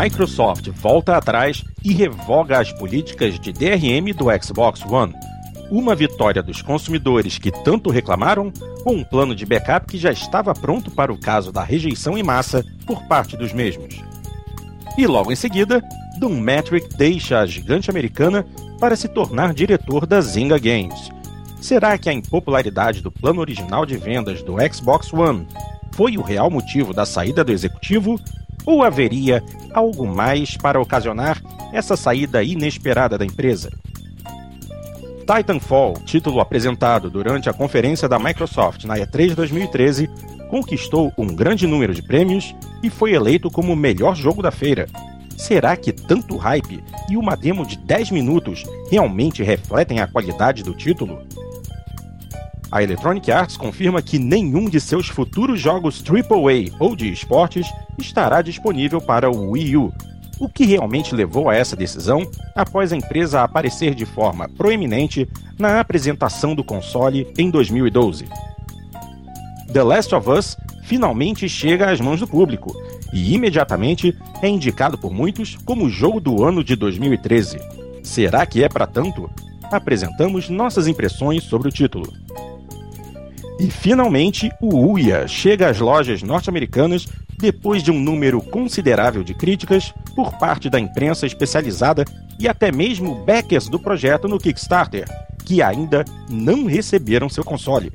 Microsoft volta atrás e revoga as políticas de DRM do Xbox One. Uma vitória dos consumidores que tanto reclamaram ou um plano de backup que já estava pronto para o caso da rejeição em massa por parte dos mesmos. E logo em seguida, Don Metric deixa a gigante americana para se tornar diretor da Zynga Games. Será que a impopularidade do plano original de vendas do Xbox One foi o real motivo da saída do executivo? Ou haveria algo mais para ocasionar essa saída inesperada da empresa? Titanfall, título apresentado durante a conferência da Microsoft na E3 2013, conquistou um grande número de prêmios e foi eleito como o melhor jogo da feira. Será que tanto hype e uma demo de 10 minutos realmente refletem a qualidade do título? A Electronic Arts confirma que nenhum de seus futuros jogos AAA ou de esportes estará disponível para o Wii U, o que realmente levou a essa decisão após a empresa aparecer de forma proeminente na apresentação do console em 2012. The Last of Us finalmente chega às mãos do público e imediatamente é indicado por muitos como o jogo do ano de 2013. Será que é para tanto? Apresentamos nossas impressões sobre o título. E finalmente, o Uia chega às lojas norte-americanas depois de um número considerável de críticas por parte da imprensa especializada e até mesmo backers do projeto no Kickstarter, que ainda não receberam seu console.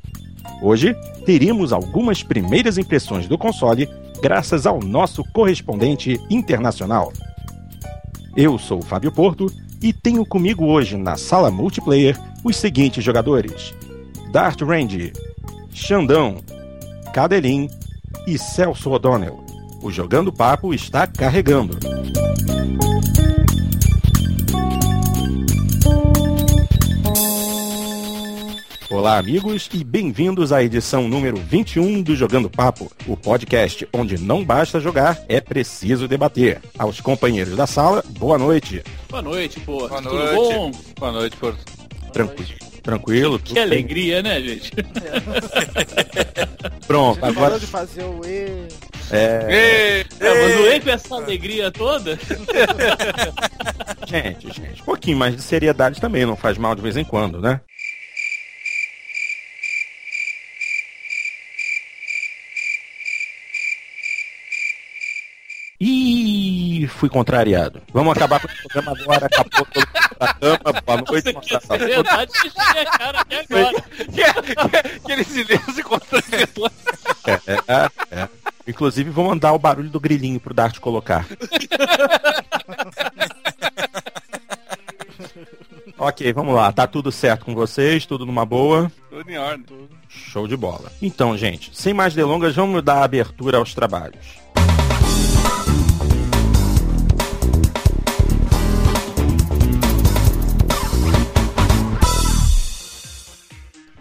Hoje, teremos algumas primeiras impressões do console graças ao nosso correspondente internacional. Eu sou o Fábio Porto e tenho comigo hoje na sala multiplayer os seguintes jogadores: Dart Range, Xandão, Cadelin e Celso O'Donnell. O Jogando Papo está carregando. Olá, amigos, e bem-vindos à edição número 21 do Jogando Papo, o podcast onde não basta jogar, é preciso debater. Aos companheiros da sala, boa noite. Boa noite, pô. Boa Tudo noite. bom? Boa noite, Porto. Tranquilo. Tranquilo? Que bem? alegria, né, gente? Pronto, Ele agora parou de fazer o E. é. Ei, É, mas o E com essa alegria toda? Gente, gente, um pouquinho mais de seriedade também não faz mal de vez em quando, né? Fui contrariado. Vamos acabar com o programa agora. Acabou todo pra cama. Boa noite, Você uma quer abração. seriedade, deixa a minha cara até agora. Aquele silêncio constrangedor. É, é, é. Inclusive, vou mandar o barulho do grilinho pro Dart colocar. ok, vamos lá. Tá tudo certo com vocês? Tudo numa boa? Tudo em ordem. Show de bola. Então, gente, sem mais delongas, vamos dar abertura aos trabalhos.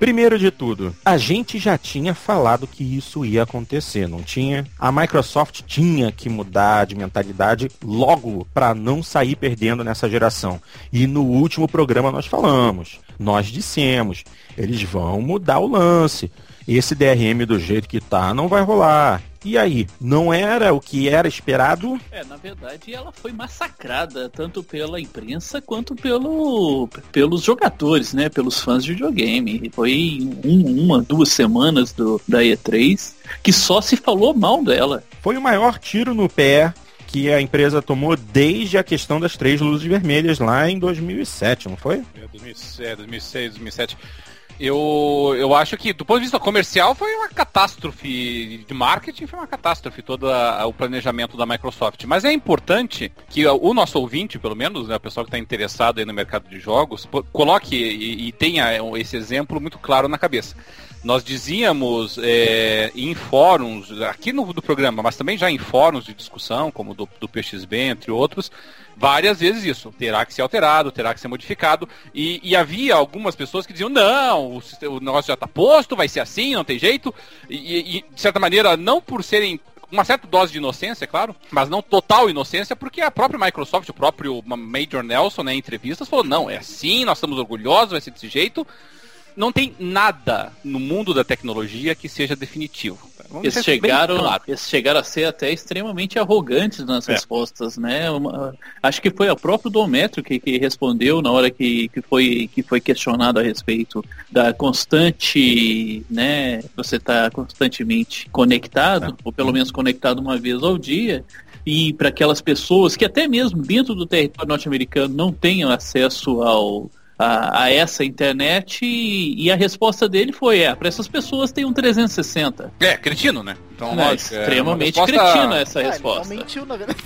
Primeiro de tudo, a gente já tinha falado que isso ia acontecer, não tinha? A Microsoft tinha que mudar de mentalidade logo para não sair perdendo nessa geração. E no último programa nós falamos, nós dissemos, eles vão mudar o lance. Esse DRM do jeito que tá não vai rolar. E aí, não era o que era esperado? É, na verdade, ela foi massacrada tanto pela imprensa quanto pelo, pelos jogadores, né? Pelos fãs de videogame. Foi um- uma, duas semanas do, da E3 que só se falou mal dela. Foi o maior tiro no pé que a empresa tomou desde a questão das três luzes vermelhas lá em 2007, não foi? É, 2006, 2006, 2007. Eu, eu acho que, do ponto de vista comercial, foi uma catástrofe. De marketing, foi uma catástrofe todo a- o planejamento da Microsoft. Mas é importante que o nosso ouvinte, pelo menos, né, o pessoal que está interessado no mercado de jogos, coloque e, e tenha esse exemplo muito claro na cabeça. Nós dizíamos é, em fóruns, aqui no do programa, mas também já em fóruns de discussão, como do, do PXB, entre outros, várias vezes isso. Terá que ser alterado, terá que ser modificado. E, e havia algumas pessoas que diziam, não, o, o negócio já está posto, vai ser assim, não tem jeito. E, e, de certa maneira, não por serem uma certa dose de inocência, é claro, mas não total inocência, porque a própria Microsoft, o próprio Major Nelson, né, em entrevistas, falou, não, é assim, nós estamos orgulhosos, vai ser desse jeito. Não tem nada no mundo da tecnologia que seja definitivo. Vamos eles chegaram, claro. eles chegaram a ser até extremamente arrogantes nas é. respostas, né? Uma, acho que foi o próprio Dometro que, que respondeu na hora que, que, foi, que foi questionado a respeito da constante, né? Você está constantemente conectado, é. ou pelo menos conectado uma vez ao dia e para aquelas pessoas que até mesmo dentro do território norte-americano não tenham acesso ao a, a essa internet e, e, a resposta dele foi, é, para essas pessoas tem um 360. É, cretino, né? Então, é, extremamente é resposta... cretino essa é, resposta. Ele mentiu, na verdade.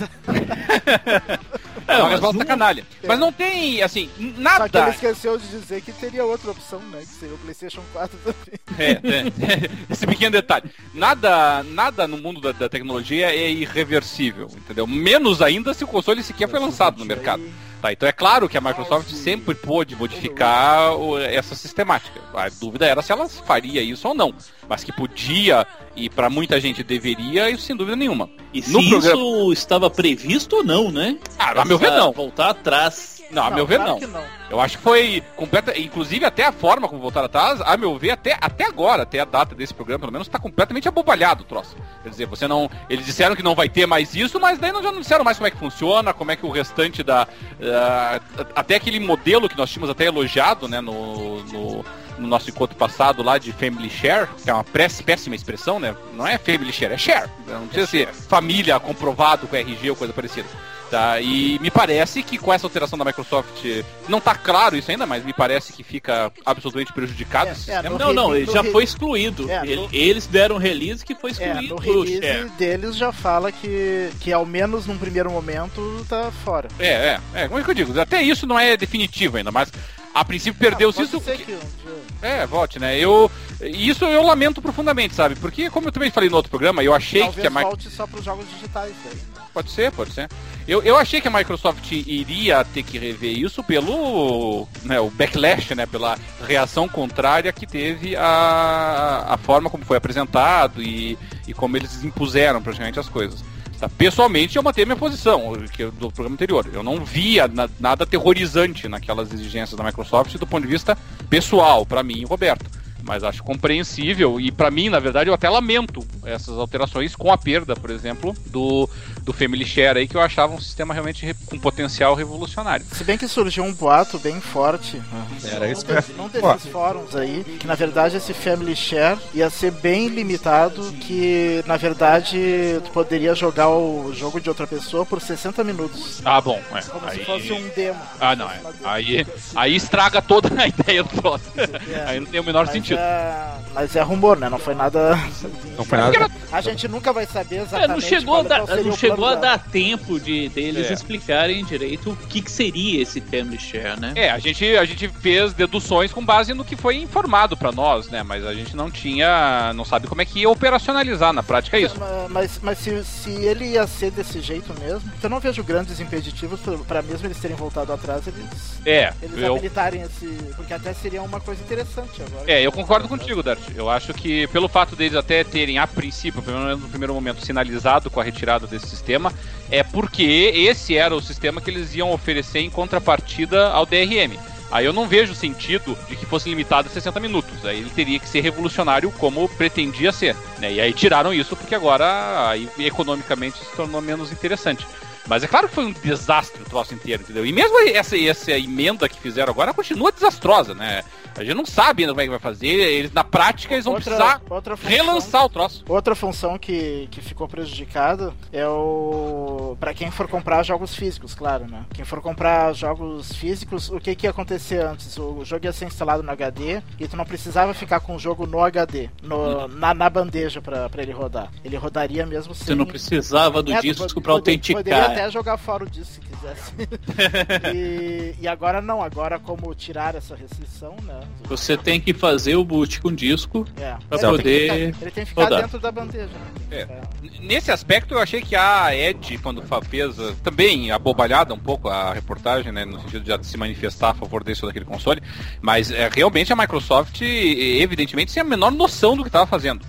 É, uma resposta canalha. É. Mas não tem, assim, nada. Só que ele esqueceu de dizer que teria outra opção, né? Que seria o PlayStation 4 também. É, é. Esse pequeno detalhe. Nada, nada no mundo da, da, tecnologia é irreversível, entendeu? Menos ainda se o console sequer foi lançado no mercado. Tá, então é claro que a Microsoft sempre pôde modificar essa sistemática. A dúvida era se ela faria isso ou não. Mas que podia e para muita gente deveria, isso sem dúvida nenhuma. E no se programa... isso estava previsto ou não, né? Ah, a meu ver não. Voltar atrás. Não, a não, meu ver claro não. não. Eu acho que foi completa, inclusive até a forma como voltaram atrás, a meu ver até, até agora, até a data desse programa, pelo menos está completamente abobalhado o troço. Quer dizer, você não, eles disseram que não vai ter mais isso, mas daí não, já não disseram mais como é que funciona, como é que o restante da uh, até aquele modelo que nós tínhamos até elogiado, né, no, no no nosso encontro passado lá de Family Share, que é uma péssima expressão, né? Não é Family Share, é Share. Não precisa ser família comprovado com RG ou coisa parecida. Tá, e me parece que com essa alteração da Microsoft, não está claro isso ainda, mas me parece que fica absolutamente prejudicado. É, é, não, não, ele já foi excluído. É, no... Eles deram um release que foi é, excluído. no release é. deles já fala que, que ao menos num primeiro momento tá fora. É, é, é, como é que eu digo? Até isso não é definitivo ainda, mas a princípio perdeu-se ah, isso. Que... É, volte, né? Eu. Isso eu lamento profundamente, sabe? Porque, como eu também falei no outro programa, eu achei Talvez que a Microsoft. volte só para os jogos digitais aí. Pode ser, pode ser. Eu, eu achei que a Microsoft iria ter que rever isso pelo né, o backlash, né, pela reação contrária que teve a, a forma como foi apresentado e, e como eles impuseram praticamente as coisas. Tá? Pessoalmente, eu mantenho minha posição que, do programa anterior. Eu não via na, nada aterrorizante naquelas exigências da Microsoft do ponto de vista pessoal, para mim Roberto mas acho compreensível e para mim, na verdade, eu até lamento essas alterações com a perda, por exemplo, do, do Family Share aí, que eu achava um sistema realmente com potencial revolucionário. Se bem que surgiu um boato bem forte, né? Era isso que Num desses fóruns aí, que na verdade esse Family Share ia ser bem limitado, que na verdade tu poderia jogar o jogo de outra pessoa por 60 minutos. Ah, bom. É. Como aí... se fosse um demo. Ah, não, é. Aí, aí estraga toda a ideia do próximo. É. Aí não tem o menor Mas sentido. É, mas é rumor, né? Não foi nada. Não foi nada. A gente nunca vai saber exatamente. É, não chegou, a, dar, não chegou a dar tempo de deles é. explicarem direito o que, que, seria esse family share, né? É, a gente, a gente fez deduções com base no que foi informado para nós, né? Mas a gente não tinha. não sabe como é que ia operacionalizar na prática isso. Mas, mas se, se ele ia ser desse jeito mesmo, eu não vejo grandes impeditivos para mesmo eles terem voltado atrás, eles. É. Eles eu... habilitarem esse. Porque até seria uma coisa interessante agora. É, eu concordo contigo, Dart. Eu acho que pelo fato deles até terem, a princípio, pelo menos no primeiro momento, sinalizado com a retirada desse sistema, é porque esse era o sistema que eles iam oferecer em contrapartida ao DRM. Aí eu não vejo sentido de que fosse limitado a 60 minutos. Aí ele teria que ser revolucionário como pretendia ser. Né? E aí tiraram isso porque agora aí, economicamente se tornou menos interessante. Mas é claro que foi um desastre o troço inteiro, entendeu? E mesmo essa, essa emenda que fizeram agora continua desastrosa, né? A gente não sabe ainda como é que vai fazer. Eles, na prática, eles vão outra, precisar outra função, relançar o troço. Outra função que, que ficou prejudicada é o. para quem for comprar jogos físicos, claro, né? Quem for comprar jogos físicos, o que, que ia acontecer antes? O jogo ia ser instalado no HD e tu não precisava ficar com o jogo no HD, no, hum. na, na bandeja para ele rodar. Ele rodaria mesmo sem. Você não precisava do é, disco para autenticar. Poderia até jogar fora o disco se quisesse. e, e agora não, agora como tirar essa restrição, né? Você tem que fazer o boot com disco é. para poder. Ele tem, ficar, ele tem que ficar rodar. dentro da bandeja. Né? É. É. Nesse aspecto, eu achei que a Ed, quando fez também abobalhada um pouco a reportagem, né, no sentido de se manifestar a favor desse ou daquele console, mas é, realmente a Microsoft, evidentemente, sem a menor noção do que estava fazendo.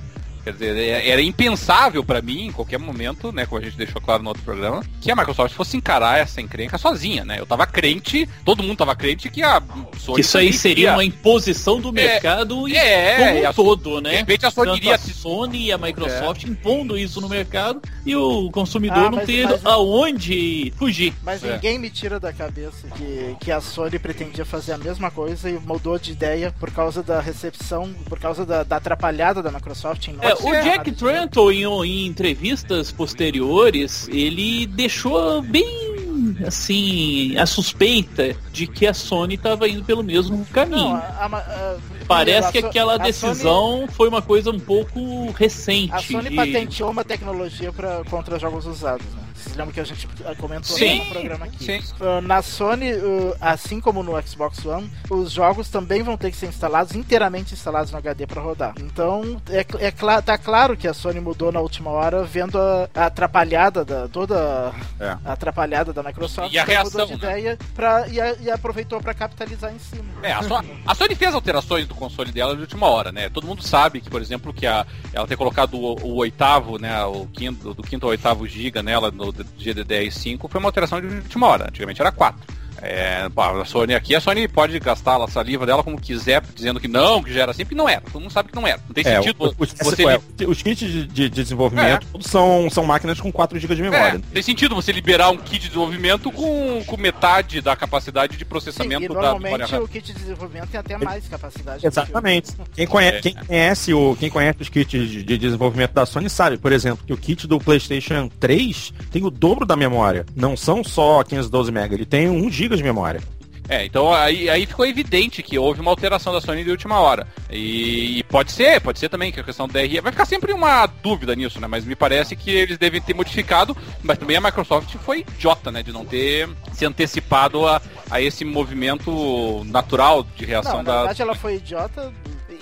Quer dizer, é, era impensável para mim, em qualquer momento, né, como a gente deixou claro no outro programa, que a Microsoft fosse encarar essa encrenca sozinha, né? Eu tava crente, todo mundo tava crente que a Sony que isso aí seria uma imposição do é, mercado é, como um todo, né? De repente a Sony iria... a Sony e a Microsoft é. impondo isso no mercado e o consumidor ah, não ter mas, aonde fugir. Mas é. ninguém me tira da cabeça que, que a Sony pretendia fazer a mesma coisa e mudou de ideia por causa da recepção, por causa da, da atrapalhada da Microsoft. é, o Jack Tranto, em, em entrevistas posteriores, ele deixou bem assim, a suspeita de que a Sony estava indo pelo mesmo caminho. Não, a, a, a, Parece que aquela decisão Sony, foi uma coisa um pouco recente. A Sony patenteou uma tecnologia pra, contra jogos usados, né? Vocês lembram que a gente comentou sim, no programa aqui? Sim. Uh, na Sony, uh, assim como no Xbox One, os jogos também vão ter que ser instalados, inteiramente instalados no HD para rodar. Então, é, é cl tá claro que a Sony mudou na última hora, vendo a, a atrapalhada da. toda é. a atrapalhada da Microsoft. E a reação. De né? ideia pra, e, a, e aproveitou para capitalizar em cima. É, a, so a Sony fez alterações do console dela de última hora, né? Todo mundo sabe que, por exemplo, que a, ela ter colocado o, o oitavo, né? O quinto, do quinto ao oitavo giga nela no GDDR5 foi uma alteração de última hora. Antigamente era 4. É, a Sony aqui, a Sony pode gastar a saliva dela como quiser, dizendo que não, que já era assim, porque não era. Todo mundo sabe que não era. Não tem é, sentido. O, o, você é, os kits de, de desenvolvimento é. são, são máquinas com 4 GB de memória. É, tem sentido você liberar um kit de desenvolvimento com, com metade da capacidade de processamento Sim, da memória. o kit de desenvolvimento tem até mais capacidade. Exatamente. Quem conhece, quem conhece, o, quem conhece os kits de, de desenvolvimento da Sony sabe, por exemplo, que o kit do PlayStation 3 tem o dobro da memória. Não são só 512 MB, ele tem 1 GB de memória. É, então aí, aí ficou evidente que houve uma alteração da Sony de última hora. E, e, pode ser, pode ser também que a questão do DRI. Vai ficar sempre uma dúvida nisso, né? Mas me parece que eles devem ter modificado. Mas também a Microsoft foi idiota, né? De não ter se antecipado a, a esse movimento natural de reação não, da. Na verdade, ela foi idiota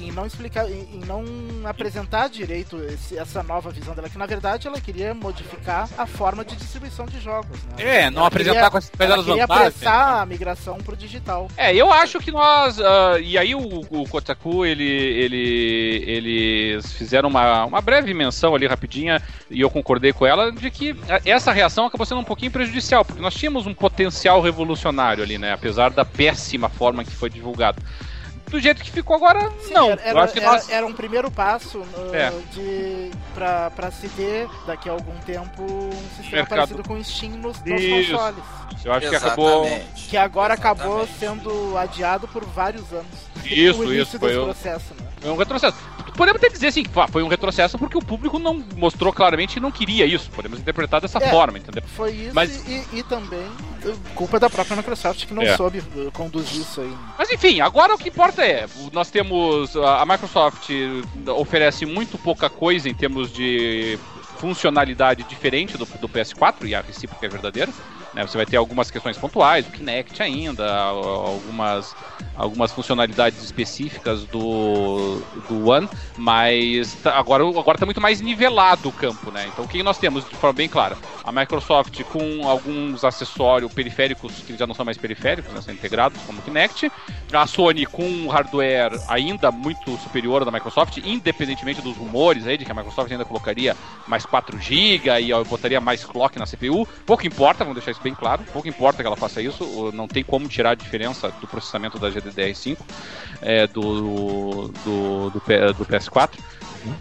em não explicar, em, em não apresentar direito esse, essa nova visão dela, que na verdade ela queria modificar a forma de distribuição de jogos. Né? É, não ela apresentar queria, com as ela queria apressar a migração pro digital. É, eu acho que nós, uh, e aí o, o Kotaku, ele, ele, eles fizeram uma, uma breve menção ali rapidinha, e eu concordei com ela, de que essa reação acabou sendo um pouquinho prejudicial, porque nós tínhamos um potencial revolucionário ali, né, apesar da péssima forma que foi divulgado do jeito que ficou agora, Sim, não. Era, era, nós... era, um primeiro passo uh, é. de, pra, pra se ter, daqui a algum tempo, um sistema Mercado. parecido com o Steam nos, nos consoles. Eu acho Exatamente. que acabou. Que agora Exatamente. acabou sendo adiado por vários anos. Isso, isso. Foi, processo, né? Foi um retrocesso podemos até dizer assim, foi um retrocesso porque o público não mostrou claramente que não queria isso. Podemos interpretar dessa é, forma, entendeu? Foi isso Mas... e, e, também culpa da própria Microsoft que não é. soube uh, conduzir isso aí. Mas enfim, agora o que importa é, nós temos a Microsoft oferece muito pouca coisa em termos de funcionalidade diferente do, do PS4 e a recíproca é verdadeira. Né? Você vai ter algumas questões pontuais, o Kinect ainda, algumas, algumas funcionalidades específicas do, do One, mas tá, agora está muito mais nivelado o campo, né? Então o que nós temos de forma bem clara? A Microsoft com alguns acessórios periféricos que já não são mais periféricos, né? são integrados como o Kinect, a Sony com um hardware ainda muito superior da Microsoft, independentemente dos rumores aí de que a Microsoft ainda colocaria mais 4 GB e botaria mais clock na CPU, pouco importa, vamos deixar isso bem claro. Pouco importa que ela faça isso, não tem como tirar a diferença do processamento da GDDR5 é, do, do, do, do PS4.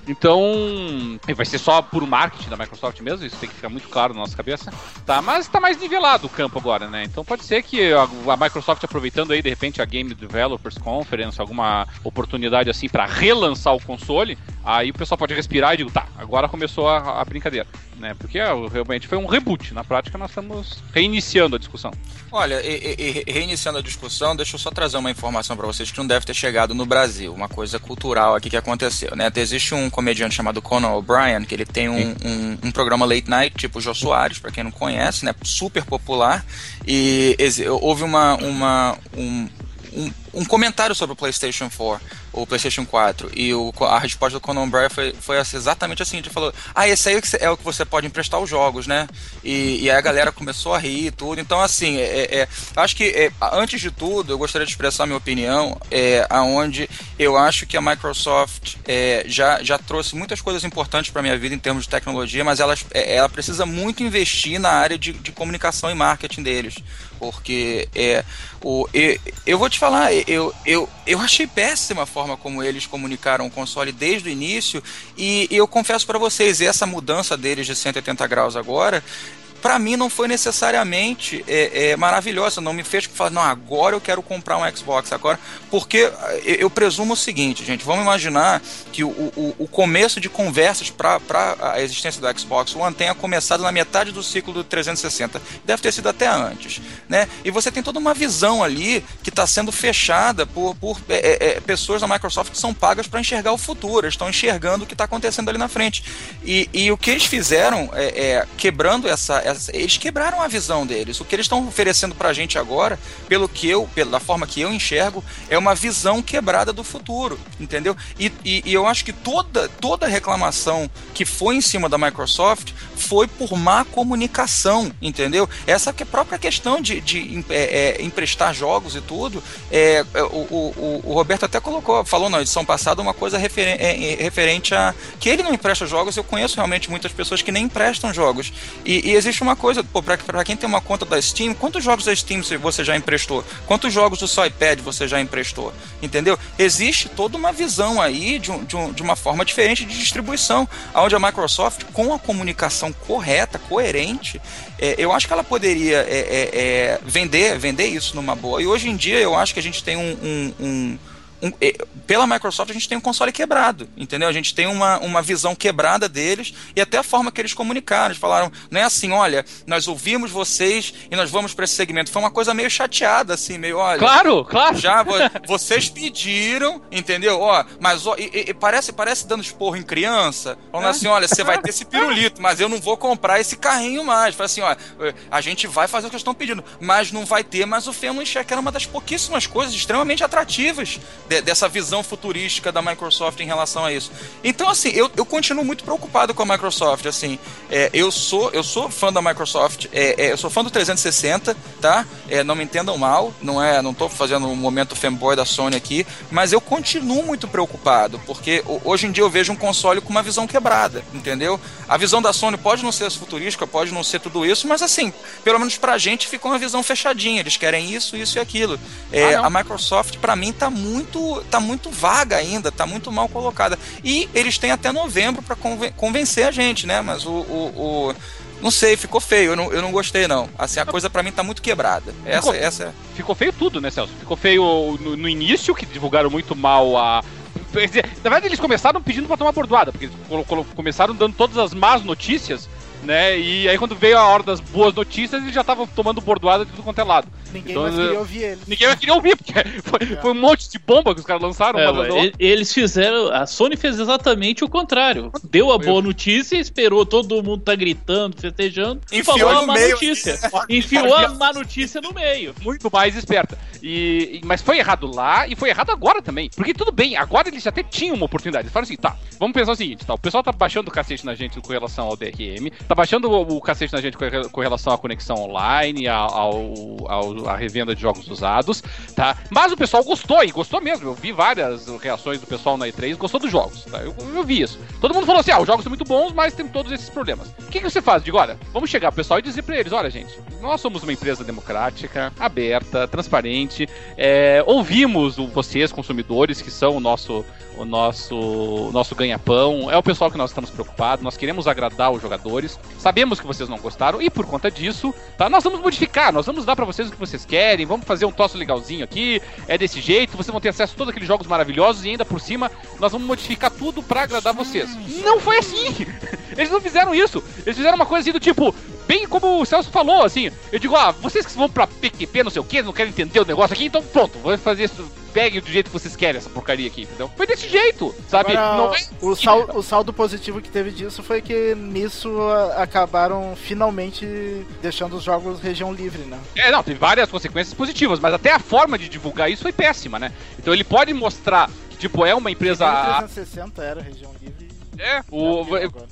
Então, vai ser só por marketing da Microsoft mesmo, isso tem que ficar muito claro na nossa cabeça. Tá, mas tá mais nivelado o campo agora, né? Então pode ser que a, a Microsoft aproveitando aí de repente a Game Developers Conference, alguma oportunidade assim para relançar o console, aí o pessoal pode respirar e digo, tá, agora começou a, a brincadeira, né? Porque realmente foi um reboot, na prática nós estamos reiniciando a discussão. Olha, e, e, reiniciando a discussão, deixa eu só trazer uma informação para vocês que não deve ter chegado no Brasil, uma coisa cultural aqui que aconteceu, né? Existe um comediante chamado Conan O'Brien, que ele tem um, um, um, programa late night, tipo Jô Soares, para quem não conhece, né? Super popular. E houve uma, uma um, um, um, comentário sobre o PlayStation 4. O PlayStation 4, e o, a resposta do Conan O'Brien foi, foi exatamente assim: ele falou, ah, esse aí é o que você pode emprestar os jogos, né? E, e aí a galera começou a rir e tudo. Então, assim, é, é, acho que é, antes de tudo, eu gostaria de expressar minha opinião, é, aonde eu acho que a Microsoft é, já, já trouxe muitas coisas importantes para minha vida em termos de tecnologia, mas ela, é, ela precisa muito investir na área de, de comunicação e marketing deles. Porque é, o, eu, eu vou te falar, eu, eu, eu achei péssima a forma como eles comunicaram o console desde o início, e, e eu confesso para vocês, essa mudança deles de 180 graus agora para mim não foi necessariamente é, é, maravilhosa, não me fez falar, não, agora eu quero comprar um Xbox, agora, porque eu, eu presumo o seguinte, gente, vamos imaginar que o, o, o começo de conversas para a existência do Xbox One tenha começado na metade do ciclo do 360, deve ter sido até antes, né? E você tem toda uma visão ali que está sendo fechada por, por é, é, é, pessoas da Microsoft que são pagas para enxergar o futuro, estão enxergando o que está acontecendo ali na frente. E, e o que eles fizeram, é, quebrando essa, essa eles quebraram a visão deles. O que eles estão oferecendo pra gente agora, pelo que eu, pela forma que eu enxergo, é uma visão quebrada do futuro, entendeu? E, e, e eu acho que toda, toda reclamação que foi em cima da Microsoft foi por má comunicação, entendeu? Essa que é a própria questão de, de é, é, emprestar jogos e tudo, é, é, o, o, o, Roberto até colocou, falou na edição passada uma coisa referen é, referente a que ele não empresta jogos, eu conheço realmente muitas pessoas que nem emprestam jogos. E, e existe uma coisa, pô, pra, pra quem tem uma conta da Steam, quantos jogos da Steam você já emprestou? Quantos jogos do seu iPad você já emprestou? Entendeu? Existe toda uma visão aí de, um, de, um, de uma forma diferente de distribuição, onde a Microsoft, com a comunicação correta, coerente, é, eu acho que ela poderia é, é, é, vender, vender isso numa boa. E hoje em dia eu acho que a gente tem um, um, um pela Microsoft a gente tem um console quebrado, entendeu? A gente tem uma, uma visão quebrada deles e até a forma que eles comunicaram. Eles falaram, não é assim, olha, nós ouvimos vocês e nós vamos para esse segmento. Foi uma coisa meio chateada, assim, meio, olha. Claro, claro. Já vocês pediram, entendeu? Ó, mas ó, e, e, parece, parece dando esporro em criança, falando é. assim, olha, você vai ter esse pirulito, mas eu não vou comprar esse carrinho mais. Fala assim, ó, a gente vai fazer o que eles estão pedindo, mas não vai ter mais o Family Check, era uma das pouquíssimas coisas extremamente atrativas de, dessa visão futurística da Microsoft em relação a isso. Então, assim, eu, eu continuo muito preocupado com a Microsoft. Assim, é, eu sou eu sou fã da Microsoft, é, é, eu sou fã do 360, tá? É, não me entendam mal, não é, não tô fazendo um momento fanboy da Sony aqui, mas eu continuo muito preocupado, porque hoje em dia eu vejo um console com uma visão quebrada, entendeu? A visão da Sony pode não ser futurística, pode não ser tudo isso, mas assim, pelo menos pra gente ficou uma visão fechadinha. Eles querem isso, isso e aquilo. É, ah, a Microsoft, para mim, tá muito tá muito vaga ainda, tá muito mal colocada. E eles têm até novembro para convencer a gente, né? Mas o, o, o, não sei, ficou feio, eu não, eu não gostei não. Assim, a coisa para mim tá muito quebrada. Essa, ficou, essa é... ficou feio tudo, né, Celso? Ficou feio no, no início, que divulgaram muito mal a, na verdade, eles começaram pedindo para tomar bordoada, porque eles começaram dando todas as más notícias né? E aí quando veio a hora das boas notícias, eles já estavam tomando bordoada de tudo quanto é lado. Ninguém então, mais queria ouvir eles. Ninguém mais queria ouvir, porque foi, é. foi um monte de bomba que os caras lançaram. É, eles fizeram. A Sony fez exatamente o contrário. Deu a boa notícia, esperou todo mundo tá gritando, festejando, Enfiou falou a má meio. notícia. Enfiou a má notícia no meio. Muito mais esperta. E, mas foi errado lá e foi errado agora também. Porque tudo bem, agora eles até tinham uma oportunidade. Eles falaram assim, tá, vamos pensar o seguinte, tá? O pessoal tá baixando o cacete na gente com relação ao DRM, tá baixando o, o cacete na gente com, relação à conexão online, ao, ao, à revenda de jogos usados, tá? Mas o pessoal gostou, e gostou mesmo. Eu vi várias reações do pessoal na E3, gostou dos jogos, tá? Eu, eu vi isso. Todo mundo falou assim, ah, os jogos são muito bons, mas tem todos esses problemas. O que, que você faz? Digo, olha, vamos chegar pro pessoal e dizer pra eles, olha, gente, nós somos uma empresa democrática, aberta, transparente, é, ouvimos vocês, consumidores, que são o nosso o nosso, o nosso ganha-pão, é o pessoal que nós estamos preocupados, nós queremos agradar os jogadores, sabemos que vocês não gostaram e por conta disso, tá, nós vamos modificar, nós vamos dar para vocês o que vocês querem, vamos fazer um troço legalzinho aqui, é desse jeito, vocês vão ter acesso a todos aqueles jogos maravilhosos e ainda por cima nós vamos modificar tudo para agradar vocês. Não foi assim! Eles não fizeram isso, eles fizeram uma coisa assim do tipo, bem como o Celso falou, assim, eu digo, ah, vocês que vão pra PQP, não sei o que, não querem entender o negócio aqui, então pronto, vou fazer isso peguem do jeito que vocês querem essa porcaria aqui, entendeu? Foi desse jeito, sabe? Agora, é... o, sal, o saldo positivo que teve disso foi que nisso acabaram finalmente deixando os jogos região livre, né? É, não, teve várias consequências positivas, mas até a forma de divulgar isso foi péssima, né? Então ele pode mostrar que tipo, é uma empresa. Primeiro 360 era região livre. É, o,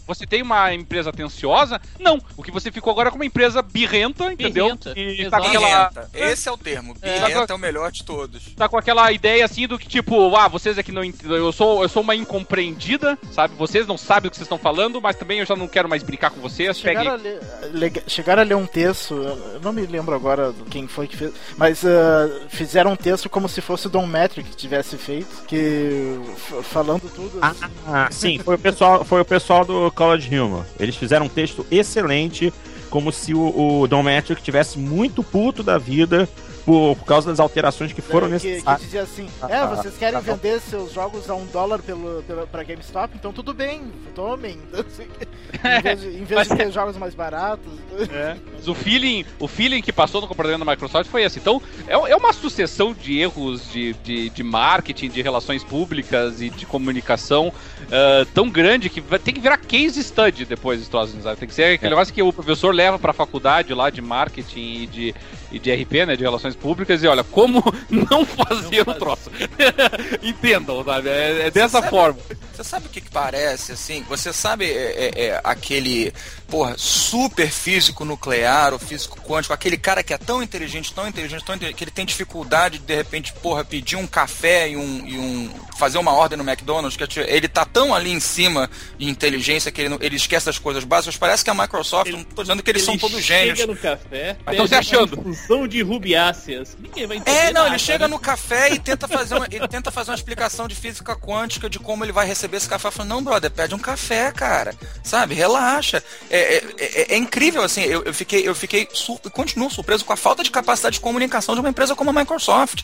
você tem uma empresa atenciosa? Não. O que você ficou agora é com uma empresa birrenta, entendeu? Birrenta, E tá com aquela. Birrenta. Esse é o termo. É. Birrenta é o melhor de todos. Tá com aquela ideia assim do que, tipo, ah, vocês aqui não ent- eu sou Eu sou uma incompreendida, sabe? Vocês não sabem o que vocês estão falando, mas também eu já não quero mais brincar com vocês. Peguem. Chegaram a, ler, chegaram a ler um texto, eu não me lembro agora do quem foi que fez, mas ah, fizeram um texto como se fosse o Don Metric que tivesse feito, que falando tudo. assim. Ah, sim, foi o pessoal, foi o pessoal do College Humor. Eles fizeram um texto excelente, como se o, o Don tivesse muito puto da vida por, por causa das alterações que foram É, que, que necessárias. dizia assim: Ah, É, tá. vocês querem Tá vender seus jogos a um dólar pelo, pelo, pra GameStop? Então tudo bem, tomem. Assim, em vez de, em vez de ter jogos mais baratos. É. Mas o feeling, o feeling que passou no comportamento da Microsoft foi esse. Então, é, é uma sucessão de erros de, de, de marketing, de relações públicas e de comunicação ah, tão grande que vai, tem que virar case study depois dos troços, sabe? Tem que ser aquele É. negócio que o professor leva pra faculdade lá de marketing e de, e de RP, né? De relações públicas, e olha, como não fazer o fazer. troço. Entendam, sabe? É, é dessa sabe- forma. Você sabe o que, que parece, assim? Você sabe é, é, é, aquele, porra, super físico nuclear ou físico quântico, aquele cara que é tão inteligente, tão inteligente, tão inteligente, que ele tem dificuldade de, de repente, porra, pedir um café e um, e um fazer uma ordem no McDonald's, que ele tá tão ali em cima de inteligência que ele, não- ele esquece das coisas básicas. Parece que a Microsoft, não tô dizendo que eles são todos gênios. chega no café, Mas se achando. uma infusão de rubiáceas. Ninguém vai entender É, não, nada, ele chega né? no café e tenta fazer uma, ele tenta fazer uma explicação de física quântica de como ele vai receber esse café. Fala, não, brother, pede um café, cara. Sabe? Relaxa. É, é, é- é incrível, assim, eu, eu fiquei, eu fiquei sur continuo surpreso com a falta de capacidade de comunicação de uma empresa como a Microsoft.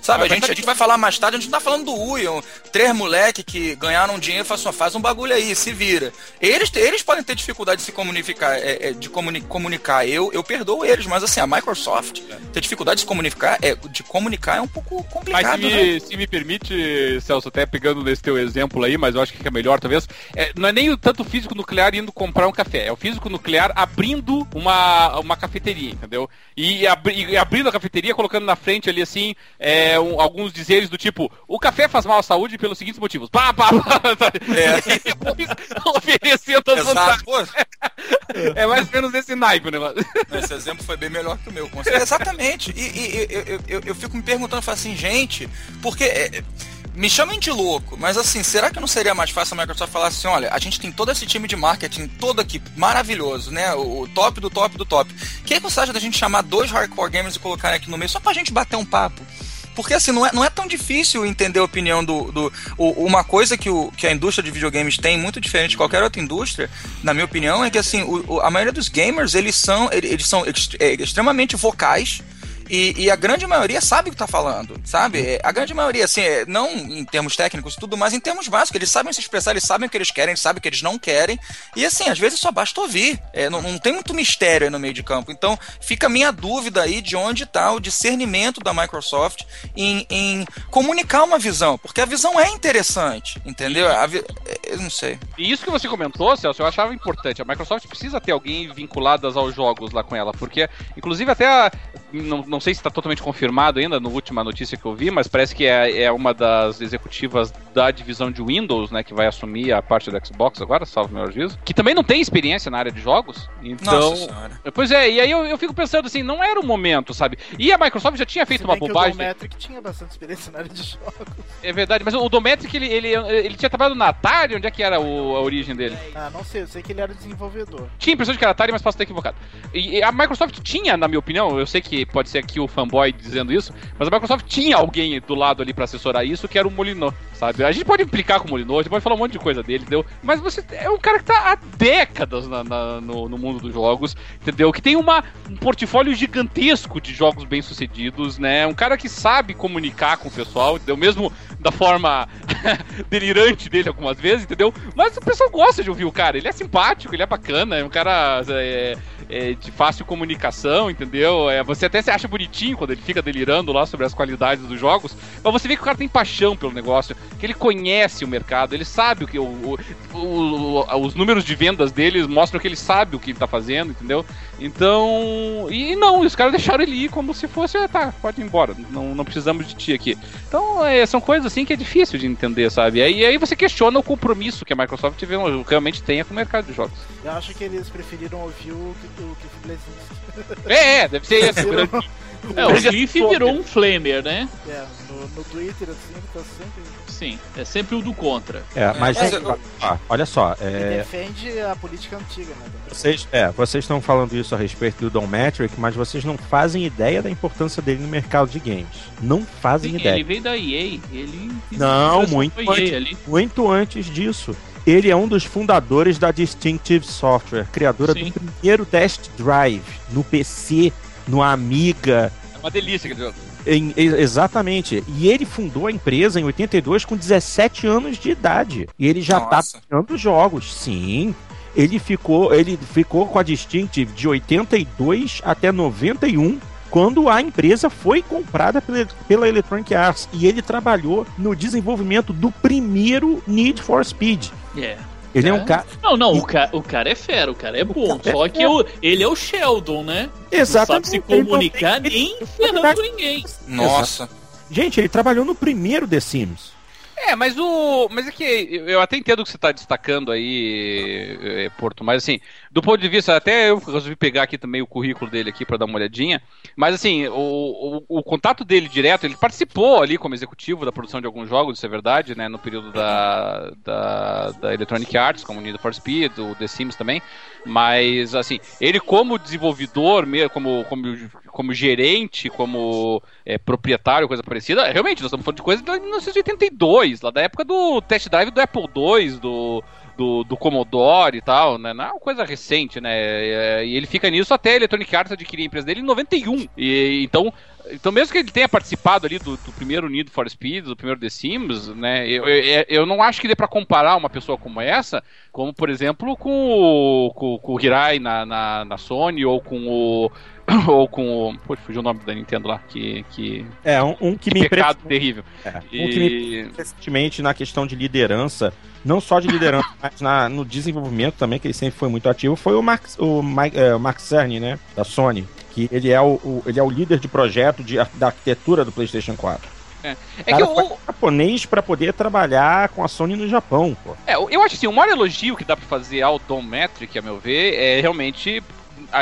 Sabe, a gente, a gente vai falar mais tarde, a gente não tá falando do Uion, três moleque que ganharam dinheiro e falaram assim, faz um bagulho aí, se vira. Eles, eles podem ter dificuldade de se comunicar, é, é, de comuni comunicar. Eu, eu perdoo eles, mas assim, a Microsoft ter dificuldade de se comunicar é, de comunicar é um pouco Mas complicado, se né? me, se me permite, Celso, até pegando nesse teu exemplo aí, mas eu acho que é melhor talvez, é, não é nem o tanto físico nuclear indo comprar um café, é o físico nuclear abrindo uma, uma cafeteria, entendeu? E, abri- e abrindo a cafeteria, colocando na frente ali assim, é, um- alguns dizeres do tipo, o café faz mal à saúde pelos seguintes motivos. Pá, pá, pá, sabe? Depois oferecendo as Exato. vantagens. Pô, É mais ou menos esse naipe o negócio. esse exemplo foi bem melhor que o meu. com certeza. Exatamente. E, e- eu, eu, eu, eu fico me perguntando, falo assim, gente, porque. é, me chamem de louco, mas assim, será que não seria mais fácil a Microsoft falar assim, olha, a gente tem todo esse time de marketing, todo aqui, maravilhoso, né? O, o top do top do top. O que, é que você acha da gente chamar dois hardcore gamers e colocar aqui no meio só pra gente bater um papo? Porque assim, não é, não é tão difícil entender a opinião do. do o- uma coisa que, o, que a indústria de videogames tem, muito diferente de qualquer outra indústria, na minha opinião, é que assim, o- a maioria dos gamers, eles são, eles são ext- é, extremamente vocais. E, e a grande maioria sabe o que tá falando, sabe? É, A grande maioria, assim, é, não em termos técnicos e tudo, mas em termos básicos. Eles sabem se expressar, eles sabem o que eles querem, eles sabem o que eles não querem. E assim, às vezes só basta ouvir. É, não, não tem muito mistério aí no meio de campo. Então, fica a minha dúvida aí de onde tá o discernimento da Microsoft em, em comunicar uma visão. Porque a visão é interessante, entendeu? Vi- é, Eu não sei. E isso que você comentou, Celso, eu achava importante. A Microsoft precisa ter alguém vinculadas aos jogos lá com ela, porque, inclusive, até a- não, não sei se está totalmente confirmado ainda, na última notícia que eu vi, mas parece que é, é uma das executivas da divisão de Windows, né, que vai assumir a parte do Xbox agora, salvo meu juízo, que também não tem experiência na área de jogos. Então, Nossa senhora. Pois é, e aí eu, eu fico pensando assim, não era o momento, sabe? E a Microsoft já tinha feito uma que bobagem. O Don Metric tinha bastante experiência na área de jogos. É verdade, mas o Dometric, ele, ele, ele tinha trabalhado na Atari, onde é que era o- a origem dele? Ah, não sei, eu sei que ele era desenvolvedor. Tinha a impressão de que era Atari, mas posso estar equivocado. E a Microsoft tinha, na minha opinião, eu sei que pode ser aqui o fanboy dizendo isso, mas a Microsoft tinha alguém do lado ali pra assessorar isso, que era o Molinô, sabe? A gente pode implicar com o Molinô, a gente pode falar um monte de coisa dele, entendeu? Mas você é um cara que tá há décadas na- na- no, no mundo dos jogos, entendeu? Que tem uma, um portfólio gigantesco de jogos bem-sucedidos, né? Um cara que sabe comunicar com o pessoal, entendeu? Mesmo da forma delirante dele algumas vezes, entendeu? Mas o pessoal gosta de ouvir o cara. Ele é simpático, ele é bacana, é um cara é, é, de fácil comunicação, entendeu? É, você até se acha bonitinho quando ele fica delirando lá sobre as qualidades dos jogos, mas você vê que o cara tem paixão pelo negócio, que ele conhece o mercado, ele sabe o que o, o, o, os números de vendas deles mostram que ele sabe o que ele tá fazendo, entendeu? Então, e não, os caras deixaram ele ir como se fosse, ah, tá, pode ir embora, não, não precisamos de ti aqui. Então, é, são coisas assim que é difícil de entender, sabe? E aí, aí você questiona o compromisso que a Microsoft realmente tenha com o mercado de jogos. Eu acho que eles preferiram ouvir o, o Cliff Blazinski. É, é, deve ser esse. É, o Cliff virou um flamer, né? É, no, no Twitter, assim, ele tá sempre sim. É sempre o do contra. É, mas é, eu... ah, olha só. É... defende a política antiga, né? Vocês, é, vocês estão falando isso a respeito do Don Metric, mas vocês não fazem ideia da importância dele no mercado de games. Não fazem sim, ideia. Ele veio da EA. Ele não, muito antes, muito antes disso. Ele é um dos fundadores da Distinctive Software, criadora Sim. do primeiro Test Drive no PC, no Amiga. É uma delícia aquele jogo. Em, exatamente. E ele fundou a empresa em 82 com 17 anos de idade. E ele já tá Nossa. tá criando jogos. Sim. Ele ficou, ele ficou com a Distinctive de 82 até 91 quando a empresa foi comprada pela, pela Electronic Arts e ele trabalhou no desenvolvimento do primeiro Need for Speed. Yeah. Ele é, é um cara. Não, não, o, ca... o cara é fera, o cara é bom. Cara só é que o... ele é o Sheldon, né? Exatamente. Não sabe se comunicar nem ferrando ninguém. Nossa. Gente, ele trabalhou no primeiro The Sims. É, mas o. Mas é que eu até entendo o que você está destacando aí, é, Porto, mas assim, do ponto de vista, até eu resolvi pegar aqui também o currículo dele aqui para dar uma olhadinha. Mas assim, o, o, o, contato dele direto, ele participou ali como executivo da produção de alguns jogos, isso é verdade, né? No período da, da, da Electronic Arts, como Need for Speed, o The Sims também. Mas assim, ele como desenvolvedor, como, como como gerente, como é, proprietário, coisa parecida, realmente, nós estamos falando de coisa de 1982, lá da época do test drive do Apple II, do, do, do Commodore e tal, né? Não é uma coisa recente, né? É, e ele fica nisso até a Electronic Arts adquirir a empresa dele em 91. E, então, então, mesmo que ele tenha participado ali do, do, primeiro Need for Speed, do primeiro The Sims, né? Eu, eu, eu não acho que dê para comparar uma pessoa como essa, como por exemplo com o, com, com o Hirai na, na, na Sony ou com o ou com o. Pô, fugiu o nome da Nintendo lá, que. que é, um, um que, que me pecado terrível. É, e... Um que me recentemente na questão de liderança, não só de liderança, mas na, no desenvolvimento também, que ele sempre foi muito ativo, foi o Mark, o Mike, é, o Mark Cerny, né? Da Sony. Que ele é o, o, ele é o líder de projeto de, da arquitetura do PlayStation 4. É, é que o japonês para poder trabalhar com a Sony no Japão. Pô. É, eu acho assim, o maior elogio que dá para fazer ao Dom Metric, a meu ver, é realmente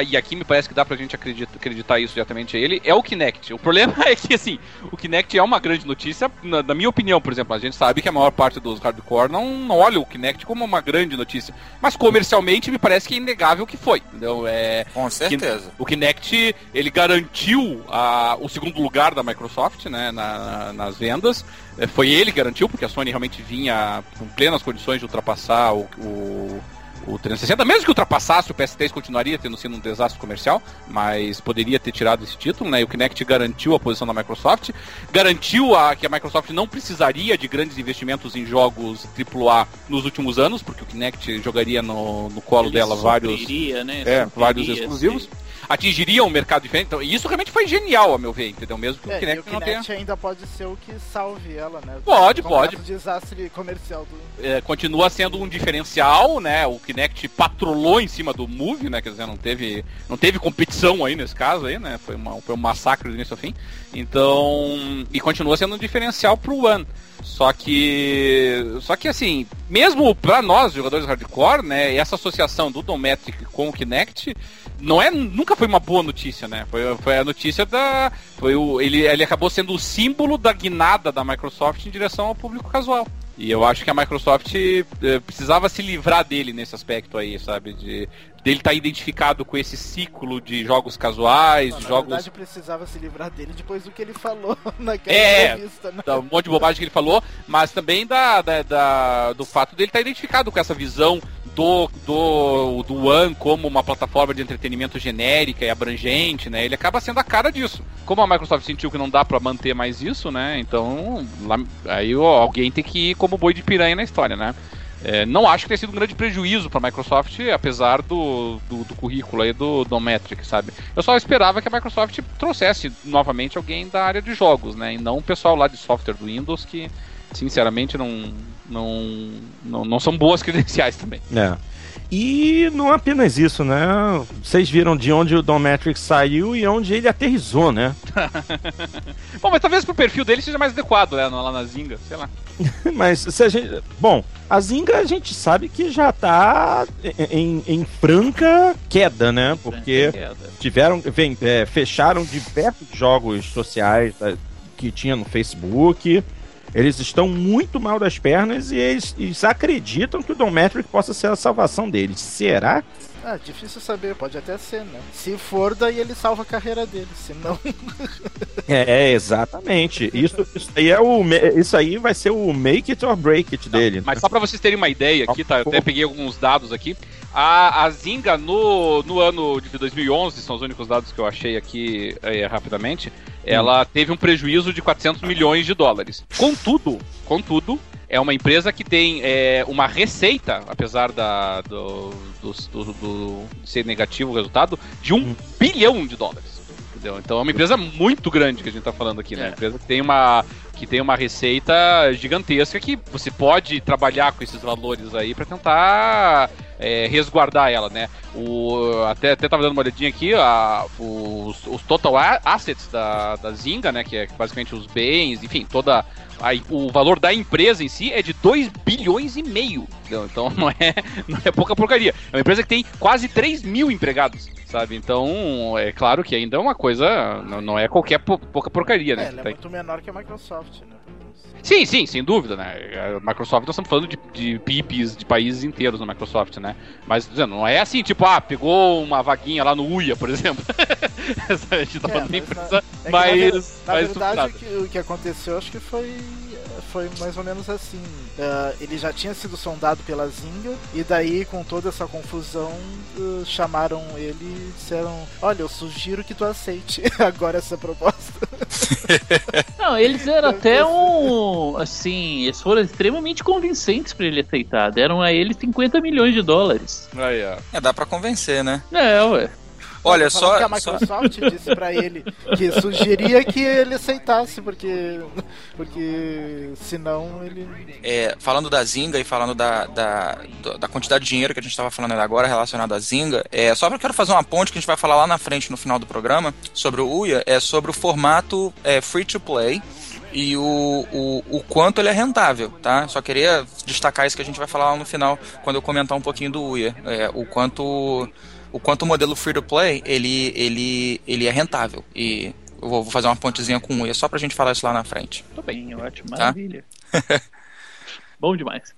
e aqui me parece que dá pra gente acreditar, acreditar isso diretamente a ele, é o Kinect. O problema é que, assim, o Kinect é uma grande notícia, na, na, minha opinião, por exemplo, a gente sabe que a maior parte dos hardcore não, não olha o Kinect como uma grande notícia, mas comercialmente me parece que é inegável que foi, entendeu? É, Com certeza. O Kinect, ele garantiu a, o segundo lugar da Microsoft, né, na, nas vendas, é, foi ele que garantiu, porque a Sony realmente vinha com plenas condições de ultrapassar o, o o 360, mesmo que ultrapassasse o PS3 continuaria tendo sido um desastre comercial, mas poderia ter tirado esse título, né? E o Kinect garantiu a posição da Microsoft, garantiu a, que a Microsoft não precisaria de grandes investimentos em jogos AAA nos últimos anos, porque o Kinect jogaria no, no colo Ele dela vários, né? é, vários exclusivos. Sim atingiria um mercado diferente. Então, isso realmente foi genial, a meu ver, entendeu? Mesmo que é, o Kinect, o Kinect não tenha... ainda pode ser o que salve ela, né? Pode, pode. desastre comercial do... É, continua sendo um diferencial, né? O Kinect patrolou em cima do Move, né? Quer dizer, não teve, não teve competição aí nesse caso aí, né? Foi, uma, foi um massacre do início ao fim. Então, e continua sendo um diferencial pro One. Só que, só que assim, mesmo para nós jogadores hardcore, né, essa associação do Dometric com o Kinect não é, nunca foi uma boa notícia, né? Foi, foi a notícia da, foi o, ele, ele acabou sendo o símbolo da guinada da Microsoft em direção ao público casual. E eu acho que a Microsoft eh, precisava se livrar dele nesse aspecto aí, sabe? De dele estar tá identificado com esse ciclo de jogos casuais, Não, na jogos. verdade, precisava se livrar dele depois do que ele falou naquela é, entrevista, né? Um monte de bobagem que ele falou, mas também da, da, da do fato dele estar tá identificado com essa visão do, do, do One como uma plataforma de entretenimento genérica e abrangente, né? Ele acaba sendo a cara disso. Como a Microsoft sentiu que não dá para manter mais isso, né? Então, lá, aí ó, alguém tem que ir como boi de piranha na história, né? É, não acho que tenha sido um grande prejuízo para a Microsoft, apesar do, do, do, currículo aí do Dometric, sabe? Eu só esperava que a Microsoft trouxesse novamente alguém da área de jogos, né? E não o pessoal lá de software do Windows que, sinceramente, não, não, não, não são boas credenciais também. É. E não apenas isso, né? Vocês viram de onde o Don Matrix saiu e onde ele aterrizou, né? Bom, mas talvez pro perfil dele seja mais adequado, né? Lá na Zinga, sei lá. mas se a gente. Bom, a Zinga a gente sabe que já tá em, em franca queda, né? Porque tiveram. Vem, é, fecharam diversos jogos sociais é, que tinha no Facebook. Eles estão muito mal das pernas e eles, eles acreditam que o Don Metric possa ser a salvação deles. Será? Ah, difícil saber, pode até ser, né? Se for, daí ele salva a carreira dele, se não. é, exatamente. Isso, isso aí é o. Isso aí vai ser o make it or break it dele. Mas só pra vocês terem uma ideia aqui, tá? Eu até peguei alguns dados aqui. A, a Zinga no, no ano de 2011, são os únicos dados que eu achei aqui é, rapidamente, ela hum. teve um prejuízo de 400 milhões de dólares. Contudo, contudo, é uma empresa que tem é, uma receita, apesar da, do, do, do, do, ser negativo o resultado, de um hum. bilhão de dólares. Entendeu? Então é uma empresa muito grande que a gente está falando aqui, né? É. Uma empresa que tem uma que tem uma receita gigantesca que você pode trabalhar com esses valores aí para tentar é, resguardar ela, né? O, até, até tava dando uma olhadinha aqui, a, os, os total assets da, da Zinga, né? Que é basicamente os bens, enfim, toda a, o valor da empresa em si é de 2 bilhões e meio. Então não é, não é pouca porcaria. É uma empresa que tem quase 3 mil empregados, sabe? Então é claro que ainda é uma coisa, não, não é qualquer pouca porcaria, né? É, ela é muito menor que a Microsoft, né? Sim, sim, sem dúvida, né? A Microsoft, nós estamos falando de, de PIPs de países inteiros na Microsoft, né? Mas dizendo, não é assim, tipo, ah, pegou uma vaguinha lá no UIA, por exemplo. a gente tá é, falando é, mas, empresa, na, é mas, na, verdade, o que, o que aconteceu, acho que foi foi mais ou menos assim. Uh, ele já tinha sido sondado pela Zinga, e daí, com toda essa confusão, uh, chamaram ele e disseram: Olha, eu sugiro que tu aceite agora essa proposta. Não, eles eram até um. Assim, eles foram extremamente convincentes para ele aceitar. Deram a ele 50 milhões de dólares. Aí, ó. É, dá pra convencer, né? É, ué. Olha só. Que a Microsoft só... disse para ele que sugeria que ele aceitasse, porque. Porque senão ele. É, falando da Zinga e falando da, da, da quantidade de dinheiro que a gente estava falando agora relacionado à Zinga, é, só eu quero fazer uma ponte que a gente vai falar lá na frente no final do programa sobre o Uia, é sobre o formato é, free to play e o, o, o quanto ele é rentável, tá? Só queria destacar isso que a gente vai falar lá no final, quando eu comentar um pouquinho do Uia. É, o quanto o quanto o modelo free to play ele, ele, ele é rentável. E eu vou, fazer uma pontezinha com o Uia só pra gente falar isso lá na frente. Tudo bem, ótimo, tá? maravilha. Tá? Bom demais.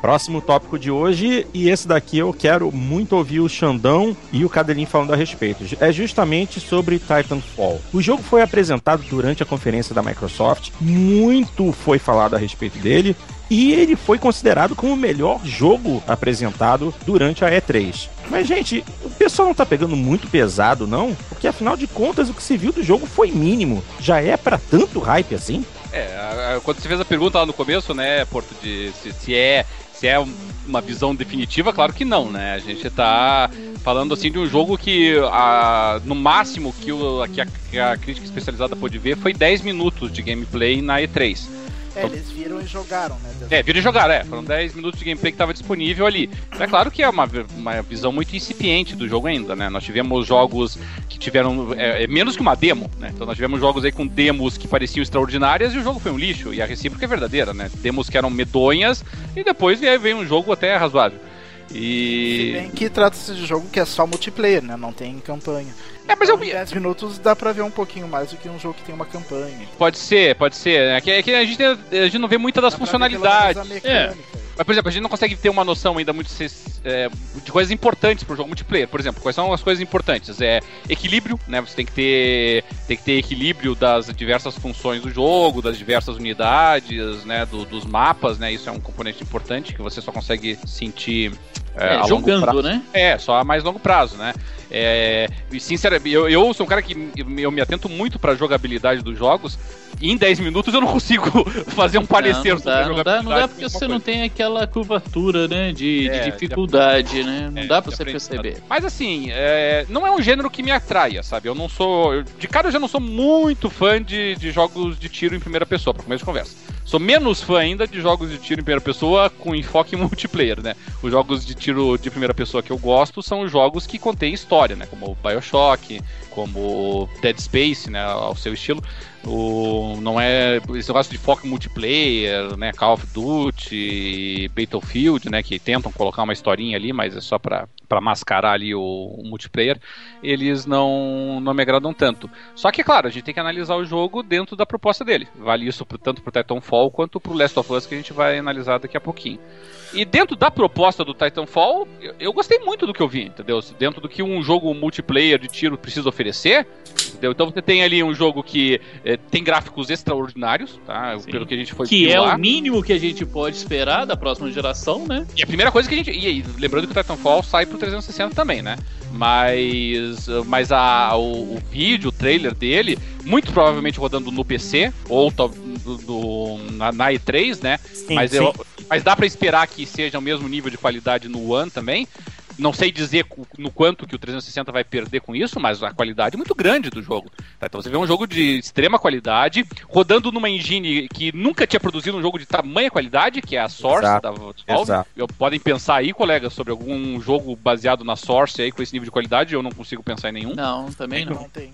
Próximo tópico de hoje, e esse daqui eu quero muito ouvir o Xandão e o Cadelinho falando a respeito. É justamente sobre Titanfall. O jogo foi apresentado durante a conferência da Microsoft, muito foi falado a respeito dele, e ele foi considerado como o melhor jogo apresentado durante a E3. Mas, gente, o pessoal não tá pegando muito pesado, não? Porque afinal de contas, o que se viu do jogo foi mínimo. Já é para tanto hype assim? É, quando você fez a pergunta lá no começo, né, Porto, de se, se é se é uma visão definitiva, claro que não, né? A gente tá falando assim de um jogo que a, no máximo que, o, que, a, que a crítica especializada pôde ver foi 10 minutos de gameplay na E3. É, eles viram e jogaram, né? É, viram e jogaram, é. Foram 10 minutos de gameplay que estava disponível ali. É claro que é uma, uma visão muito incipiente do jogo ainda, né? Nós tivemos jogos que tiveram é, é, menos que uma demo, né? Então nós tivemos jogos aí com demos que pareciam extraordinárias e o jogo foi um lixo. E a recíproca é verdadeira, né? Demos que eram medonhas e depois veio um jogo até razoável. E. Se bem que trata-se de jogo que é só multiplayer, né? Não tem campanha. É, mas então, eu... Em 10 minutos dá pra ver um pouquinho mais do que um jogo que tem uma campanha. Pode ser, pode ser. É que, é que a, gente, a gente não vê muita das dá funcionalidades. É. Mas, por exemplo, a gente não consegue ter uma noção ainda muito é, de coisas importantes pro jogo multiplayer. Por exemplo, quais são as coisas importantes? É equilíbrio, né? Você tem que ter, tem que ter equilíbrio das diversas funções do jogo, das diversas unidades, né? Do, dos mapas, né? Isso é um componente importante que você só consegue sentir é, é jogando, né? É, só a mais longo prazo, né? É, sinceramente, eu, eu sou um cara que eu me atento muito para a jogabilidade dos jogos. E em 10 minutos eu não consigo fazer um parecer não, não sobre dá. Não dá, não dá porque você coisa. não tem aquela curvatura, né? De, é, de dificuldade, de, né? Não é, dá pra você perceber. Mas assim, é, não é um gênero que me atraia, sabe? Eu não sou. De cara eu já não sou muito fã de, de jogos de tiro em primeira pessoa, para começo de conversa. Sou menos fã ainda de jogos de tiro em primeira pessoa com enfoque multiplayer, né? Os jogos de tiro de primeira pessoa que eu gosto são os jogos que contêm história, né? Como Bioshock, como Dead Space, né? Ao seu estilo. O, não é esse negócio de foco multiplayer, né? Call of Duty, Battlefield, né? Que tentam colocar uma historinha ali, mas é só para mascarar ali o, o, multiplayer. Eles não, não me agradam tanto. Só que, claro, a gente tem que analisar o jogo dentro da proposta dele. Vale isso pro, tanto pro Titanfall quanto pro Last of Us, que a gente vai analisar daqui a pouquinho. E dentro da proposta do Titanfall, eu, eu gostei muito do que eu vi, entendeu? Dentro do que um jogo multiplayer de tiro precisa oferecer, entendeu? Então você tem ali um jogo que é, tem gráficos extraordinários, tá? Sim. Pelo que a gente foi Que é o mínimo que a gente pode esperar da próxima geração, né? E a primeira coisa que a gente. E aí, lembrando que o Titanfall sai pro 360 também, né? Mas, mas a, o, o vídeo, o trailer dele, muito provavelmente rodando no PC, ou do, do, na, na, E3, né? Sim, mas, sim. Eu, mas dá para esperar que seja o mesmo nível de qualidade no One também. Não sei dizer no quanto que o 360 vai perder com isso, mas a qualidade é muito grande do jogo. Tá? Então você vê um jogo de extrema qualidade, rodando numa engine que nunca tinha produzido um jogo de tamanha qualidade, que é a Source exato, da Valve. Podem pensar aí, colegas, sobre algum jogo baseado na Source aí com esse nível de qualidade, eu não consigo pensar em nenhum. Não, também não. Não tem.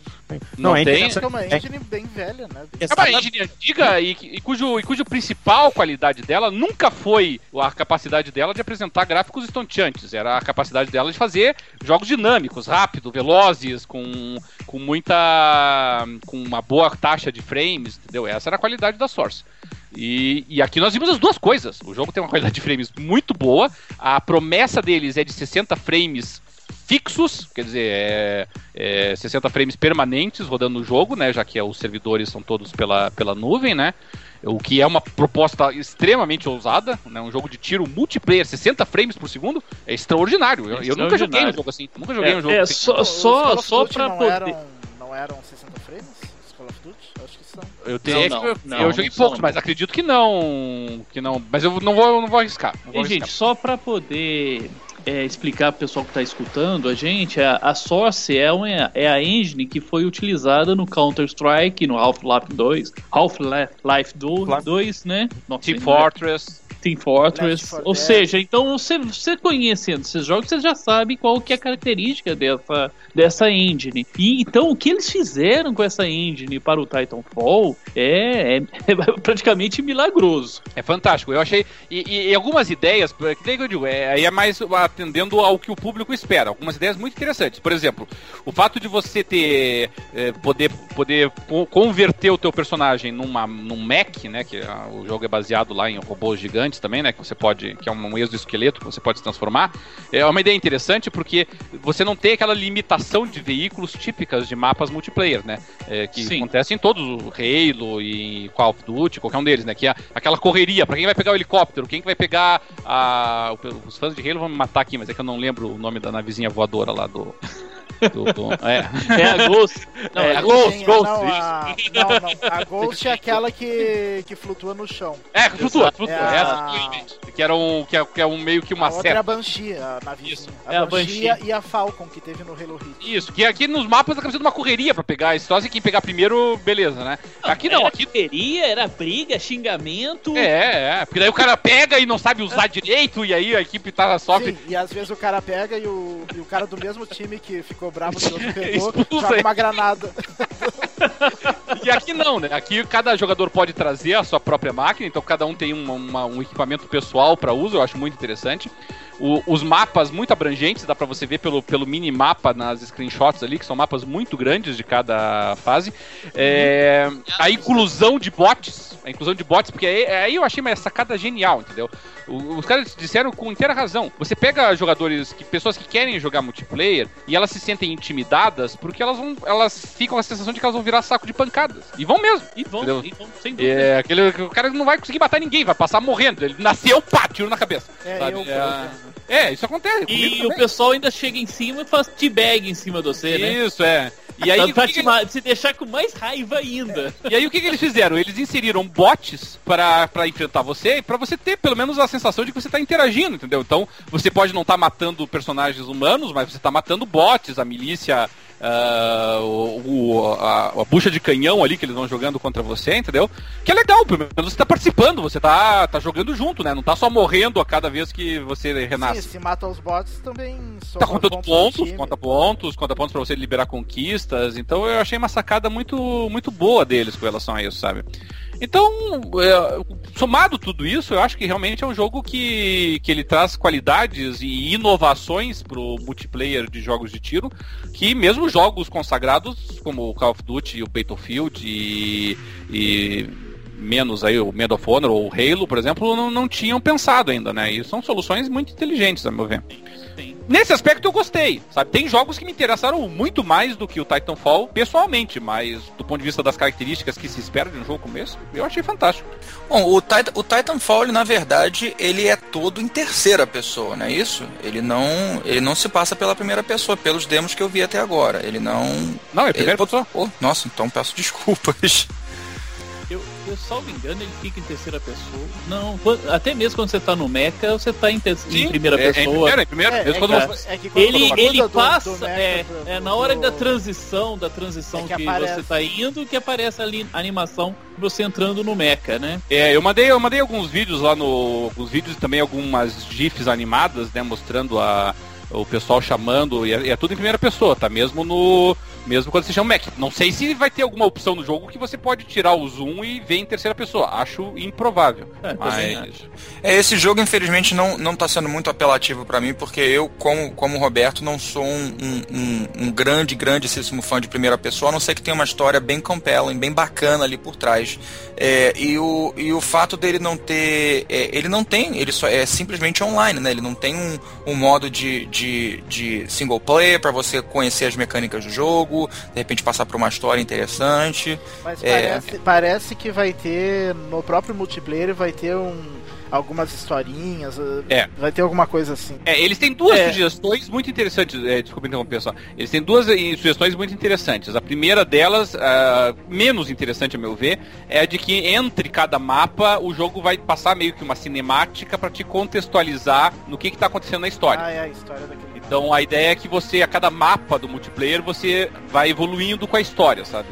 Não, não tem. É uma engine bem velha, né? É uma engine antiga e, e, cujo, e cujo principal qualidade dela nunca foi a capacidade dela de apresentar gráficos estonteantes, era a capacidade capacidade dela de fazer jogos dinâmicos, rápidos, velozes, com, com muita. com uma boa taxa de frames, entendeu? Essa era a qualidade da Source. E, e, aqui nós vimos as duas coisas. O jogo tem uma qualidade de frames muito boa, a promessa deles é de 60 frames fixos, quer dizer, é, é 60 frames permanentes rodando no jogo, né? Já que os servidores são todos pela, pela nuvem, né? O que é uma proposta extremamente ousada, né? Um jogo de tiro multiplayer, 60 frames por segundo, é extraordinário. Eu, eu nunca joguei um jogo assim. Nunca joguei é, um jogo é, assim. Só, só, só pra não poder. Eram, não eram 60 frames? Call of Duty? Acho que são. Eu tenho. Não, não, não, eu joguei poucos, mas acredito que não. Que não. Mas eu não vou, não vou arriscar. Não vou e, arriscar. gente, só pra poder é, explicar para o pessoal que está escutando a gente, a, a Source é, uma, é a engine que foi utilizada no Counter-Strike, no Half-Life 2, Half-Life 2, né? Team Fortress. Team Fortress. Ou seja, então você, você conhecendo esses jogos, você já sabe qual que é a característica dessa, dessa engine. E então o que eles fizeram com essa engine para o Titanfall é, é, é praticamente milagroso. É fantástico. Eu achei. E, e, algumas ideias, que daí que eu digo, é, aí é mais atendendo ao que o público espera. Algumas ideias muito interessantes. Por exemplo, o fato de você ter. É, poder, poder converter o teu personagem numa, num mech, né? Que a, o jogo é baseado lá em robôs gigantes também, né? Que você pode. que é um exoesqueleto que você pode se transformar. É uma ideia interessante porque você não tem aquela limitação de veículos típicas de mapas multiplayer, né? É, que Sim. acontece em todos, o Halo e Call of Duty, qualquer um deles, né? Que é aquela correria, para quem vai pegar o helicóptero, quem que vai pegar a. Os fãs de Halo vão me matar aqui, mas é que eu não lembro o nome da navezinha voadora lá do. É. é a Ghost. Não, é, a Ghost, Ghost. Não, a, não, não, a Ghost é aquela que, que flutua no chão. É, que flutua, flutua. É, a... que era um que é, que é um meio que uma a outra é a Banshee, a navinha. Isso. A é Banshee, a Banshee e a Falcon que teve no Halo Reach. Isso, que aqui nos mapas acaba sendo uma correria pra pegar a história e quem pegar primeiro, beleza, né? Não, aqui não, aqui correria, era briga, xingamento. É, é, porque daí o cara pega e não sabe usar direito e aí a equipe tá sofre. Sim, e às vezes o cara pega e o, e o cara do mesmo time que ficou bravo que o outro pegou, joga uma granada. E aqui não, né? Aqui cada jogador pode trazer a sua própria máquina, então cada um tem uma, uma, um equipamento pessoal para uso, eu acho muito interessante. O, os mapas muito abrangentes, dá para você ver pelo, pelo mini mapa nas screenshots ali, que são mapas muito grandes de cada fase. É, a inclusão de bots, a inclusão de bots, porque aí, aí eu achei uma sacada genial, entendeu? O- Os caras disseram com inteira razão. Você pega jogadores, que, pessoas que querem jogar multiplayer e elas se sentem intimidadas porque elas vão, elas ficam com a sensação de que elas vão virar saco de pancadas. E vão mesmo. E vão, Entendeu? e vão sem dúvida. É, aquele, o cara não vai conseguir matar ninguém, vai passar morrendo. Ele nasceu, pá, tiro na cabeça. É, sabe? eu, É. é, isso acontece. E o também. pessoal ainda chega em cima e faz teabag em cima de você, né? Isso, é. E aí, pra o que te que- deixar com mais raiva ainda. e aí o que, que eles fizeram? Eles inseriram bots pra enfrentar você e pra você ter pelo menos a sensação de que você tá interagindo, entendeu? Então você pode não estar matando personagens humanos, mas você tá matando bots, a milícia, ah, o, a, a bucha de canhão ali que eles vão jogando contra você, entendeu? Que é legal, pelo menos você tá participando, você tá, tá jogando junto, né? Não tá só morrendo a cada vez que você renasce. Sim, se mata os bots também Tá contando pontos conta pontos, conta pontos pra você liberar conquistas. Então eu achei uma sacada muito, muito boa deles com relação a isso, sabe? Então, é, somado tudo isso, eu acho que realmente é um jogo que, que ele traz qualidades e inovações pro multiplayer de jogos de tiro, que mesmo jogos consagrados, como o Call of Duty o Battlefield e, e menos aí o Medal of Honor ou o Halo, por exemplo, não, não tinham pensado ainda, né? E são soluções muito inteligentes, a meu ver. Sim. Nesse aspecto eu gostei, sabe? Tem jogos que me interessaram muito mais do que o Titanfall pessoalmente, mas do ponto de vista das características que se espera de um jogo como esse, eu achei fantástico. Bom, o, Titan, o Titanfall, ele, na verdade, ele é todo em terceira pessoa, não é isso? Ele não, ele não se passa pela primeira pessoa, pelos demos que eu vi até agora. Ele não. Não, é primeira ele, pessoa. Oh, nossa, então peço desculpas. Eu, salvo engano, ele fica em terceira pessoa. Não, até mesmo quando você tá no mecha, você tá em, primeira é, pessoa. É, em primeira, é em primeira. É, Mesmo é quando você- é que quando Ele, ele do- do passa, mecha é, pro- é na hora pro- da transição, da transição É que que, você tá indo, que aparece ali a animação de você entrando no mecha, né? É, eu mandei, eu mandei alguns vídeos lá no. Alguns vídeos e também algumas GIFs animadas, né? Mostrando a, o pessoal chamando. E é, é tudo em primeira pessoa, tá? Mesmo no. Mesmo quando você chama Mac. Não sei se vai ter alguma opção no jogo que você pode tirar o zoom e ver em terceira pessoa. Acho improvável. É, Mas. É, esse jogo, infelizmente, não, não tá sendo muito apelativo pra mim, porque eu, como, como Roberto, não sou um, um, um, um grande, grandíssimo fã de primeira pessoa, a não ser que tenha uma história bem compelling, bem bacana ali por trás. É, e, o, e o fato dele não ter. é, ele não tem, ele só é simplesmente online, né? Ele não tem um, um modo de, de, de single player pra você conhecer as mecânicas do jogo, de repente passar por uma história interessante. Mas É. parece, parece que vai ter, no próprio multiplayer, vai ter um, algumas historinhas, É. vai ter alguma coisa assim. É, eles têm duas É. sugestões muito interessantes. É, desculpa interromper só. Eles têm duas eh, sugestões muito interessantes. A primeira delas, menos interessante a meu ver, é a de que entre cada mapa o jogo vai passar meio que uma cinemática para te contextualizar no que está acontecendo na história. Ah, é a história daquele. Então a ideia é que você, a cada mapa do multiplayer, você vai evoluindo com a história, sabe?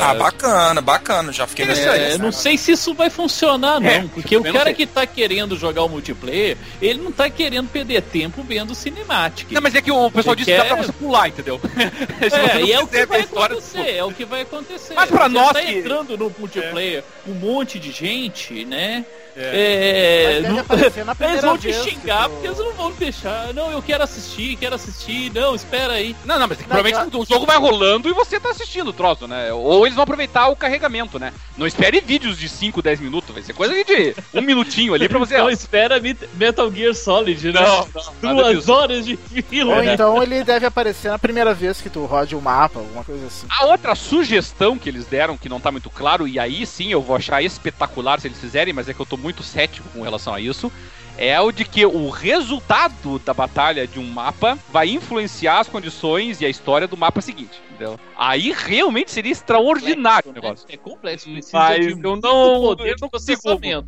Ah, bacana, bacana, já fiquei nessa É, aí. não sei se isso vai funcionar, não. É, porque o cara sei. que tá querendo jogar o multiplayer, ele não tá querendo perder tempo vendo cinemática. Não, mas é que o pessoal disse que dá quer- pra você pular, entendeu? É, e é o que vai história, acontecer, é o que vai acontecer. Mas pra Você nós tá que- entrando no multiplayer, um monte de gente, né? É, deve não- aparecer na eles vão te xingar tu- porque eles não vão deixar. Não, eu quero assistir, quero assistir. Não, espera aí. Não, não, mas é que Não, provavelmente o jogo vai rolando e você tá assistindo o troço, né? Ou eles vão aproveitar o carregamento, né? Não espere vídeos de 5, 10 minutos, vai ser coisa de um minutinho ali pra você. Então espera Met- Metal Gear Solid, né? Não, não, Duas disso. horas de fila, Ou né? então ele deve aparecer na primeira vez que tu rode o mapa, alguma coisa assim. A outra sugestão que eles deram, que não tá muito claro, e aí sim eu vou achar espetacular se eles fizerem, mas é que eu tô muito cético com relação a isso, é o de que o resultado da batalha de um mapa vai influenciar as condições e a história do mapa seguinte, entendeu? Aí realmente seria extraordinário o negócio. É complexo, precisa Mas de eu não, poder eu não consigo,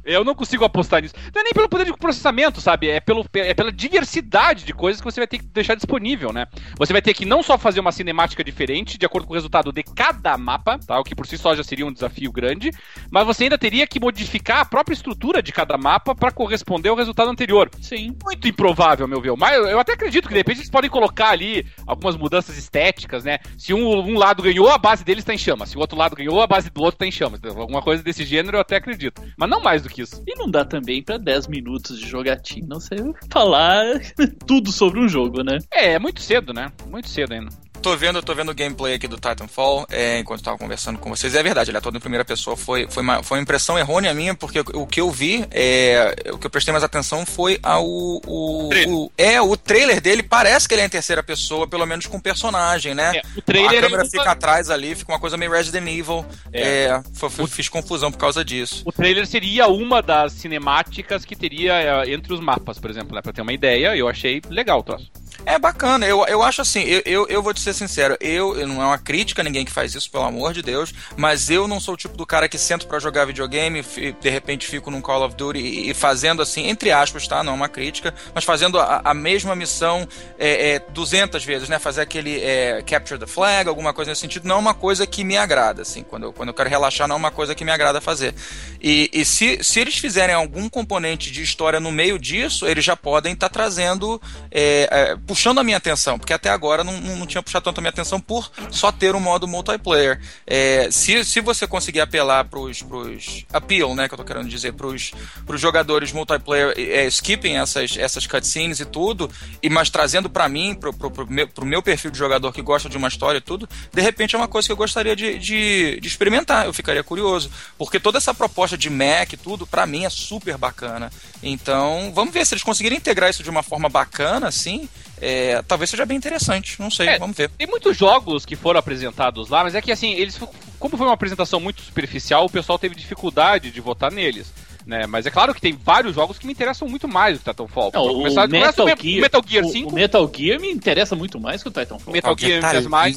eu não consigo apostar nisso. Não é nem pelo poder de processamento, sabe? É, pelo, é pela diversidade de coisas que você vai ter que deixar disponível, né? Você vai ter que não só fazer uma cinemática diferente, de acordo com o resultado de cada mapa, tá? O que por si só já seria um desafio grande, mas você ainda teria que modificar a própria estrutura de cada mapa para corresponder ao resultado resultado anterior. Sim. Muito improvável, meu ver. Mas eu até acredito que de repente eles podem colocar ali algumas mudanças estéticas, né? Se um, um lado ganhou, a base dele está em chamas. Se o outro lado ganhou, a base do outro está em chamas. Alguma coisa desse gênero eu até acredito. Mas não mais do que isso. E não dá também pra 10 minutos de jogatina você falar tudo sobre um jogo, né? É, é muito cedo, né? Muito cedo ainda tô vendo, tô vendo o gameplay aqui do Titanfall é, enquanto tava conversando com vocês. É verdade, ele é todo em primeira pessoa. Foi, foi, uma, foi uma impressão errônea minha, porque o que eu vi, é, o que eu prestei mais atenção foi ao. O, o, é, o trailer dele parece que ele é em terceira pessoa, pelo menos com personagem, né? É, o trailer a câmera fica atrás ali, fica uma coisa meio Resident Evil. É. é foi, foi, fiz confusão por causa disso. O trailer seria uma das cinemáticas que teria é, entre os mapas, por exemplo, né? Pra ter uma ideia, eu achei legal o troço. É bacana, eu, eu acho assim, eu, eu, eu vou te ser sincero, eu, eu, não é uma crítica a ninguém que faz isso, pelo amor de Deus, mas eu não sou o tipo do cara que sento para jogar videogame, de repente fico num Call of Duty e, e, fazendo assim, entre aspas, tá? Não é uma crítica, mas fazendo a, a mesma missão é, é, 200 vezes, né? Fazer aquele é, Capture the Flag, alguma coisa nesse sentido, não é uma coisa que me agrada, assim, quando eu, quando eu quero relaxar, não é uma coisa que me agrada fazer. E, e se, se eles fizerem algum componente de história no meio disso, eles já podem estar tá trazendo é, é puxando a minha atenção, porque até agora não, não, tinha puxado tanto a minha atenção por só ter um modo multiplayer. É, se, se você conseguir apelar pros, pros appeal, né, que eu tô querendo dizer, pros, pros jogadores multiplayer é, skipping essas, essas cutscenes e tudo, e mas trazendo para mim, pro, pro, pro, meu, pro meu perfil de jogador que gosta de uma história e tudo, de repente é uma coisa que eu gostaria de, de, de experimentar, eu ficaria curioso, porque toda essa proposta de Mac e tudo, para mim é super bacana. Então, vamos ver se eles conseguirem integrar isso de uma forma bacana, assim, é, talvez seja bem interessante, não sei, é, vamos ver. Tem muitos jogos que foram apresentados lá, mas é que assim, eles como foi uma apresentação muito superficial, o pessoal teve dificuldade de votar neles. Né? Mas é claro que tem vários jogos que me interessam muito mais do que Titanfall. Não, o, começar, Metal, Gear, o Metal Gear 5. O, o, Metal Gear me interessa muito mais que o Titanfall. O Metal Gear me interessa tá mais.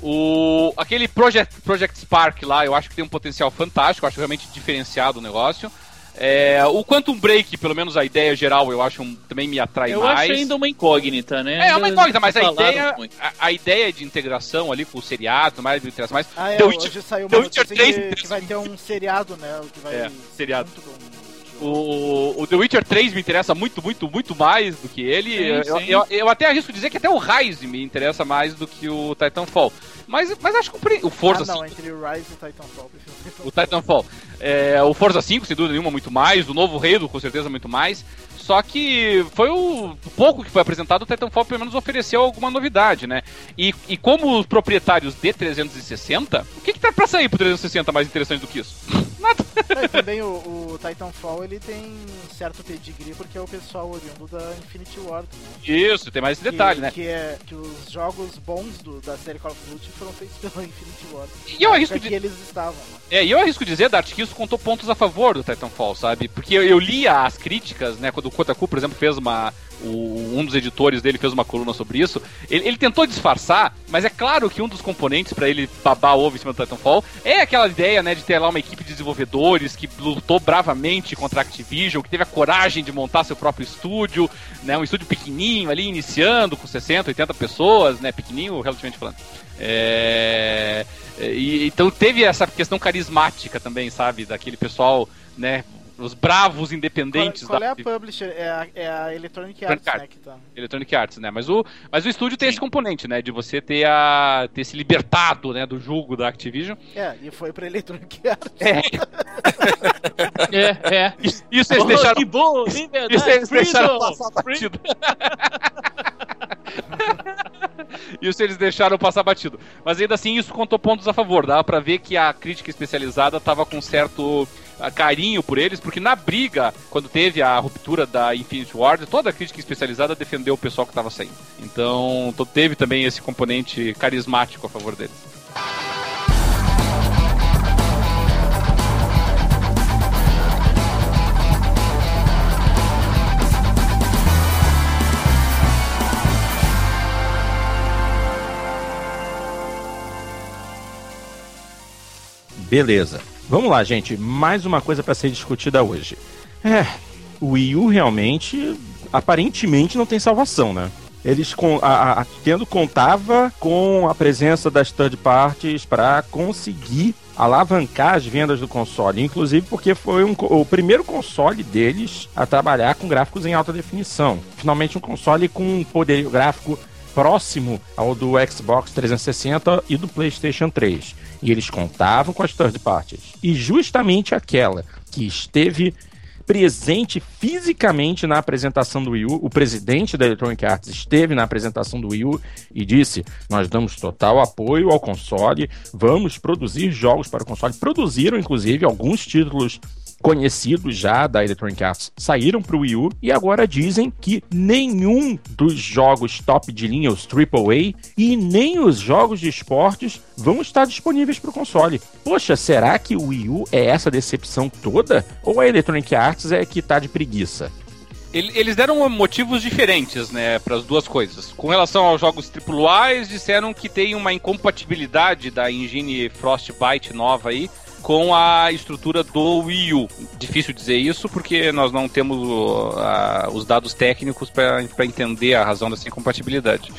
O, aquele Project, Project Spark lá, eu acho que tem um potencial fantástico, eu acho realmente diferenciado o negócio. É, o Quantum Break, pelo menos a ideia geral, eu acho um, também me atrai eu mais. Eu acho ainda uma incógnita, né? É, é uma incógnita, mas a ideia, a, a, ideia de integração ali com o seriado, mais me interessa mais. Ah, é, The Witcher, hoje saiu uma The Witcher 3 que, que, vai ter um seriado, né? Que vai é, seriado. O, o, The Witcher 3 me interessa muito, muito, muito mais do que ele. Sim, eu, sim. Eu, eu, até arrisco dizer que até o Rise me interessa mais do que o Titanfall. Mas, mas acho que o Forza ah, não, 5... entre o Rise e o Titanfall. O Titanfall. É, o Forza 5, sem dúvida nenhuma, muito mais. O novo Halo, com certeza, muito mais. Só que foi o pouco que foi apresentado, o Titanfall pelo menos ofereceu alguma novidade, né? E, e como os proprietários de 360, o que, que tá pra sair pro 360 mais interessante do que isso? Nada. É, também o, o, Titanfall ele tem um certo pedigree porque é o pessoal oriundo da Infinity Ward. Né? Isso, tem mais esse detalhe, que, né? Que, é, que os jogos bons do, da série Call of Duty foram feitos pela Infinity Ward. E eu arrisco de... que eles estavam. Né? É, e eu arrisco dizer, Dart, que isso contou pontos a favor do Titanfall, sabe? Porque eu, eu lia as críticas, né? Quando Kotaku, por exemplo, fez uma, o, um dos editores dele fez uma coluna sobre isso. Ele, ele tentou disfarçar, mas é claro que um dos componentes para ele babar ovo em cima do Titanfall é aquela ideia, né, de ter lá uma equipe de desenvolvedores que lutou bravamente contra a Activision, que teve a coragem de montar seu próprio estúdio, né, um estúdio pequenininho ali, iniciando com 60, 80 pessoas, né, pequenininho relativamente falando. É... E, então teve essa questão carismática também, sabe, daquele pessoal, né, os bravos independentes qual, qual da... é a publisher? É a, é a Electronic Arts, Arts, né? Que tá... Electronic Arts, né? Mas o, mas o estúdio tem Sim. esse componente, né? De você ter, a, ter se libertado né, do julgo da Activision. É, e foi pra Electronic Arts. É. é, é. Isso, isso eles oh, deixaram... Que bom, verdade. Isso eles deixaram passar batido. isso eles deixaram passar batido. Mas ainda assim, isso contou pontos a favor. Dá pra ver que a crítica especializada tava com certo carinho por eles, porque na briga, quando teve a ruptura da Infinity Ward, toda a crítica especializada defendeu o pessoal que estava saindo. Então, teve também esse componente carismático a favor deles. Beleza. Vamos lá, gente. Mais uma coisa para ser discutida hoje. É, o Wii U realmente, aparentemente, não tem salvação, né? eles a, a contava com a presença das third parties para conseguir alavancar as vendas do console, inclusive porque foi um, o primeiro console deles a trabalhar com gráficos em alta definição. Finalmente um console com um poder gráfico próximo ao do Xbox 360 e do PlayStation 3. E eles contavam com as third parties. E justamente aquela que esteve presente fisicamente na apresentação do Wii U. O presidente da Electronic Arts esteve na apresentação do Wii U e disse: Nós damos total apoio ao console, vamos produzir jogos para o console. Produziram, inclusive, alguns títulos conhecidos já da Electronic Arts saíram para o Wii U e agora dizem que nenhum dos jogos top de linha, os AAA, e nem os jogos de esportes vão estar disponíveis para o console. Poxa, será que o Wii U é essa decepção toda? Ou a Electronic Arts é que está de preguiça? Eles deram motivos diferentes, né, para as duas coisas. Com relação aos jogos AAA, eles disseram que tem uma incompatibilidade da engine Frostbite nova aí com a estrutura do Wii U. Difícil dizer isso porque nós não temos os dados técnicos para entender a razão dessa incompatibilidade.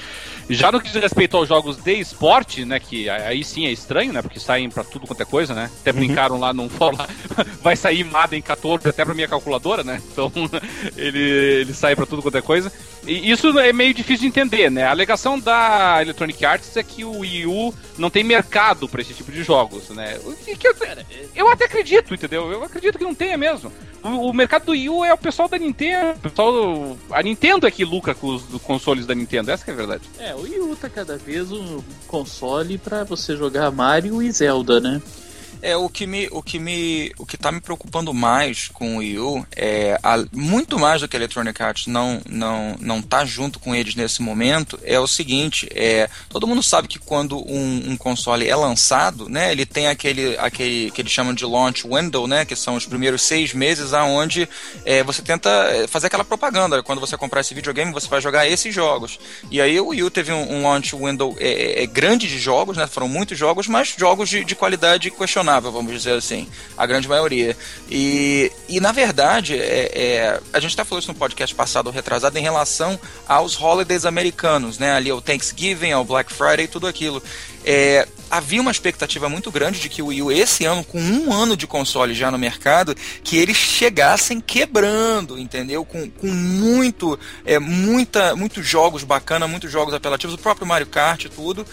Já no que diz respeito aos jogos de esporte, né, que aí sim é estranho, né, porque saem para tudo quanto é coisa, né? Até uhum. brincaram lá num fórum, vai sair Madden 14 até para minha calculadora, né? Então ele, ele sai para tudo quanto é coisa. E isso é meio difícil de entender, né? A alegação da Electronic Arts é que o Wii U não tem mercado para esse tipo de jogos, né? Que eu, eu, até acredito, entendeu? Eu acredito que não tenha mesmo. O, o mercado do Wii U é o pessoal da Nintendo, o pessoal, a Nintendo é que lucra com os consoles da Nintendo, essa é a verdade. É, o Wii U tá cada vez um console para você jogar Mario e Zelda, né? É, o que me, o que me, o que tá me preocupando mais com o Wii U é a, muito mais do que a Electronic Arts não não não tá junto com eles nesse momento é o seguinte, é todo mundo sabe que quando um, um console é lançado, né, ele tem aquele aquele que eles chamam de launch window, né, que são os primeiros seis meses aonde é, você tenta é, fazer aquela propaganda. Quando você comprar esse videogame, você vai jogar esses jogos. E aí o Wii U teve um, um launch window é, é, é grande de jogos, né, foram muitos jogos, mas jogos de, de qualidade questionável vamos dizer assim, a grande maioria. E, e na verdade, é, é a gente está falando isso no podcast passado, retrasado, em relação aos holidays americanos, né? Ali o Thanksgiving, ao Black Friday, tudo aquilo. É, havia uma expectativa muito grande de que o Wii U, esse ano, com um ano de console já no mercado, que eles chegassem quebrando, entendeu? Com, com muito, é, muita, muitos jogos bacana, muitos jogos apelativos, o próprio Mario Kart e tudo.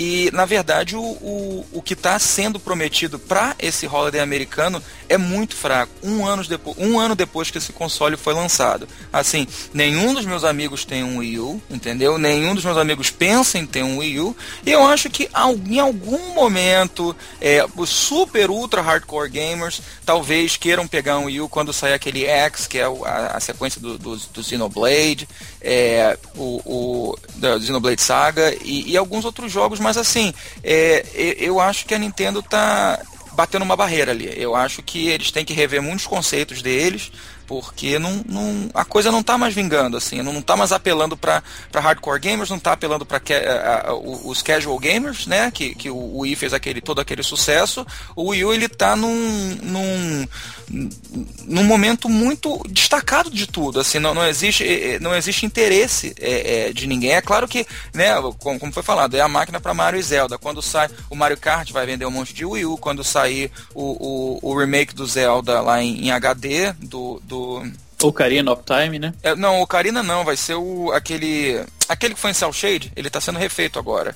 E, na verdade, o, o, o que está sendo prometido para esse holiday americano é muito fraco. Um ano, depois, um ano depois que esse console foi lançado. Assim, nenhum dos meus amigos tem um Wii U, entendeu? Nenhum dos meus amigos pensa em ter um Wii U. E eu acho que em algum momento, é, os super ultra hardcore gamers talvez queiram pegar um Wii U quando sair aquele X, que é a, a sequência do, do, do Xenoblade, é, o, o da Xenoblade Saga e, e alguns outros jogos mas assim, é, eu acho que a Nintendo tá batendo uma barreira ali. Eu acho que eles têm que rever muitos conceitos deles, porque não, não, a coisa não está mais vingando, assim, não, está mais apelando para hardcore gamers, não está apelando para os casual gamers, né, que, que o Wii fez aquele, todo aquele sucesso, o Wii U ele está num, num, num momento muito destacado de tudo, assim, não, não, existe, é, é, não existe interesse é, é, de ninguém, é claro que, né, como, como foi falado, é a máquina para Mario e Zelda, quando sai o Mario Kart vai vender um monte de Wii U, quando sair o, o, o remake do Zelda lá em, em HD, do, do do. Ocarina of Time, né? É, não, Ocarina não, vai ser o aquele. Aquele que foi em Cell Shade, ele tá sendo refeito agora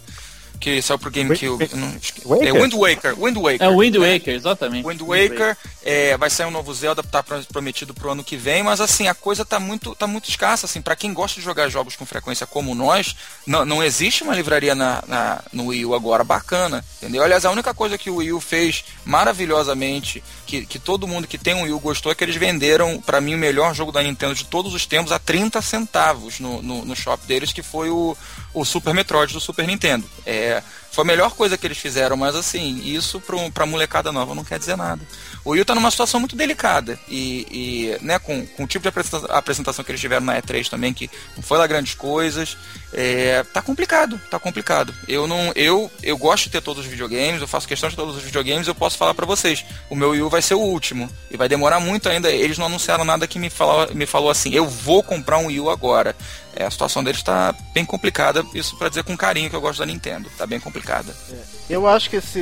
que saiu pro GameCube. É Wind Waker. Wind Waker. É o Wind né? Waker, exatamente. Wind Waker, é, vai sair um novo Zelda, tá prometido pro ano que vem, mas assim, a coisa tá muito, tá muito escassa, assim, para quem gosta de jogar jogos com frequência como nós, não, não existe uma livraria na, na, no Wii U agora bacana, entendeu? Aliás, a única coisa que o Wii U fez maravilhosamente, que, que todo mundo que tem um Wii U gostou, é que eles venderam, para mim, o melhor jogo da Nintendo de todos os tempos a 30 centavos no, no, no shop deles, que foi o, o Super Metroid do Super Nintendo. É, Foi a melhor coisa que eles fizeram, mas assim, isso pra, pra molecada nova não quer dizer nada. O Wii U tá numa situação muito delicada. E, e né, com, com o tipo de apresenta- apresentação que eles tiveram na E3 também, que não foi lá grandes coisas, é, tá complicado, tá complicado. Eu não. Eu, eu gosto de ter todos os videogames, eu faço questão de todos os videogames, eu posso falar pra vocês. O meu Wii U vai ser o último. E vai demorar muito ainda. Eles não anunciaram nada que me falou, me falou assim, eu vou comprar um Wii U agora. É, a situação deles tá bem complicada, isso pra dizer com carinho que eu gosto da Nintendo. Tá bem complicada. Eu acho que esse,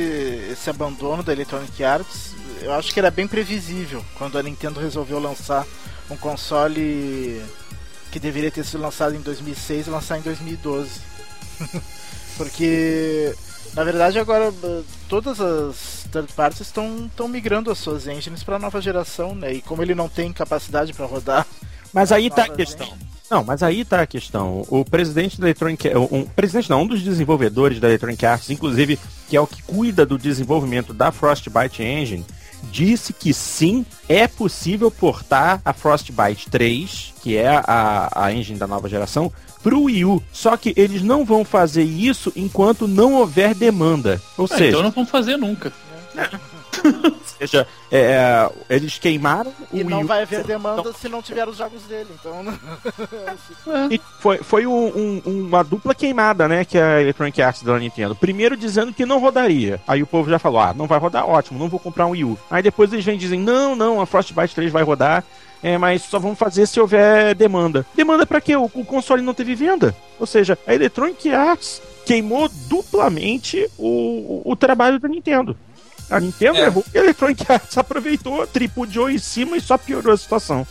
esse abandono da Electronic Arts, eu acho que era bem previsível quando a Nintendo resolveu lançar um console que deveria ter sido lançado em 2006 e lançar em 2012. Porque, na verdade, agora todas as third parties estão estão migrando as suas engines para a nova geração, né? E como ele não tem capacidade para rodar, Mas aí tá a questão. engines- Não, mas aí tá a questão. O presidente da Electronic um presidente não, um dos desenvolvedores da Electronic Arts, inclusive, que é o que cuida do desenvolvimento da Frostbite Engine, disse que sim, é possível portar a Frostbite 3, que é a, a engine da nova geração, pro Wii U. Só que eles não vão fazer isso enquanto não houver demanda. Ou Ah, seja, então não vamos fazer nunca. Ou seja, é, eles queimaram o E não vai haver demanda se não tiver os jogos dele. Então, E foi, foi um- um- uma dupla queimada, né? Que a Electronic Arts na Nintendo. Primeiro dizendo que não rodaria. Aí o povo já falou: ah, não vai rodar, ótimo, não vou comprar um Wii U. Aí depois eles vêm e dizem: não, não, a Frostbite 3 vai rodar. É, mas só vamos fazer se houver demanda. Demanda pra quê? O, o console não teve venda. Ou seja, a Electronic Arts queimou duplamente o, o, o trabalho da Nintendo. A Nintendo É. errou e a Electronic Arts aproveitou, tripudiou em cima e só piorou a situação.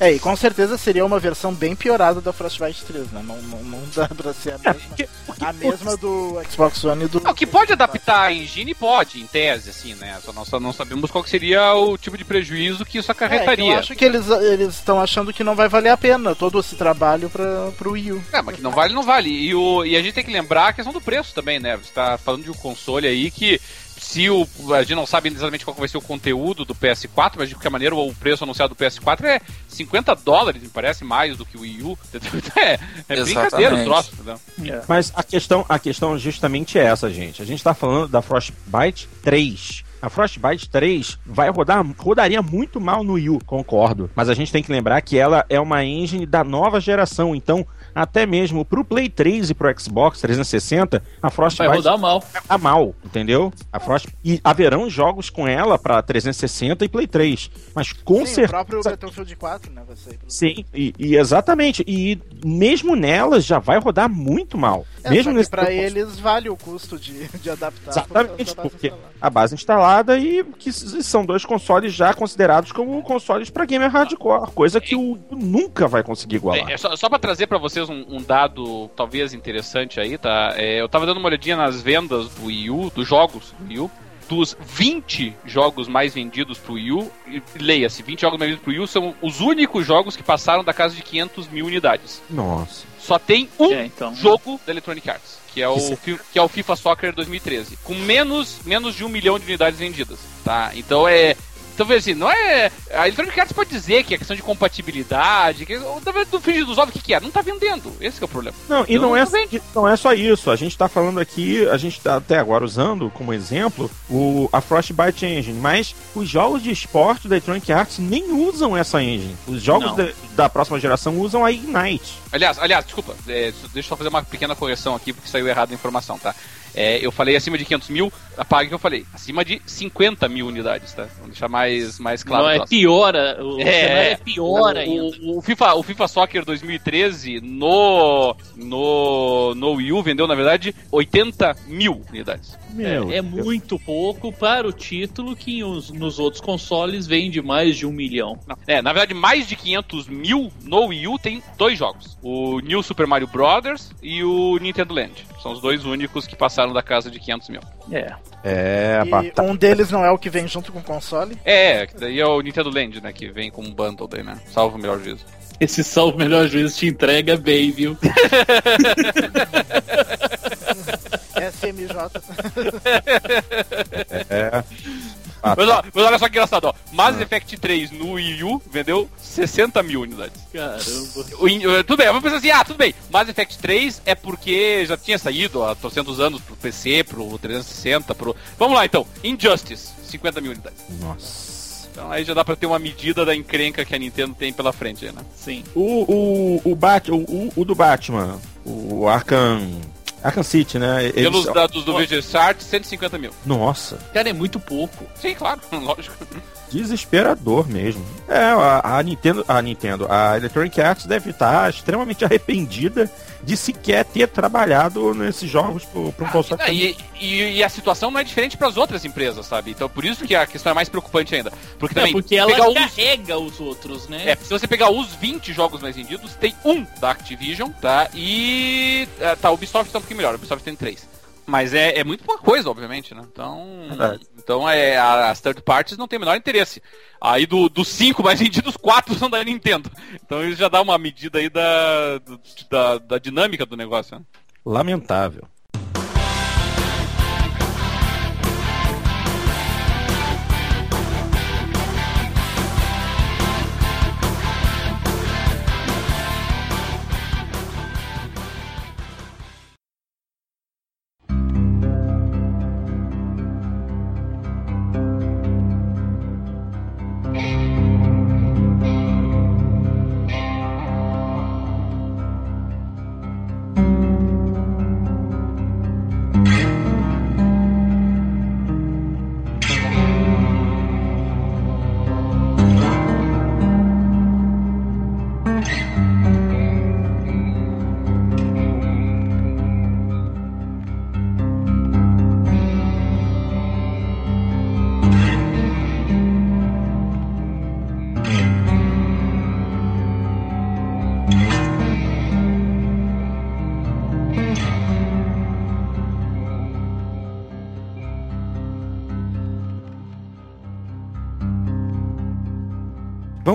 É, e com certeza seria uma versão bem piorada da Frostbite 3, né? Não, não, não dá pra ser a É, mesma, porque- porque- a mesma do Xbox One e do. Não, que pode adaptar a engine, pode, em tese, assim, né? Só nós só não sabemos qual que seria o tipo de prejuízo que isso É, acarretaria. eu acho que eles eles estão achando que não vai valer a pena todo esse trabalho para pro Wii U. É, mas que não vale, não vale. E, o, e a gente tem que lembrar a questão do preço também, né? Você tá falando de um console aí que. Se o. A gente não sabe exatamente qual vai ser o conteúdo do PS4, mas de qualquer maneira o preço anunciado do PS4 é 50 dólares, me parece, mais do que o Wii U. É, é brincadeira o troço, entendeu? É. Mas a questão, a questão justamente é essa, gente. A gente tá falando da Frostbite 3. A Frostbite 3 vai rodar, rodaria muito mal no Wii U, concordo. Mas a gente tem que lembrar que ela é uma engine da nova geração, então até mesmo pro Play 3 e pro Xbox 360, a Vai Frostbite rodar mal. tá mal, entendeu? A Frost e haverão jogos com ela pra 360 e Play 3, mas com Sim, o certeza próprio Battlefield 4, né? Vai sair pro- Sim, e, e exatamente. E mesmo nelas já vai rodar muito mal. É, mesmo nesse pra eles vale o custo de, de adaptar. Exatamente, porque instalada. a base instalada e que são dois consoles já considerados como consoles pra gamer hardcore, coisa que o nunca vai conseguir igualar. É, é só, só pra trazer pra vocês um, um dado talvez interessante aí, tá? É, eu tava dando uma olhadinha nas vendas do Wii U, dos jogos do Wii U. Dos 20 jogos mais vendidos pro Wii U, leia-se, 20 jogos mais vendidos pro Wii U são os únicos jogos que passaram da casa de 500 mil unidades. Nossa. Só tem um É, então. jogo da Electronic Arts, que é o, fi- que é o FIFA Soccer 2013, com menos, menos de um milhão de unidades vendidas, tá? Então é... Então, assim, não é... A Electronic Arts pode dizer que é questão de compatibilidade, que... Verdade, do Finge dos Ovos, o que que é? Não tá vendendo, esse que é o problema. Não, e Não, não é, não é só isso. A gente tá falando aqui, a gente tá até agora usando como exemplo o, a Frostbite Engine, mas os jogos de esporte da Electronic Arts nem usam essa engine. Os jogos da próxima geração usam a Ignite. Aliás, aliás, desculpa, é, deixa eu só fazer uma pequena correção aqui, porque saiu errado a informação, tá? É, eu falei acima de 500 mil, apague o que eu falei. Acima de 50 mil unidades, tá? Vamos deixar mais, mais claro. não, o é troço. pior, o É. é pior ainda. O, o FIFA, o FIFA Soccer 2013 no, no, no Wii U vendeu, na verdade, 80 mil unidades. Meu É, é muito pouco para o título que os- nos outros consoles vende mais de um milhão. Não, é, na verdade, mais de 500 mil no Wii U tem dois jogos: o New Super Mario Brothers e o Nintendo Land. São os dois únicos que passaram da casa de 500 mil. É. É, E batata. um deles não é o que vem junto com o console. É, que daí é o Nintendo Land, né? Que vem com um bundle daí, né? Salvo o melhor juízo. Esse salvo melhor juízo te entrega bem, viu? SMJ. É. Ah, mas, ó, mas olha só que engraçado, ó. Mass ah. Effect 3 no Wii U vendeu 60 mil unidades. Caramba. O, tudo bem, eu vou pensar assim, ah, tudo bem. Mass Effect 3 é porque já tinha saído há 300 anos pro PC, pro 360, pro... Vamos lá, então. Injustice, 50 mil unidades. Nossa. Então aí já dá pra ter uma medida da encrenca que a Nintendo tem pela frente, né? Sim. O, o, o, Bat, o, o, o do Batman, o Arkham Arkham City, né? Eles... Pelos dados do VG Chart, 150 mil. Nossa. Cara, é muito pouco. Sim, claro, lógico. Desesperador mesmo. É, a, a, Nintendo, a Nintendo, a Electronic Arts deve estar extremamente arrependida de sequer ter trabalhado nesses jogos para um ah, console. E, e, e, a situação não é diferente para as outras empresas, sabe? Então por isso que a questão é mais preocupante ainda. Porque também. É porque ela carrega os... os outros, né? É, se você pegar os 20 jogos mais vendidos, tem um da Activision, tá? E. É, tá, o Ubisoft tá um pouquinho melhor, o Ubisoft tem três. Mas é, é muito pouca coisa, obviamente, né? Então. Então é, as third parties não tem o menor interesse. Aí dos do cinco mais vendidos, quatro são da Nintendo. Então isso já dá uma medida aí da, da, da dinâmica do negócio. Né? Lamentável.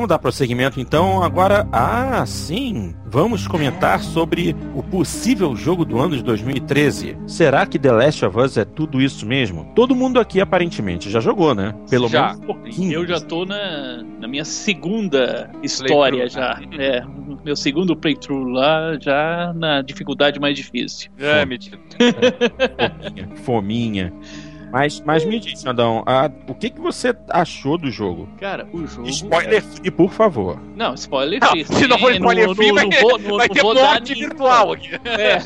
Vamos dar prosseguimento então. Agora, ah, sim, vamos comentar sobre o possível jogo do ano de 2013. Será que The Last of Us é tudo isso mesmo? Todo mundo aqui aparentemente já jogou, né? Pelo já. menos um pouquinho. Eu já tô na, na minha segunda história já. É, meu segundo playthrough lá, já na dificuldade mais difícil. É, mentira. Fominha. Fominha. Mas, mas me diz, Andão, a, o que, que você achou do jogo? Cara, o jogo. Spoiler free, por favor. Não, spoiler free. Não, se não for spoiler free, vai, vai ter morte virtual aqui. É.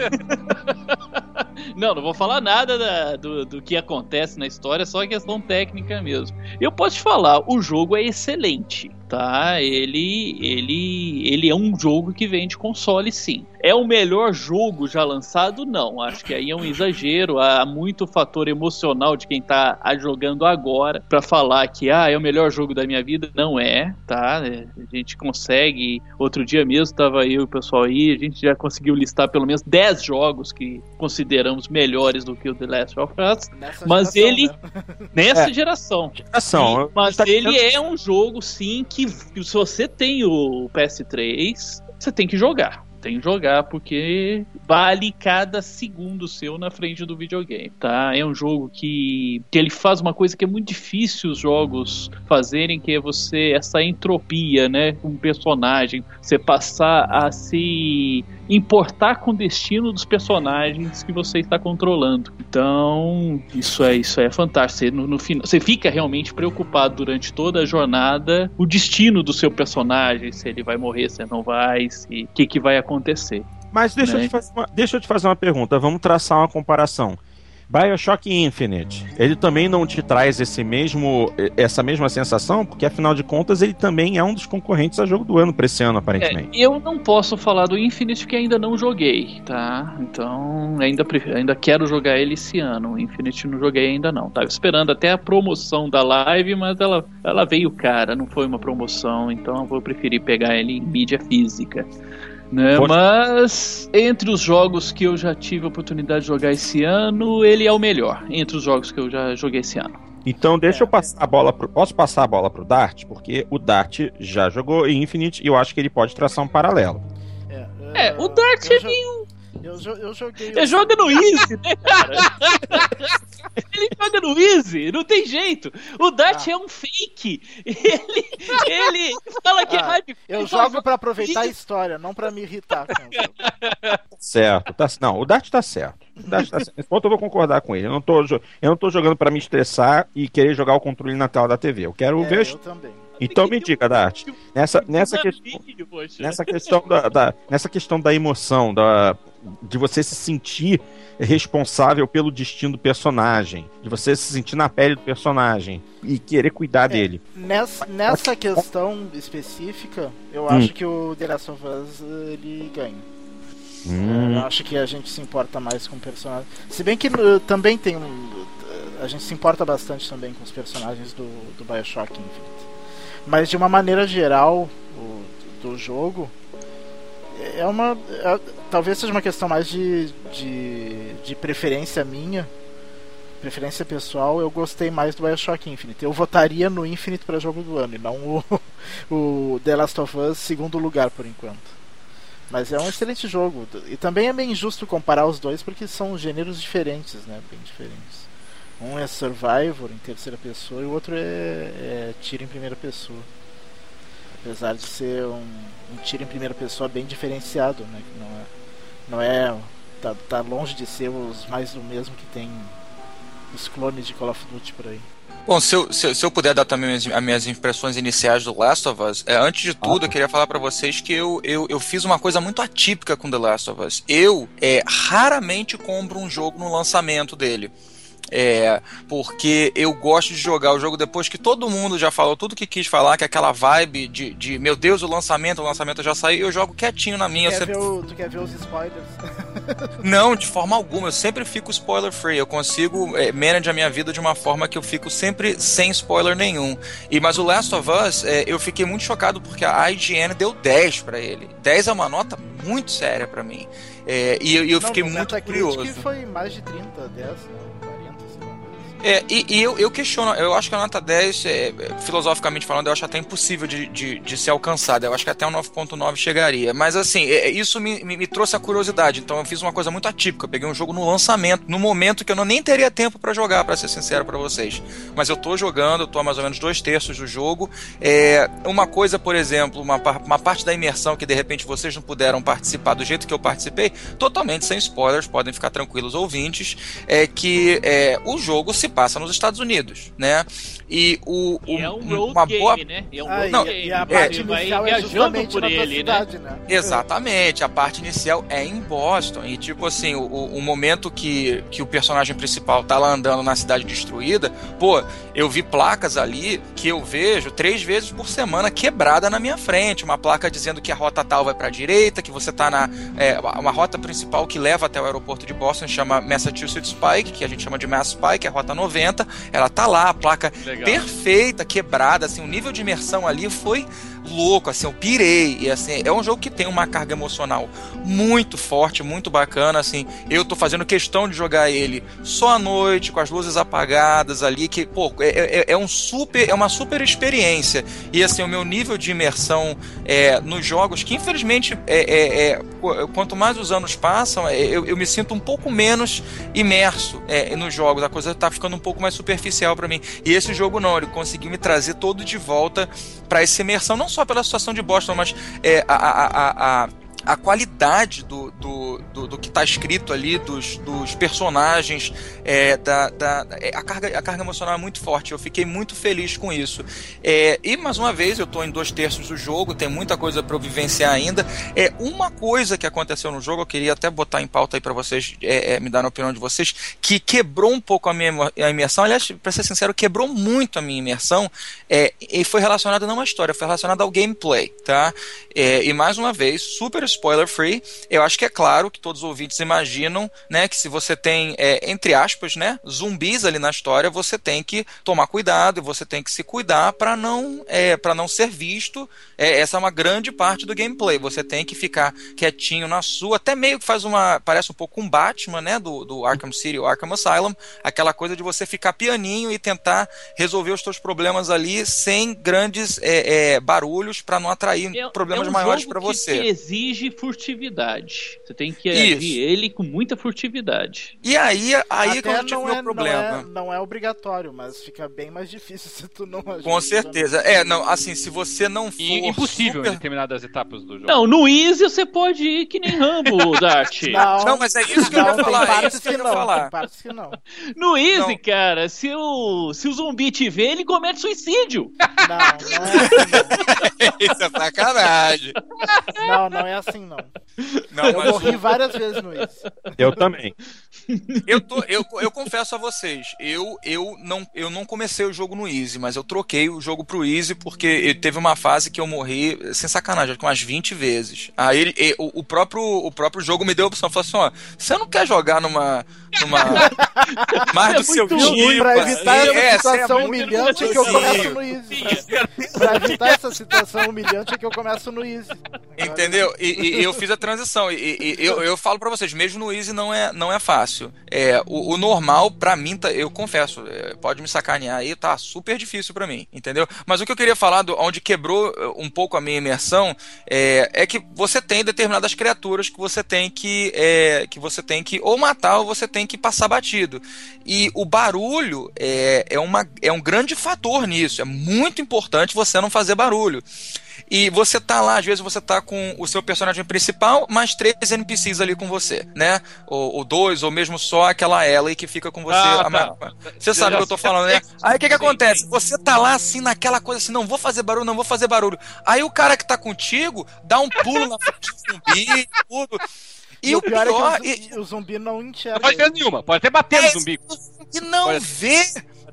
não, não vou falar nada da, do, do que acontece na história, só questão técnica mesmo. Eu posso te falar, o jogo é excelente tá? Ele, ele, ele é um jogo que vende console, sim. É o melhor jogo já lançado? Não. Acho que aí é um exagero. Há muito fator emocional de quem tá jogando agora para falar que ah, é o melhor jogo da minha vida. Não é, tá? A gente consegue. Outro dia mesmo tava eu e o pessoal aí, a gente já conseguiu listar pelo menos 10 jogos que consideramos melhores do que o The Last of Us. Nessa mas geração, ele. Né? Nessa é. geração. Geração. Sim, mas tá ele é um jogo, sim, que que se você tem o PS3, você tem que jogar. Tem que jogar porque vale cada segundo seu na frente do videogame, tá? É um jogo que, que ele faz uma coisa que é muito difícil os jogos fazerem, que é você essa entropia, né, com um personagem, você passar a se importar com o destino dos personagens que você está controlando. Então, isso é isso é fantástico. Você, no, no final, você fica realmente preocupado durante toda a jornada o destino do seu personagem, se ele vai morrer, se não vai, se o que, que vai acontecer. Mas deixa, né? eu te fazer uma, deixa eu te fazer uma pergunta. Vamos traçar uma comparação. BioShock Infinite, ele também não te traz esse mesmo, essa mesma sensação, porque afinal de contas ele também é um dos concorrentes a jogo do ano para esse ano, aparentemente. É, eu não posso falar do Infinite porque ainda não joguei, tá? Então ainda, ainda quero jogar ele esse ano. O Infinite não joguei ainda não. Tava esperando até a promoção da live, mas ela, ela veio cara, não foi uma promoção, então eu vou preferir pegar ele em mídia física. Né? Mas entre os jogos que eu já tive a oportunidade de jogar esse ano, ele é o melhor. Entre os jogos que eu já joguei esse ano. Então deixa é. eu passar a bola pro. Posso passar a bola pro Dart? Porque o Dart já jogou em Infinite e eu acho que ele pode traçar um paralelo. É, é o Dart ele. Eu, eu joguei. Ele joga no Easy, né, cara? ele joga no Easy, não tem jeito. O Dart ah. é um fake. Ele, ele fala que é ah, é hype. Eu jogo para aproveitar a história, não para me irritar. Certo, tá, não, o Dart tá certo. O Dart tá certo. Ponto eu vou concordar com ele. Eu não tô, eu não tô jogando para me estressar e querer jogar o controle na tela da TV. Eu quero é, ver. Eu também. Então me diga, Dart, nessa, nessa, questão, nessa questão da, da, nessa questão da emoção, da, de você se sentir responsável pelo destino do personagem, de você se sentir na pele do personagem e querer cuidar é, dele. Nessa, nessa questão específica, eu hum. acho que o The Last of Us ele ganha. Hum. Eu acho que a gente se importa mais com o personagem. Se bem que uh, também tem um. A gente se importa bastante também com os personagens do, do Bioshock Infinite. Mas de uma maneira geral o, do jogo, é uma. É, talvez seja uma questão mais de, de, de, preferência minha, preferência pessoal. Eu gostei mais do Bioshock Infinite. Eu votaria no Infinite para jogo do ano e não o, o The Last of Us segundo lugar por enquanto. Mas é um excelente jogo. E também é bem injusto comparar os dois porque são gêneros diferentes, né? Bem diferentes. Um é Survivor em terceira pessoa e o outro é, é tiro em primeira pessoa. Apesar de ser um, um tiro em primeira pessoa bem diferenciado, né? Não é, não é tá, tá longe de ser os mais do mesmo que tem os clones de Call of Duty por aí. Bom, se eu, se, se eu puder dar também as, as, minhas impressões iniciais do Last of Us, é, antes de tudo, ah. eu queria falar para vocês que eu, eu, eu fiz uma coisa muito atípica com The Last of Us. Eu é, raramente compro um jogo no lançamento dele. É, porque eu gosto de jogar o jogo depois que todo mundo já falou tudo que quis falar, que é aquela vibe de, de meu Deus, o lançamento, o lançamento já saiu, eu jogo quietinho na minha. Tu, quer, sempre... ver, o, tu quer ver os spoilers? Não, de forma alguma. Eu sempre fico spoiler free. Eu consigo é, manage a minha vida de uma forma que eu fico sempre sem spoiler nenhum. E mas o Last of Us, é, eu fiquei muito chocado porque a IGN deu 10 para ele. 10 é uma nota muito séria para mim. É, e, e, eu Não, fiquei muito curioso. foi mais de 30, 10, né? É, e, e eu, eu, questiono, eu acho que a nota 10, é, filosoficamente falando, eu acho até impossível de, de, de ser alcançada. Eu acho que até um 9.9 chegaria. Mas assim, é, isso me, me, me, trouxe a curiosidade. Então eu fiz uma coisa muito atípica. Eu peguei um jogo no lançamento, no momento que eu não, nem teria tempo para jogar, para ser sincero para vocês. Mas eu tô jogando, eu tô a mais ou menos dois terços do jogo. É, uma coisa, por exemplo, uma, uma parte da imersão que de repente vocês não puderam participar do jeito que eu participei, totalmente sem spoilers, podem ficar tranquilos ouvintes, é que é, o jogo se passa nos Estados Unidos, né? E o, o e é um road uma boa... game, né? É um ah, não, game. E a parte é, inicial é viajando por ele, cidade, né? né? Exatamente, a parte inicial é em Boston e tipo assim, o, o momento que, que o personagem principal tá lá andando na cidade destruída, pô, eu vi placas ali que eu vejo três vezes por semana quebrada na minha frente, uma placa dizendo que a rota tal vai para a direita, que você tá na é, uma rota principal que leva até o aeroporto de Boston chama Massachusetts Pike, que a gente chama de Mass Pike, é a rota 90, ela tá lá, a placa Legal. perfeita, quebrada, assim, o nível de imersão ali foi louco, assim, eu pirei. E assim, é um jogo que tem uma carga emocional muito forte, muito bacana, assim. Eu tô fazendo questão de jogar ele só à noite, com as luzes apagadas ali, que, pô, é, é, é um super, é uma super experiência. E assim, o meu nível de imersão é, nos jogos, que infelizmente é, é, é quanto mais os anos passam, é, eu, eu, me sinto um pouco menos imerso é, nos jogos. A coisa tá ficando um pouco mais superficial para mim. E esse jogo não, ele conseguiu me trazer todo de volta para essa imersão, não só pela situação de Boston, mas é, a, a, a, a a qualidade do, do, do, do que está escrito ali, dos, dos personagens, é, da, da, é, a, carga, a carga emocional é muito forte. Eu fiquei muito feliz com isso. É, e mais uma vez, eu estou em dois terços do jogo, tem muita coisa para eu vivenciar ainda. É Uma coisa que aconteceu no jogo, eu queria até botar em pauta aí para vocês, é, é, me dar a opinião de vocês, que quebrou um pouco a minha a imersão. Aliás, para ser sincero, quebrou muito a minha imersão é, e foi relacionado não à história, foi relacionado ao gameplay. Tá? É, e mais uma vez, super spoiler free. Eu acho que é claro que todos os ouvintes imaginam, né, que se você tem, é, entre aspas, né, zumbis ali na história, você tem que tomar cuidado e você tem que se cuidar para não, é, para não ser visto. É, essa é uma grande parte do gameplay. Você tem que ficar quietinho na sua, até meio que faz uma, parece um pouco um Batman, né, do, do Arkham City ou Arkham Asylum, aquela coisa de você ficar pianinho e tentar resolver os seus problemas ali sem grandes é, é, barulhos para não atrair problemas é maiores para você. Que exige exige furtividade. Você tem que Isso. agir ele com muita furtividade. E aí, aí é que Até eu tive não meu é, problema. Não é, não é obrigatório, mas fica bem mais difícil se tu não agir. Com certeza. É, não, assim, se você não for. E impossível em super- determinadas etapas do jogo. Não, no Easy você pode ir que nem Rambo, Dart. Não, Não, mas é isso que eu não, ia tem falar. É isso que eu que ia não. falar. Partes que não. No Easy, Não. cara, se o, se o zumbi te vê, ele comete suicídio. Não, não é assim, Isso é sacanagem. não. Não, não é assim, não. Não, Eu mas morri várias vezes no isso. Eu também. eu, tô, eu, eu confesso a vocês, eu, eu, não, eu não comecei o jogo no Easy, mas eu troquei o jogo pro Easy porque teve uma fase que eu morri, sem sacanagem, que umas 20 vezes. Aí ele, o, o próprio, o próprio jogo me deu a opção, falou assim, ó, você não quer jogar numa. Numa mais do É seu muito tipo? Pra evitar essa é, situação você é humilhante é que eu começo no Easy. Pra, pra evitar essa situação humilhante é que eu começo no Easy. Entendeu? E, e eu fiz a transição. E, e- eu, eu falo pra vocês, mesmo no Easy não é, não é fácil. É, o, o normal, pra mim, tá, eu confesso, é, pode me sacanear aí, tá super difícil pra mim, entendeu? Mas o que eu queria falar, do, onde quebrou eh, um pouco a minha imersão, é, é que você tem determinadas criaturas que você tem que, é, que você tem que ou matar ou você tem que passar batido. E o barulho é, é, uma, é um grande fator nisso. É muito importante você não fazer barulho. E você tá lá, às vezes você tá com o seu personagem principal, mais três NPCs ali com você, né? Ou, ou dois, ou mesmo só aquela Ellie que fica com você. Ah, tá. Você sabe o que eu tô falando, né? Aí o que que acontece? Você tá lá assim, naquela coisa assim, não vou fazer barulho, não vou fazer barulho. Aí o cara que tá contigo dá um pulo na frente do zumbi, tudo. E, o pior, é que e- o, o zumbi não enxerga. Não faz diferença nenhuma, pode até bater no zumbi. e não Olha, vê.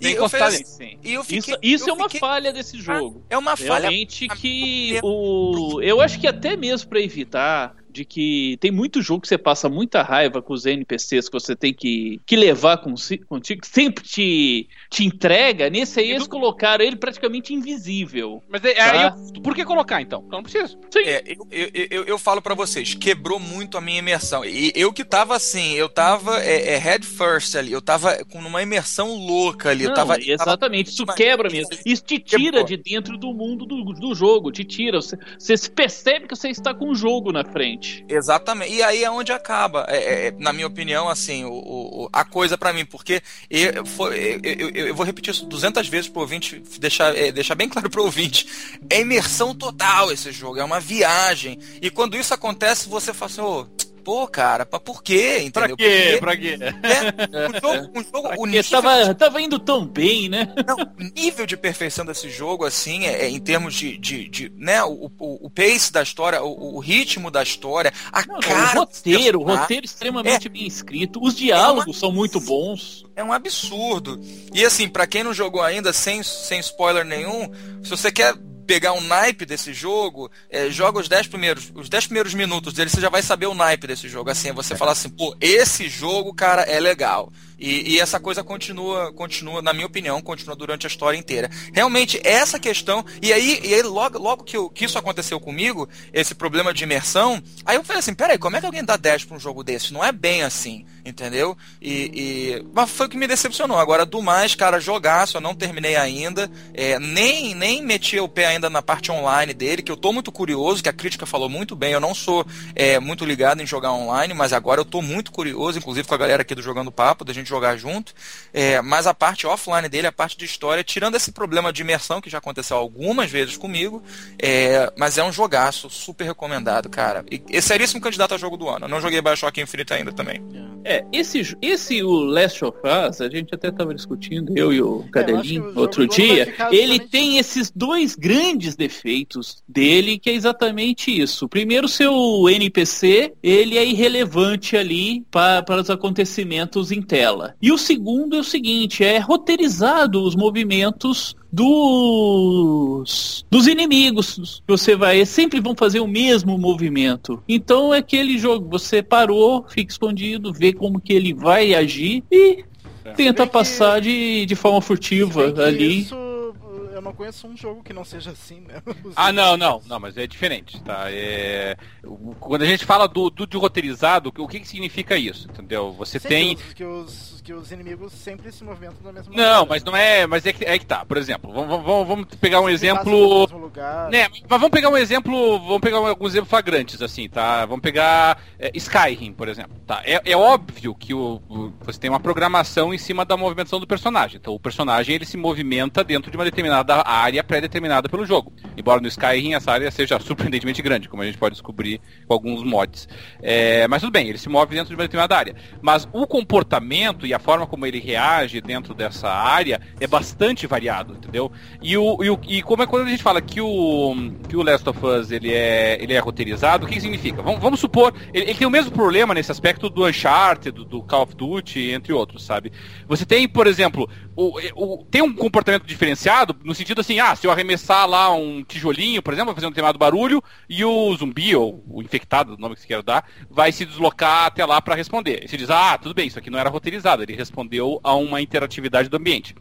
Tem E que eu assim, Sim. e eu fiquei- isso isso eu é uma fiquei- falha desse jogo. é uma falha Realmente que o. Eu acho que até mesmo pra evitar de que tem muito jogo que você passa muita raiva com os NPCs que você tem que, que levar consi- contigo, que sempre te, te entrega. Nesse aí E eles do- colocaram ele praticamente invisível. Mas é, Tá. aí eu- por que colocar então? Eu não preciso. Sim. É, eu, eu, eu, eu falo pra vocês, quebrou muito a minha imersão. E eu que tava assim, eu tava é, é, head first ali, eu tava com uma imersão louca ali. eu Não, tava, eu tava- exatamente, isso Mas- quebra mesmo. Isso te tira Quebrou. de dentro do mundo do, do jogo, te tira. Você, você se percebe que você está com o jogo na frente. Exatamente. E aí é onde acaba, é, é, na minha opinião, assim, o, o- a coisa pra mim, porque eu, foi- eu, eu- eu vou repetir isso 200 vezes pro ouvinte, deixar, é, deixar bem claro pro ouvinte. É imersão total esse jogo, é uma viagem. E quando isso acontece, você fala assim, ô, pô, cara, pra- por quê? Pra Entendeu? quê? Porque, Pra quê? né, um jogo, um jogo, o Porque nível- tava, tava indo tão bem, né? Não, o nível de perfeição desse jogo, assim, é, é em termos de, de, de, né, o, o, o pace da história, o, o ritmo da história, a Não, não, cara o roteiro, o roteiro extremamente bem escrito, os diálogos são muito bons. é um absurdo. E assim, pra quem não jogou ainda, sem, sem spoiler nenhum, se você quer pegar um naipe desse jogo, é, joga os 10 primeiros, os 10 primeiros minutos dele, você já vai saber o naipe desse jogo. Assim, você fala assim, pô, esse jogo, cara, é legal. E, e essa coisa continua, continua, na minha opinião, continua durante a história inteira. Realmente, essa questão, e aí, e aí logo, logo que, eu- que isso aconteceu comigo, esse problema de imersão, aí eu falei assim, peraí, como é que alguém dá 10 pra um jogo desse? Não é bem assim, entendeu? E, e- mas foi o que me decepcionou. Agora, do mais, cara, jogaço, eu não terminei ainda, é, nem, nem meti o pé ainda na parte online dele, que eu tô muito curioso, que a crítica falou muito bem, eu não sou é, muito ligado em jogar online, mas agora eu tô muito curioso, inclusive com a galera aqui do Jogando Papo, da gente jogar junto, é, mas a parte offline dele, a parte de história, tirando esse problema de imersão, que já aconteceu algumas vezes comigo, é, mas é um jogaço, super recomendado, cara. E, e seríssimo candidato a jogo do ano. Eu não joguei Bioshock Infinite ainda também. É, esse, esse o Last of Us, a gente até tava discutindo, eu e o É, Cadelinho, o outro dia, ele tem esses dois grandes defeitos dele, que é exatamente isso. Primeiro, seu NPC, ele é irrelevante ali pa- para os acontecimentos em tela. E o segundo é o seguinte, é roteirizado os movimentos dos dos inimigos. Você vai, sempre vão fazer o mesmo movimento. Então é aquele jogo, você parou, fica escondido, vê como que ele vai agir e tenta bem que- passar de, de forma furtiva ali. Isso, eu não conheço um jogo que não seja assim, né? Ah, não, não, não, mas é diferente, tá? É... quando a gente fala do, do de roteirizado, o que, que significa isso? Entendeu? Você Sim, tem. Que os, que, os, inimigos sempre se movimentam da mesma Não, mas não é. Mas é que, é que tá. Por exemplo, vamos, vamos, vamos pegar um exemplo. Né, mas vamos pegar um exemplo, vamos pegar alguns exemplos flagrantes, assim, tá? Vamos pegar é, Skyrim, por exemplo. Tá? É, é óbvio que o, o- você tem uma programação em cima da movimentação do personagem. Então o personagem ele se movimenta dentro de uma determinada área pré-determinada pelo jogo. Embora no Skyrim essa área seja surpreendentemente grande, como a gente pode descobrir com alguns mods. É, mas tudo bem, ele se move dentro de uma determinada área. Mas o comportamento e a forma como ele reage dentro dessa área é bastante variado, entendeu? E, o, e, o- e como é quando a gente fala que o, que o Last of Us ele é, ele é roteirizado, o que, que significa? Vamos, vamos supor, ele, ele tem o mesmo problema nesse aspecto do Uncharted, do, do Call of Duty, entre outros, sabe? Você tem, por exemplo, o, o- tem um comportamento diferenciado no sentido assim, ah, se eu arremessar lá um tijolinho, por exemplo, vai fazer um determinado barulho e o zumbi ou o infectado, o nome que você quer dar, vai se deslocar até lá para responder. E você diz, ah, tudo bem, isso aqui não era roteirizado, ele respondeu a uma interatividade do ambiente.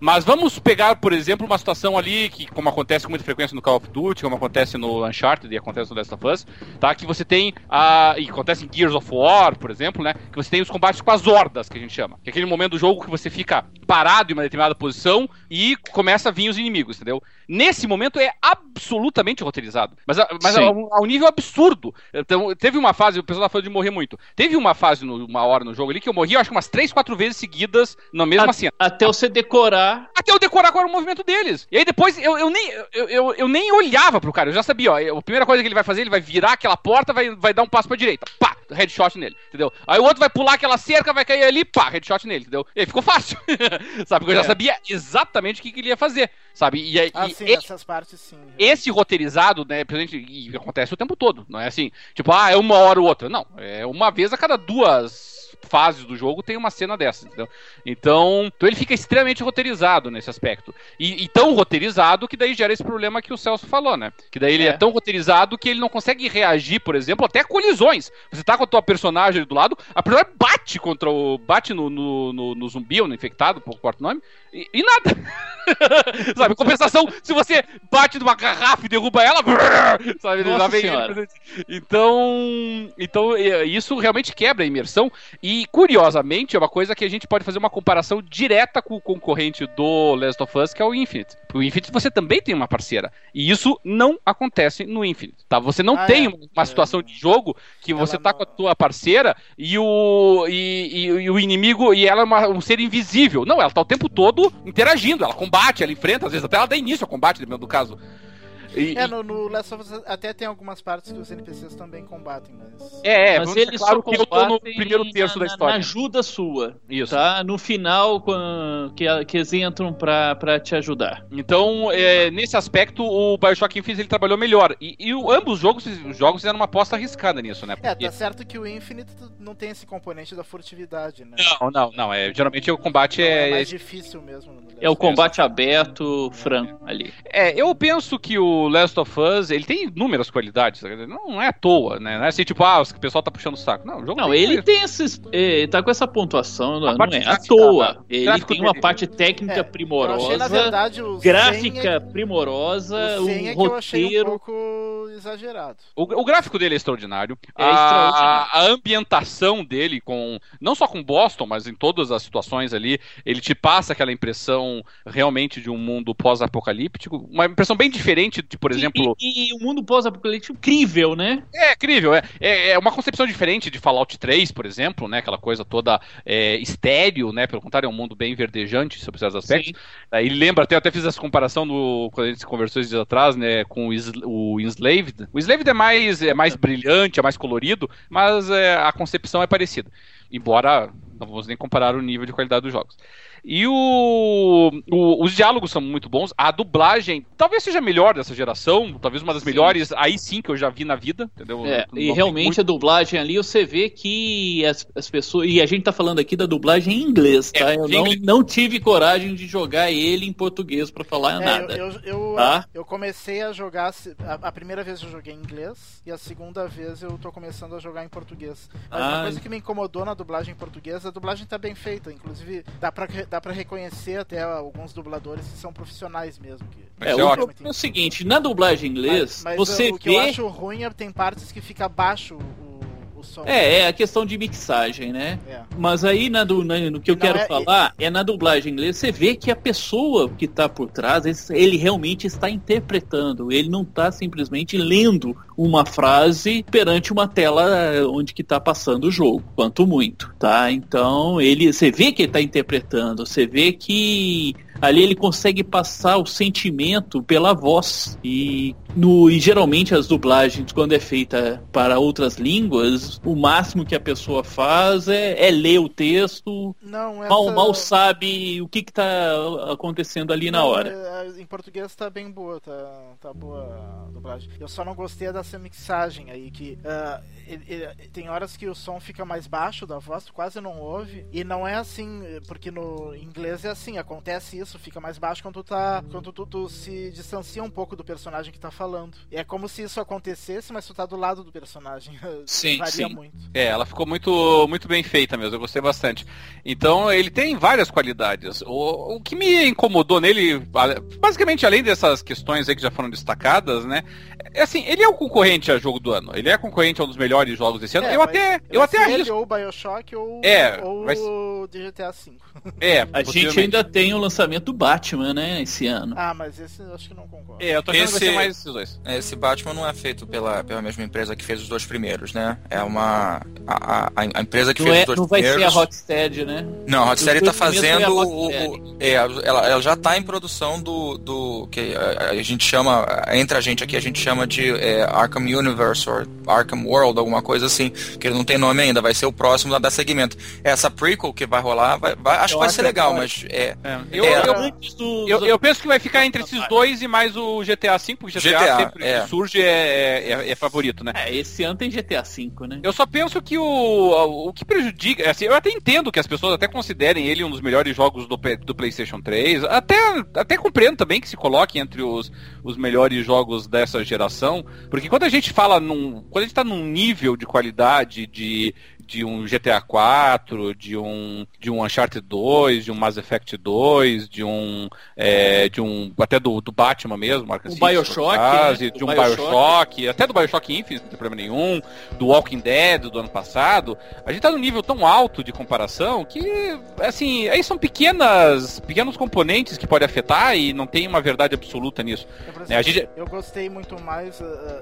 Mas vamos pegar, por exemplo, uma situação ali que, como acontece com muita frequência no Call of Duty, como acontece no Uncharted e acontece no Last of Us, tá? Que você tem a. E acontece em Gears of War, por exemplo, né? Que você tem os combates com as hordas, que a gente chama. Que é aquele momento do jogo que você fica parado em uma determinada posição e começa a vir os inimigos, entendeu? Nesse momento é absolutamente roteirizado. Mas, a- mas Sim. a, um- a um nível absurdo. Então, teve uma fase, o pessoal tá falando de morrer muito. Teve uma fase, no- uma hora no jogo ali, que eu morri, acho que umas 3, 4 vezes seguidas na mesma cena. Até você decorar. Até eu decorar qual era o movimento deles. E aí depois eu, eu nem, eu, eu, eu nem olhava pro cara, eu já sabia, ó. eu- A primeira coisa que ele vai fazer, ele vai virar aquela porta, vai, vai dar um passo pra direita. Pá, headshot nele, entendeu? Aí o outro vai pular aquela cerca, vai cair ali, pá, headshot nele, entendeu? E aí ficou fácil. sabe? Porque eu já É. sabia exatamente o que, que ele ia fazer. Sabe? E, aí- Ah, e sim, e- essas partes sim. esse roteirizado, né, presente, e acontece o tempo todo, não é assim, tipo, ah, é uma hora ou outra. Não, é uma vez a cada duas fases do jogo tem uma cena dessa, entendeu? Então, então ele fica extremamente roteirizado nesse aspecto. E, e tão roteirizado que daí gera esse problema que o Celso falou, né? Que daí ele é. É. tão roteirizado que ele não consegue reagir, por exemplo, até colisões. Você tá com a tua personagem ali do lado, a personagem bate contra o. bate no, no, no- no zumbi ou no infectado, por quarto nome, e, e nada. sabe, compensação, se você bate numa garrafa e derruba ela, brrr, sabe, Nossa Senhora. Então, então é, isso realmente quebra a imersão e curiosamente é uma coisa que a gente pode fazer uma comparação direta com o concorrente do Last of Us, que é o Infinite. O Infinite você também tem uma parceira e isso não acontece no Infinite, tá? Você não Ah, tem é. uma, uma situação de jogo que Ela você tá não- com a tua parceira e o e, e- e o inimigo e ela é uma- um ser invisível. Não, ela tá o tempo todo interagindo, ela combate, ela enfrenta, às vezes até ela dá início ao combate, dependendo do caso. E- É, no, no Last of Us até tem algumas partes que os NPCs também combatem, mas. é, é, mas eles claro só que eu tô no primeiro terço na, da história. Na ajuda sua. Isso. Tá? No final, quando, que, que eles entram pra, pra te ajudar. Então, é, nesse aspecto, o Bioshock Infinite ele trabalhou melhor. E, e o- ambos os jogos, os jogos fizeram uma aposta arriscada nisso, né? É, Porque- tá certo que o Infinite não tem esse componente da furtividade, né? Não, não, não. É, geralmente o combate Então é. é mais difícil mesmo. É o combate aberto, franco ali. É, eu penso que o Last of Us, ele tem inúmeras qualidades. sabe? Não é à toa, né? Não é assim, tipo, ah, o pessoal tá puxando o saco. Não, o jogo Não, tem- ele tem esses. Ele tá com essa pontuação, não, não é à gráfica, toa. tá? Ele tem uma dele. parte técnica É, Eu primorosa, achei, na verdade, o gráfica 100 primorosa, é, o 100 um é que eu achei um roteiro. pouco exagerado. O, o gráfico dele é extraordinário. É a, extraordinário. a ambientação dele, com não só com Boston, mas em todas as situações ali, ele te passa aquela impressão realmente de um mundo pós-apocalíptico. Uma impressão bem diferente de, por exemplo. E, e o mundo pós-apocalíptico incrível, né? É incrível, é, é, é uma concepção diferente de Fallout 3, por exemplo, né? Aquela coisa toda é, estéreo, né? Pelo contrário, é um mundo bem verdejante sobre certos aspectos. Aí ele lembra, até, eu até fiz essa comparação no, quando a gente conversou esses dias atrás, né? Com o, o Enslaved. O Enslaved é mais, é mais brilhante, é mais colorido, mas é, a concepção é parecida. Embora não vamos nem comparar o nível de qualidade dos jogos. E o, o- os diálogos são muito bons. A dublagem talvez seja a melhor dessa geração, talvez uma das Sim. melhores, aí sim que eu já vi na vida, entendeu? É, e realmente muito. a dublagem ali, você vê que as, as pessoas. E a gente tá falando aqui da dublagem em inglês, tá? É, eu não, inglês. não tive coragem de jogar ele em português pra falar É, nada. eu, eu, eu, Tá? eu comecei a jogar. A, a primeira vez eu joguei em inglês e a segunda vez eu tô começando a jogar em português. Mas Ah. uma coisa que me incomodou na dublagem portuguesa dublagem tá bem feita. Inclusive, dá pra, dá pra reconhecer até alguns dubladores que são profissionais mesmo. Que... É, o, é o seguinte, na dublagem em inglês, mas, mas você o, o que eu acho ruim é tem partes que fica baixo som. É, é a questão de mixagem, né? É. Mas aí na, do, na, no que eu Não, quero é, falar é... é na dublagem inglesa, você vê que a pessoa que está por trás, ele realmente está interpretando, ele não está simplesmente lendo uma frase perante uma tela onde que está passando o jogo, quanto muito, tá? Então ele, você vê que ele está interpretando, você vê que ali ele consegue passar o sentimento pela voz. E, no, e geralmente as dublagens, quando é feita para outras línguas, o máximo que a pessoa faz é, é ler o texto. Não, essa... mal, mal sabe o que está acontecendo ali não, na hora. É, em português está bem boa, tá, tá boa a dublagem. Eu só não gostei dessa mixagem aí, que uh, ele, ele, tem horas que o som fica mais baixo da voz, tu quase não ouve. E não é assim, porque no inglês é assim, acontece isso fica mais baixo quando tu tá. Quando tu, tu, se distancia um pouco do personagem que tá falando. E é como se isso acontecesse, mas tu tá do lado do personagem. Sim, Varia sim. muito. É, ela ficou muito, muito bem feita mesmo, eu gostei bastante. Então ele tem várias qualidades. O, o que me incomodou nele, basicamente, além dessas questões aí que já foram destacadas, né? É assim, ele é o concorrente a jogo do ano. Ele é concorrente a um dos melhores jogos desse ano. É, eu até. Eu até arrisco. Ou Bioshock ou, é, ou vai... GTA V. É, a gente ainda tem o lançamento do Batman, né, esse ano. Ah, mas esse eu acho que não concordo. É, eu tô achando esse, que vai ser mais esses dois. Esse Batman não é feito pela, pela mesma empresa que fez os dois primeiros, né? É uma. A, a, a empresa que não fez é, os dois não primeiros. Não vai ser a Rocksteady, né? Não, a Rocksteady tá fazendo. É o, o, é, ela, ela já tá em produção do. do que a, a gente chama. Entre a gente aqui, a gente chama de é, Arkham Universe ou Arkham World, alguma coisa assim. Que ele não tem nome ainda, vai ser o próximo da, da segmento. Essa prequel que vai rolar, vai, vai acho eu que vai ser legal, mas. É, é. Eu, é, eu, eu, eu, penso que vai ficar entre esses dois e mais o GTA V, porque GTA, GTA sempre é. surge é, é, é, favorito, né? É, esse ano tem GTA V, né? Eu só penso que o, o que prejudica, assim, eu até entendo que as pessoas até considerem ele um dos melhores jogos do, do PlayStation 3, até, até compreendo também que se coloque entre os, os melhores jogos dessa geração, porque quando a gente fala num, quando a gente tá num nível de qualidade, de, de um GTA 4, de um de um Uncharted 2, de um Mass Effect 2, de um é, de um até do, do Batman mesmo, Marca o BioShock, né? de um BioShock. BioShock, até do BioShock Infinite, não tem problema nenhum, do Walking Dead do ano passado. A gente tá num nível tão alto de comparação que assim, aí são pequenas pequenos componentes que podem afetar e não tem uma verdade absoluta nisso. Eu, é, gente... eu gostei muito mais uh,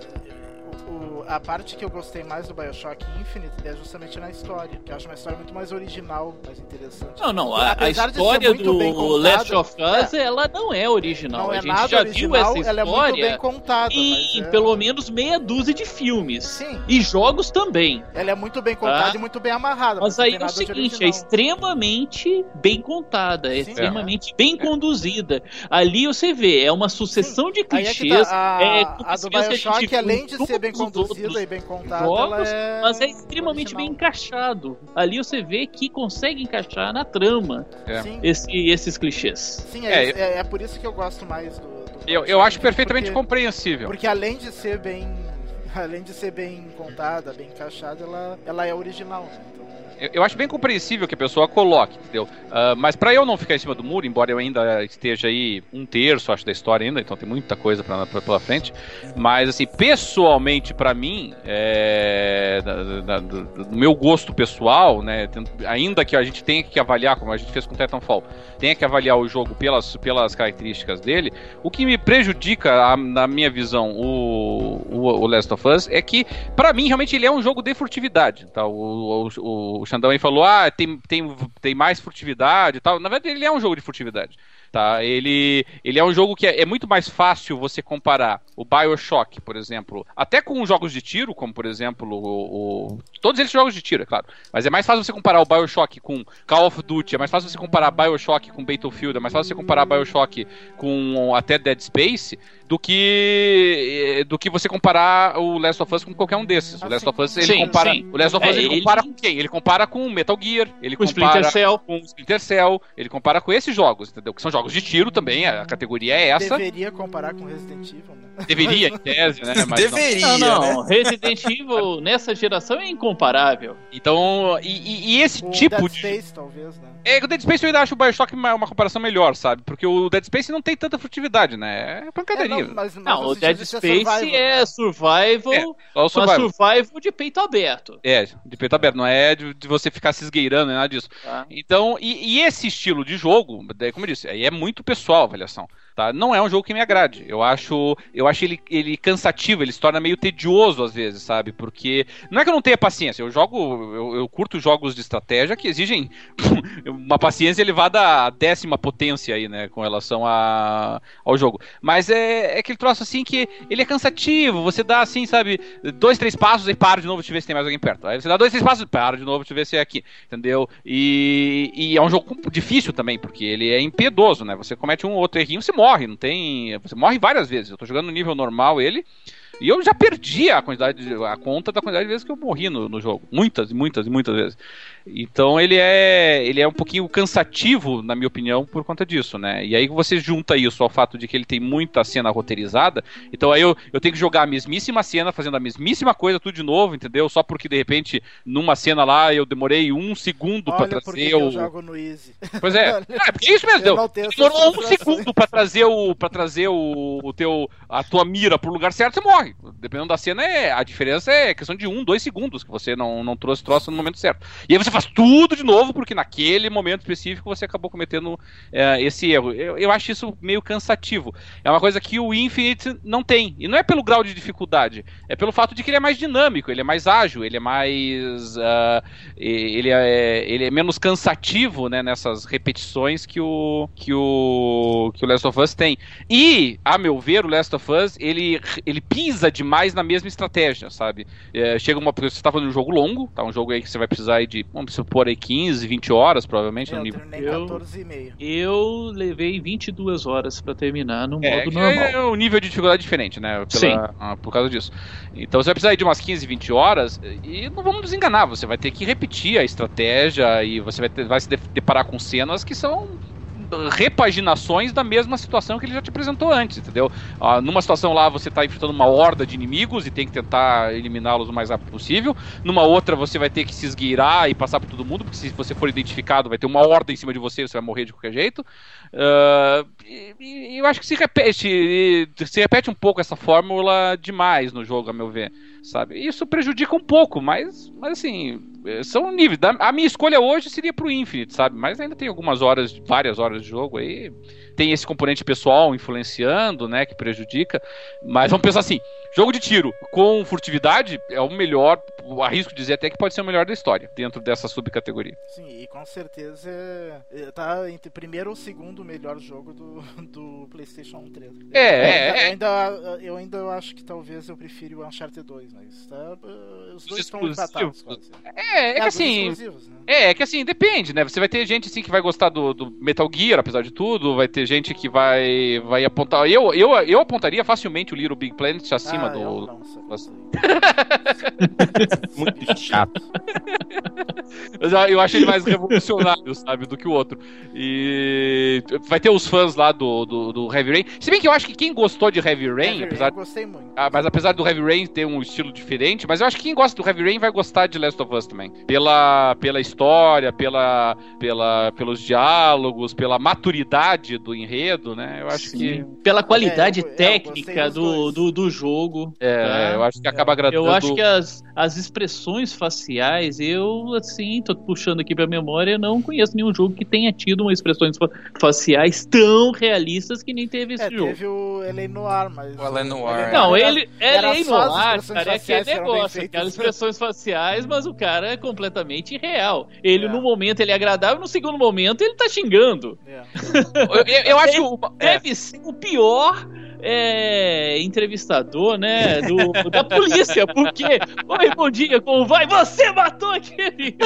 o, a parte que eu gostei mais do Bioshock Infinite é justamente na história. Que eu acho uma história muito mais original, mais interessante. Não, não, a, a história do Last of Us, é. ela não é original. Não a é gente já original, viu essa história. Ela é muito bem contada. Em é... pelo menos meia dúzia de filmes. Sim. E jogos também. Ela é muito bem contada tá? e muito bem amarrada. Mas aí é o seguinte, é extremamente bem contada, é Sim, extremamente é. bem conduzida. Ali você vê, é uma sucessão Sim. de clichês. É, tá. A, é, a do Bioshock, além de ser bem conduzida e bem contada, jogos, é... mas é extremamente original. bem encaixado. Ali você vê que consegue encaixar na trama é. esse, esses clichês. Sim, é, é, é, é, por isso que eu gosto mais do. do eu, eu acho perfeitamente porque, compreensível. Porque além de ser bem. Além de ser bem contada, bem encaixada, ela, ela é original, né? Então eu, acho bem compreensível que a pessoa coloque, entendeu? Uh, mas para eu não ficar em cima do muro, embora eu ainda esteja aí um terço, acho, da história ainda, então tem muita coisa pra, pra pela frente. Mas, assim, pessoalmente, para mim, é, da, da, do meu gosto pessoal, né? Ainda que a gente tenha que avaliar, como a gente fez com Titanfall, tenha que avaliar o jogo pelas, pelas características dele, o que me prejudica, a, na minha visão, o, o, o Last of Us, é que, para mim, realmente ele é um jogo de furtividade. Tá? O, o, o Xandão aí falou, ah, tem, tem, tem mais furtividade e tal. Na verdade, ele é um jogo de furtividade. Tá? Ele, ele é um jogo que é, é, muito mais fácil você comparar o Bioshock, por exemplo, até com jogos de tiro, como por exemplo o, o, todos eles jogos de tiro, é claro. Mas é mais fácil você comparar o Bioshock com Call of Duty, é mais fácil você comparar Bioshock com Battlefield, é mais fácil você comparar Bioshock com até Dead Space do que do que você comparar o Last of Us com qualquer um desses. O Last of Us, ele Sim, compara. sim. O Last of Us, É, ele, ele- compara com quem? Ele compara com Metal Gear, ele Com compara Splinter Cell. com Splinter Cell, ele compara com esses jogos, entendeu? Que são jogos de tiro também, a categoria é essa. Deveria comparar com Resident Evil, né? Deveria, em tese, né? Mas não. Deveria, Não, não. né? Resident Evil nessa geração é incomparável. Então, e, e- e esse O tipo Dead de. Space, talvez, né? É, o Dead Space eu ainda acho o Bioshock uma, uma comparação melhor, sabe? Porque o Dead Space não tem tanta frutividade, né? É pancadeirinha. É, não, mas, mas Não, o Dead Space survival, é né? survival, É, Só o mas survival. survival de peito aberto. É, de peito aberto, não é de, de você ficar se esgueirando, nem nada disso. Tá? Então, e, e esse estilo de jogo, daí, como eu disse, aí é muito pessoal a avaliação. Tá? Não é um jogo que me agrade. Eu acho, eu acho ele, ele cansativo, ele se torna meio tedioso às vezes, sabe? Porque não é que eu não tenha paciência, eu jogo, eu, eu curto jogos de estratégia que exigem uma paciência elevada à décima potência aí, né, com relação a, ao jogo. Mas é, é aquele troço assim que ele é cansativo, você dá assim, sabe, dois, três passos e para de novo, eu ver se tem mais alguém perto. Aí você dá dois, três passos e para de novo, eu ver se é aqui, entendeu? E, e é um jogo difícil também, porque ele é impiedoso, né? Você comete um ou outro errinho, você morre, não tem. Você morre várias vezes. Eu tô jogando no nível normal ele. E eu já perdi a quantidade, de- a conta da quantidade de vezes que eu morri no, no jogo. Muitas, muitas, e muitas vezes. Então ele é, ele é um pouquinho cansativo, na minha opinião, por conta disso, né? E aí você junta isso ao fato de que ele tem muita cena roteirizada. Então aí eu, eu tenho que jogar a mesmíssima cena, fazendo a mesmíssima coisa tudo de novo, entendeu? Só porque de repente numa cena lá eu demorei um segundo Olha que trazer que eu o. jogo no Easy. Pois é. É, porque é isso mesmo. Demorou um segundo pra trazer o para trazer o, o teu a tua mira pro lugar certo, você morre. Dependendo da cena, é, a diferença é questão de um, dois segundos que você não, não trouxe troço no momento certo. E aí você faz tudo de novo porque naquele momento específico você acabou cometendo é, esse erro. Eu, eu acho isso meio cansativo. É uma coisa que o Infinite não tem. E não é pelo grau de dificuldade, é pelo fato de que ele é mais dinâmico, ele é mais ágil, ele é mais e- ele é, ele é menos cansativo, né, nessas repetições que o que o que o Last of Us tem. E, a meu ver, o Last of Us, ele, ele pisa demais na mesma estratégia, sabe? É, chega uma você está falando de um jogo longo, tá? Um jogo aí que você vai precisar aí de, vamos supor aí 15, 20 horas, provavelmente, no Eu nível. terminei Eu- 14,5. Eu levei 22 horas pra terminar no É, modo normal. é um nível de dificuldade diferente, né? Pela- Sim. ah, por causa disso. Então você vai precisar aí de umas 15, 20 horas e não vamos nos enganar, você vai ter que repetir a estratégia e você vai, ter- vai se de- deparar com cenas que são repaginações da mesma situação que ele já te apresentou antes, entendeu? Ah, numa situação lá você está enfrentando uma horda de inimigos e tem que tentar eliminá-los o mais rápido possível. Numa outra você vai ter que se esgueirar e passar por todo mundo, porque se você for identificado vai ter uma horda em cima de você, você vai morrer de qualquer jeito. Ah, e, e eu acho que se repete, e se repete um pouco essa fórmula demais no jogo, a meu ver, sabe? Isso prejudica um pouco, mas, mas assim, são níveis. A minha escolha hoje seria pro Infinite, sabe? Mas ainda tem algumas horas, várias horas de jogo aí. Tem esse componente pessoal influenciando, né, que prejudica. Mas vamos pensar assim, jogo de tiro com furtividade é o melhor, arrisco dizer até que pode ser o melhor da história, dentro dessa subcategoria. Sim, e com certeza é- tá entre primeiro ou segundo melhor jogo do, do PlayStation 3. É, é, é. ainda, eu ainda eu ainda acho que talvez eu prefira o Uncharted 2, mas tá, uh, os dois estão empatados quase. É, é que dos assim, né? É, é que assim, depende, né? Você vai ter gente assim que vai gostar do, do Metal Gear, apesar de tudo, vai ter gente que vai vai apontar. Eu, eu, eu apontaria facilmente o Little Big Planet acima Ah, do. eu? Nossa. Muito chato. Eu- acho ele mais revolucionário, sabe, do que o outro. E vai ter os fãs lá do, do, do Heavy Rain. Se bem que eu acho que quem gostou de Heavy Rain, Heavy Rain, apesar eu gostei muito. Ah, mas apesar do Heavy Rain ter um estilo diferente, mas eu acho que quem gosta do Heavy Rain vai gostar de Last of Us também. Pela, pela história, pela, pela, pelos diálogos, pela maturidade do enredo, né? Eu acho que. Pela qualidade É, eu- é, eu técnica dos do, do, do jogo. É, tá? eu acho que acaba agradando. Eu acho que as, as expressões faciais, eu, assim, tô puxando aqui pra memória, eu não conheço nenhum jogo que tenha tido umas expressões fa- faciais tão realistas que nem teve esse É, jogo. teve o L.A. Noir, mas... O L.A. Noir. Não, ele, ele é inovar, expressões cara, é aquele negócio, aquelas expressões faciais, mas o cara é completamente irreal. Ele, É. no momento, ele é agradável, no segundo momento, ele tá xingando. É. Eu, acho que. o- é, Deve ser o pior é, entrevistador, né? Do, da polícia, porque. Oi, bom dia, como vai? Você matou aquele!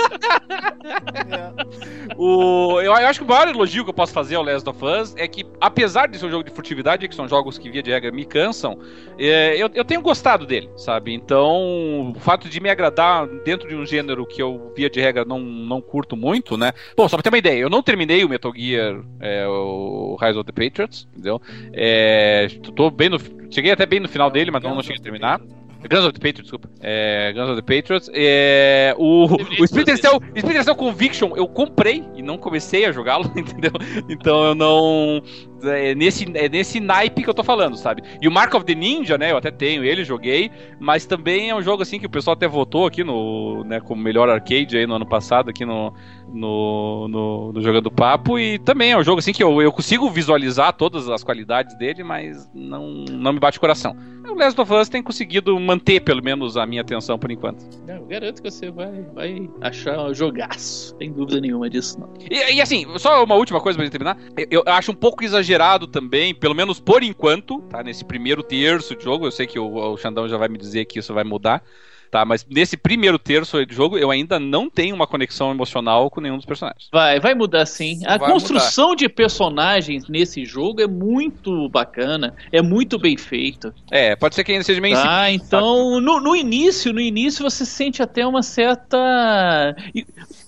o, eu, acho que o maior elogio que eu posso fazer ao Last of Us é que, apesar de ser um jogo de furtividade, que são jogos que via de regra me cansam, é, eu, eu tenho gostado dele, sabe? Então, o fato de me agradar dentro de um gênero que eu via de regra não, não curto muito, né? Bom, só pra ter uma ideia, eu não terminei o Metal Gear, é, o Rise of the Patriots, entendeu? É, tô bem no, cheguei até bem no final dele, mas não, não cheguei a terminar. Guns of the Patriots, desculpa. É, Guns of the Patriots. É, o, o Splinter Cell, Splinter Cell Conviction eu comprei e não comecei a jogá-lo, entendeu? Então eu não. É nesse, é nesse naipe que eu tô falando, sabe? E o Mark of the Ninja, né? Eu até tenho ele, joguei, mas também é um jogo assim que o pessoal até votou aqui no, né, como melhor arcade aí no ano passado, aqui no, no, no, no Jogando Papo, e também é um jogo assim que eu, eu consigo visualizar todas as qualidades dele, mas não, não me bate coração. O Last of Us tem conseguido manter, pelo menos, a minha atenção por enquanto. Eu garanto que você vai, vai achar um jogaço, sem dúvida nenhuma disso, não. E, e assim, só uma última coisa pra gente terminar. Eu, eu, acho um pouco exagerado também, pelo menos por enquanto, tá? Nesse primeiro terço de jogo, eu sei que o, o Xandão já vai me dizer que isso vai mudar tá? Mas nesse primeiro terço do jogo, eu ainda não tenho uma conexão emocional com nenhum dos personagens. Vai, vai mudar sim. A vai construção mudar. de personagens nesse jogo é muito bacana, é muito bem feito. É, pode ser que ainda seja meio Ah, então, no, no, início, no início você sente até uma certa...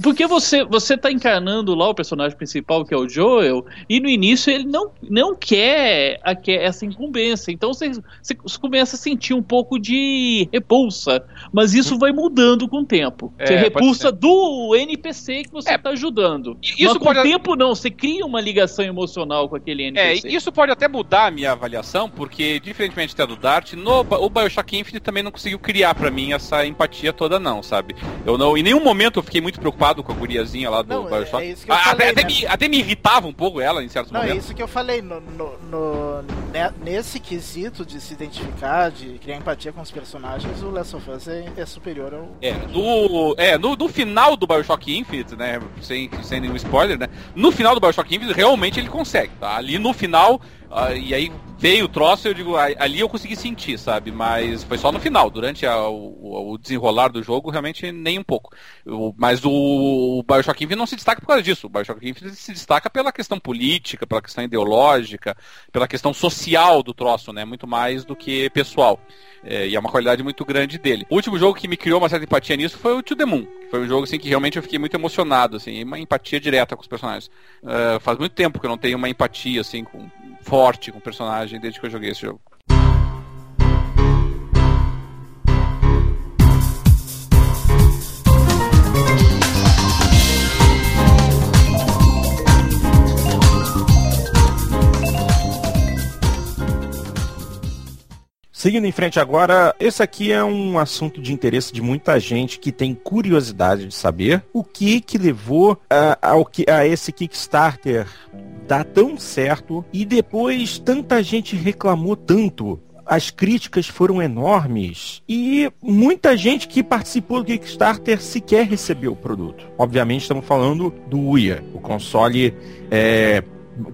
Porque você, você tá encarnando lá o personagem principal, que é o Joel, e no início ele não, não quer, a, essa incumbência. Então você, você começa a sentir um pouco de repulsa mas isso vai mudando com o tempo. É, você repulsa do NPC que você está é. ajudando. Isso mas com pode... o tempo não, você cria uma ligação emocional com aquele NPC. É, isso pode até mudar a minha avaliação, porque, diferentemente até do Dart, no, o Bioshock Infinite também não conseguiu criar para mim essa empatia toda, não, sabe? Eu não, em nenhum momento eu fiquei muito preocupado com a guriazinha lá do não, Bioshock. É, é ah, falei, até, né? me, até, me, irritava um pouco ela em certos não, momentos. Não, é isso que eu falei. No, no, no, nesse quesito de se identificar, de criar empatia com os personagens, o Last of Us é é superior ao. É, no, é no, no final do Bioshock Infinite, né? Sem, sem nenhum spoiler, né? No final do Bioshock Infinite, realmente ele consegue, tá? Ali no final, e aí veio o troço, eu digo, ali eu consegui sentir, sabe? Mas foi só no final, durante a, o, o, desenrolar do jogo, realmente nem um pouco. Mas o, o Bioshock Infinite não se destaca por causa disso. O Bioshock Infinite se destaca pela questão política, pela questão ideológica, pela questão social do troço, né? Muito mais do que pessoal. É, e é uma qualidade muito grande dele. O último jogo que me criou uma certa empatia nisso foi o To The Moon. Que foi um jogo assim, que realmente eu fiquei muito emocionado, assim, uma empatia direta com os personagens. Uh, faz muito tempo que eu não tenho uma empatia assim, com, forte com o personagem desde que eu joguei esse jogo. Seguindo em frente agora, esse aqui é um assunto de interesse de muita gente que tem curiosidade de saber o que que levou uh, ao a esse Kickstarter dar tão certo e depois tanta gente reclamou tanto as críticas foram enormes e muita gente que participou do Kickstarter sequer recebeu o produto. Obviamente estamos falando do Uia, o console é,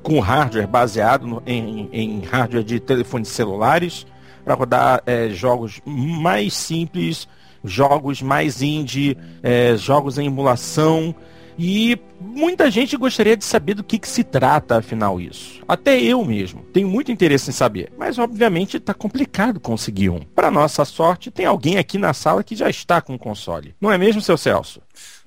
com hardware baseado no, em, em hardware de telefones celulares para rodar é, jogos mais simples, jogos mais indie, é, jogos em emulação. E muita gente gostaria de saber do que, que se trata, afinal, isso. Até eu mesmo tenho muito interesse em saber, mas obviamente está complicado conseguir um. Para nossa sorte, tem alguém aqui na sala que já está com o console. Não é mesmo, seu Celso?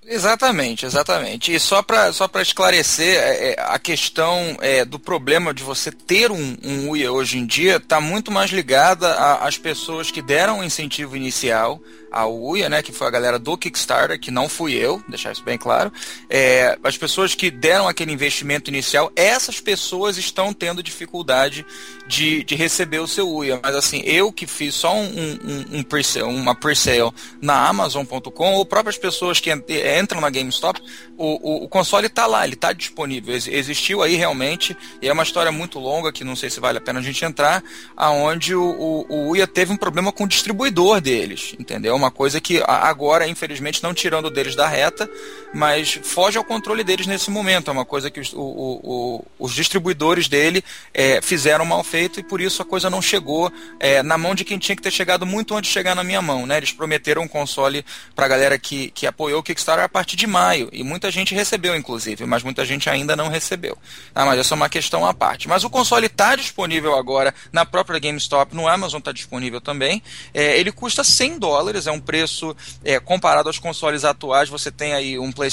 Exatamente, exatamente. E só para só esclarecer, é, é, a questão é, do problema de você ter um, um UIA hoje em dia está muito mais ligada às pessoas que deram o incentivo inicial a UIA, né, que foi a galera do Kickstarter, que não fui eu, deixar isso bem claro, é, as pessoas que deram aquele investimento inicial, essas pessoas estão tendo dificuldade de, de receber o seu UIA. Mas assim, eu que fiz só um, um, um pre uma pre-sale na Amazon.com, ou próprias pessoas que entram na GameStop, o, o, o console está lá, ele está disponível. Ex existiu aí realmente, e é uma história muito longa que não sei se vale a pena a gente entrar, aonde o, o, o UIA teve um problema com o distribuidor deles, entendeu? uma coisa que agora, infelizmente, não tirando deles da reta, mas foge ao controle deles nesse momento. É uma coisa que os, o, o, os distribuidores dele é, fizeram mal feito e por isso a coisa não chegou é, na mão de quem tinha que ter chegado muito antes de chegar na minha mão. Né? Eles prometeram um console para a galera que, que apoiou o Kickstarter a partir de maio e muita gente recebeu, inclusive, mas muita gente ainda não recebeu. Ah, mas essa é uma questão à parte. Mas o console está disponível agora na própria GameStop, no Amazon está disponível também. É, ele custa 100 dólares, é um preço é, comparado aos consoles atuais. Você tem aí um PlayStation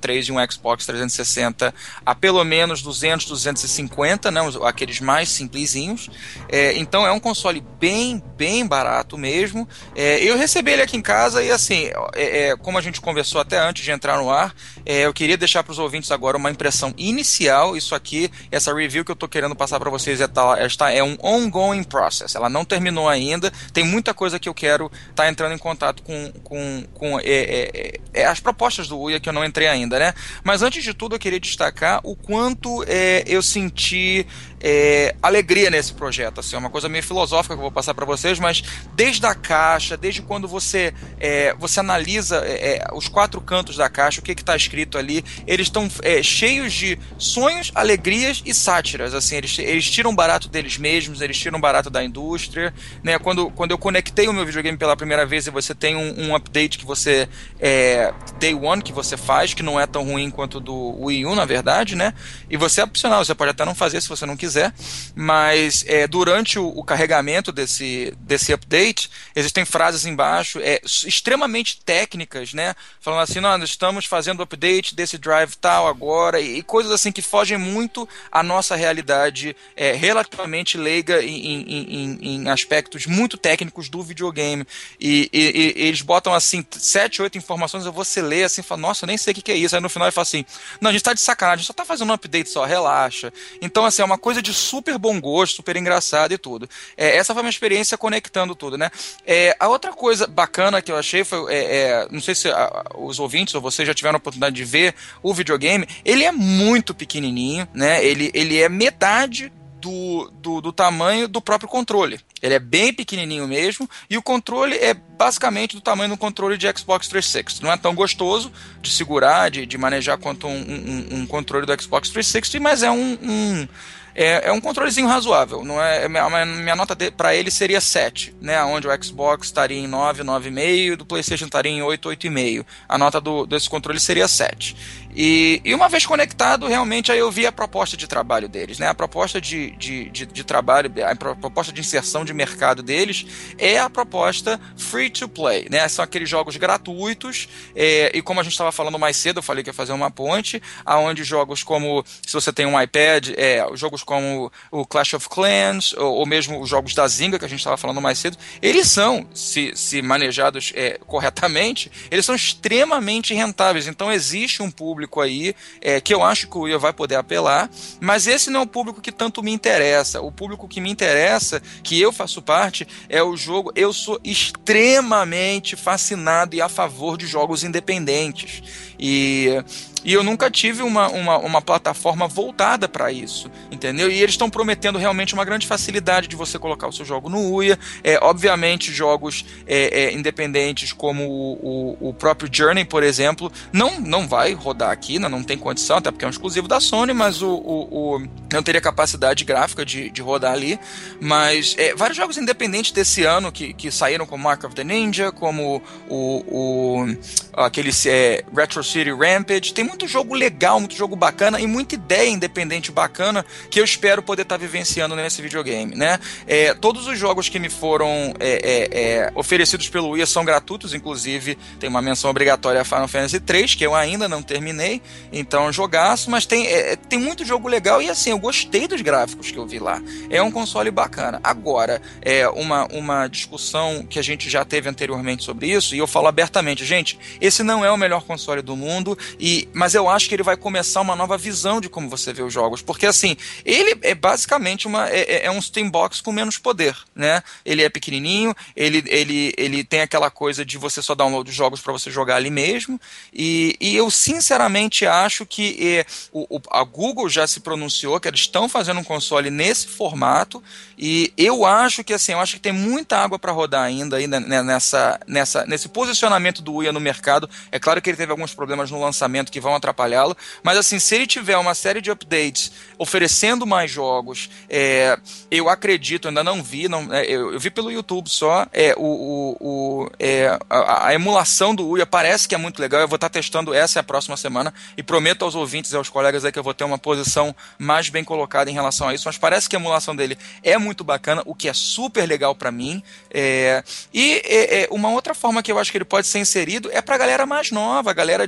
3 e um Xbox 360 a pelo menos 200, 250, né, aqueles mais simplesinhos. É, então é um console bem, bem barato mesmo. É, eu recebi ele aqui em casa e assim, é, é, como a gente conversou até antes de entrar no ar, eu queria deixar para os ouvintes agora uma impressão inicial. Isso aqui, essa review que eu estou querendo passar para vocês é, tá, é um ongoing process. Ela não terminou ainda. Tem muita coisa que eu quero estar tá entrando em contato com, com, com é, é, é, as propostas do UIA que eu não entrei ainda, né? Mas antes de tudo, eu queria destacar o quanto é, eu senti é, alegria nesse projeto. Assim, é uma coisa meio filosófica que eu vou passar para vocês, mas desde a caixa, desde quando você, é, você analisa é, é os quatro cantos da caixa, o que está escrito ali, eles estão é, cheios de sonhos, alegrias e sátiras. Assim, eles, eles tiram barato deles mesmos, eles tiram barato da indústria. Né? Quando, quando eu conectei o meu videogame pela primeira vez e você tem um, um update que você é, day one que você faz, que não é tão ruim quanto do Wii U, na verdade, né? E você é opcional, você pode até não fazer se você não quiser quiser, mas é, durante o, o, carregamento desse, desse update, existem frases embaixo é, extremamente técnicas, né? Falando assim, nós estamos fazendo o update desse drive tal agora, e, e, coisas assim que fogem muito à nossa realidade é, relativamente leiga em, em, em, aspectos muito técnicos do videogame. E, e, e, eles botam assim, sete, oito informações, eu vou se ler assim, falo, nossa, nem sei o que, que é isso. Aí no final ele fala assim, não, a gente tá de sacanagem, a gente só tá fazendo um update só, relaxa. Então, assim, é uma coisa de super bom gosto, super engraçado e tudo. É, essa foi uma experiência conectando tudo, né? É, a outra coisa bacana que eu achei foi, é, é não sei se a, os ouvintes ou vocês já tiveram a oportunidade de ver o videogame, ele é muito pequenininho, né? Ele, ele é metade do, do, do, tamanho do próprio controle. Ele é bem pequenininho mesmo e o controle é basicamente do tamanho do controle de Xbox 360. Não é tão gostoso de segurar, de, de manejar quanto um, um, um controle do Xbox 360, mas é um, um é, é um controlezinho razoável. Não é, minha, minha nota para ele seria 7, né? Onde o Xbox estaria em 9, 9,5 do PlayStation estaria em 8, 8,5. A nota do, desse controle seria 7. E, e, uma vez conectado, realmente aí eu vi a proposta de trabalho deles, né? A proposta de, de, de, de trabalho, a proposta de inserção de mercado deles é a proposta free to play, né? São aqueles jogos gratuitos é, e como a gente estava falando mais cedo, eu falei que ia fazer uma ponte, aonde jogos como, se você tem um iPad, é, jogos como o Clash of Clans ou, ou mesmo os jogos da Zynga que a gente estava falando mais cedo, eles são, se, se manejados é, corretamente, eles são extremamente rentáveis. Então existe um público público aí é, que eu acho que o Will vai poder apelar, mas esse não é o público que tanto me interessa. O público que me interessa, que eu faço parte, é o jogo. Eu sou extremamente fascinado e a favor de jogos independentes. E e eu nunca tive uma, uma, uma plataforma voltada para isso, entendeu? E eles estão prometendo realmente uma grande facilidade de você colocar o seu jogo no UIA. É, obviamente, jogos é, é, independentes como o, o, o, próprio Journey, por exemplo, não, não vai rodar aqui, né? não tem condição, até porque é um exclusivo da Sony, mas o, o, o não teria capacidade gráfica de, de rodar ali. Mas é, vários jogos independentes desse ano que, que saíram, como Mark of the Ninja, como o, o aquele é, Retro City Rampage, tem muito jogo legal, muito jogo bacana e muita ideia independente bacana que eu espero poder estar tá vivenciando nesse videogame, né? É, todos os jogos que me foram é, é, é oferecidos pelo Wii são gratuitos, inclusive tem uma menção obrigatória a Final Fantasy 3 que eu ainda não terminei, então jogaço, mas tem, é, tem muito jogo legal e assim, eu gostei dos gráficos que eu vi lá. É um console bacana. Agora, é uma, uma discussão que a gente já teve anteriormente sobre isso, e eu falo abertamente, gente, esse não é o melhor console do mundo, e mas eu acho que ele vai começar uma nova visão de como você vê os jogos, porque assim, ele é basicamente uma é, é, é um Steam Box com menos poder, né? Ele é pequenininho, ele, ele, ele tem aquela coisa de você só download os jogos para você jogar ali mesmo, e, e eu sinceramente acho que é, o, a Google já se pronunciou que eles estão fazendo um console nesse formato, e eu acho que assim, eu acho que tem muita água para rodar ainda aí nessa, nessa, nesse posicionamento do Uia no mercado. É claro que ele teve alguns problemas no lançamento que vão atrapalhá-lo, mas assim, se ele tiver uma série de updates oferecendo mais jogos, é, eu acredito, ainda não vi, não, é, eu, eu, vi pelo YouTube só, é, o, o, o é, a, a, emulação do Uia parece que é muito legal. Eu vou estar testando essa a próxima semana e prometo aos ouvintes e aos colegas aí que eu vou ter uma posição mais bem colocada em relação a isso. Mas parece que a emulação dele é muito bacana, o que é super legal para mim. É, e é, é, uma outra forma que eu acho que ele pode ser inserido é para a galera mais nova, a galera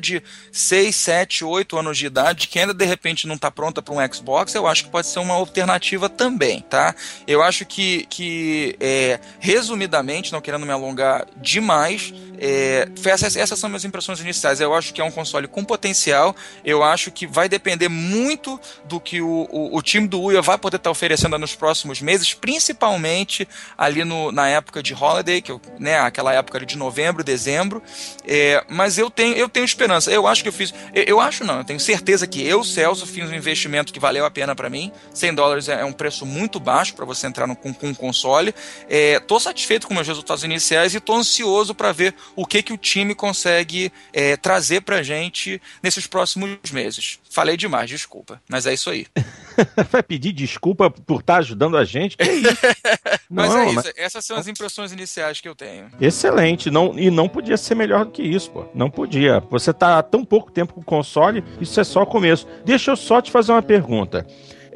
6, 7, 8 anos de idade, que ainda de repente não está pronta para um Xbox, eu acho que pode ser uma alternativa também, tá? Eu acho que, que é, resumidamente, não querendo me alongar demais, é, essas, essas são minhas impressões iniciais. Eu acho que é um console com potencial, eu acho que vai depender muito do que o, o, o time do Uia vai poder estar tá oferecendo nos próximos meses, principalmente ali no, na época de Holiday, que eu, né, aquela época de novembro, dezembro. É, mas eu tenho, eu tenho esperança. Eu acho que eu fiz. Eu, eu, acho não, eu tenho certeza que eu, Celso, fiz um investimento que valeu a pena para mim. 100 dólares é, é, um preço muito baixo para você entrar no, com, com um console. É, tô satisfeito com meus resultados iniciais e tô ansioso para ver o que, que o time consegue é, trazer pra gente nesses próximos meses. Falei demais, desculpa. Mas é isso aí. Vai pedir desculpa por estar tá ajudando a gente? mas não, é isso. Mas... Essas são as impressões iniciais que eu tenho. Excelente. Não, e não podia ser melhor do que isso, pô. Não podia. Você tá há tão pouco tempo com o console, isso é só o começo. Deixa eu só te fazer uma pergunta.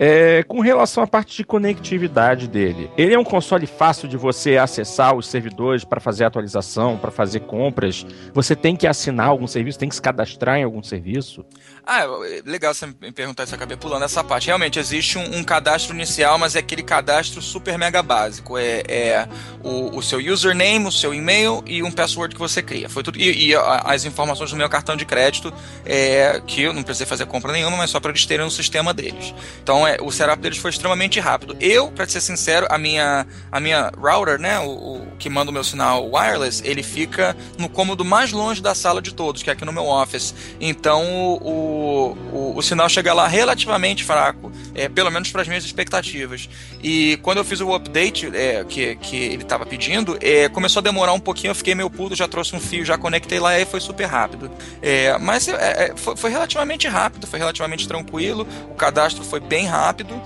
É, com relação à parte de conectividade dele, ele é um console fácil de você acessar os servidores para fazer atualização, para fazer compras? Você tem que assinar algum serviço, tem que se cadastrar em algum serviço? Ah, legal você me perguntar isso, eu acabei pulando essa parte. Realmente, existe um, um, cadastro inicial, mas é aquele cadastro super mega básico. É, é o, o, seu username, o seu e-mail e um password que você cria. Foi tudo. E, e as informações do meu cartão de crédito, é, que eu não precisei fazer compra nenhuma, mas só para eles terem no sistema deles. Então, é, o setup deles foi extremamente rápido. Eu, para ser sincero, a minha, a minha router, né, o, o, que manda o meu sinal wireless, ele fica no cômodo mais longe da sala de todos, que é aqui no meu office. Então, o, o, o sinal chega lá relativamente fraco, é, pelo menos para as minhas expectativas. E quando eu fiz o update é, que, que ele estava pedindo, é, começou a demorar um pouquinho, eu fiquei meio puto, já trouxe um fio, já conectei lá e foi super rápido. É, mas é, é, foi, foi relativamente rápido, foi relativamente tranquilo, o cadastro foi bem rápido rápido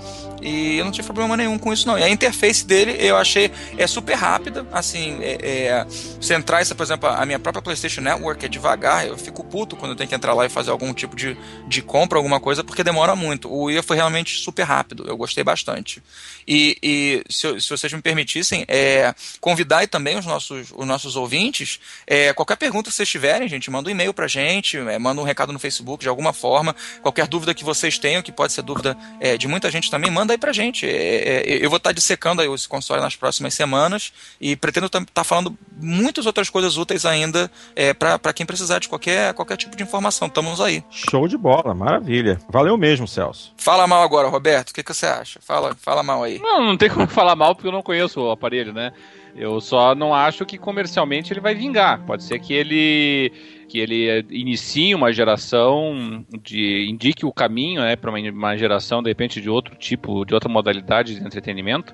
e eu não tive problema nenhum com isso não. E a interface dele eu achei é super rápida, assim, é, é, você entrar, por exemplo, a minha própria PlayStation Network é devagar, eu fico puto quando eu tenho que entrar lá e fazer algum tipo de, de compra, alguma coisa, porque demora muito. O IA foi realmente super rápido, eu gostei bastante. E, e se, se, vocês me permitissem, é, convidar também os nossos, os nossos ouvintes, é, qualquer pergunta que vocês tiverem, gente, manda um e-mail pra gente, é, manda um recado no Facebook de alguma forma, qualquer dúvida que vocês tenham, que pode ser dúvida é, de muita gente também, manda aí pra gente. É, é, eu vou estar dissecando aí esse console nas próximas semanas e pretendo estar tá falando muitas outras coisas úteis ainda é, para quem precisar de qualquer, qualquer tipo de informação. Estamos aí. Show de bola, maravilha. Valeu mesmo, Celso. Fala mal agora, Roberto. O que, que você acha? Fala, fala mal aí. Não, não tem como falar mal porque eu não conheço o aparelho, né? Eu só não acho que comercialmente ele vai vingar. Pode ser que ele que ele inicie uma geração de indique o caminho, né, para uma, uma geração de repente de outro tipo, de outra modalidade de entretenimento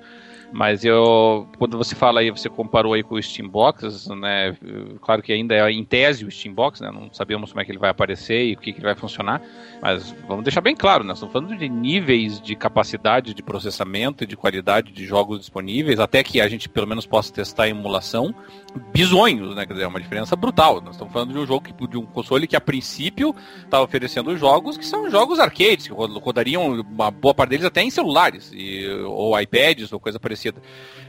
mas eu, quando você fala aí, você comparou aí com o Steambox, né? Claro que ainda é em tese o Steambox, né? Não sabemos como é que ele vai aparecer e o que, que vai funcionar. Mas vamos deixar bem claro, né? Estamos falando de níveis de capacidade de processamento e de qualidade de jogos disponíveis, até que a gente pelo menos possa testar a emulação, bizonhos, né? Quer dizer, é uma diferença brutal. Nós estamos falando de um jogo, que, de um console que a princípio está oferecendo jogos que são jogos arcades, que rodariam uma boa parte deles até em celulares, e, ou iPads, ou coisa parecida parecida.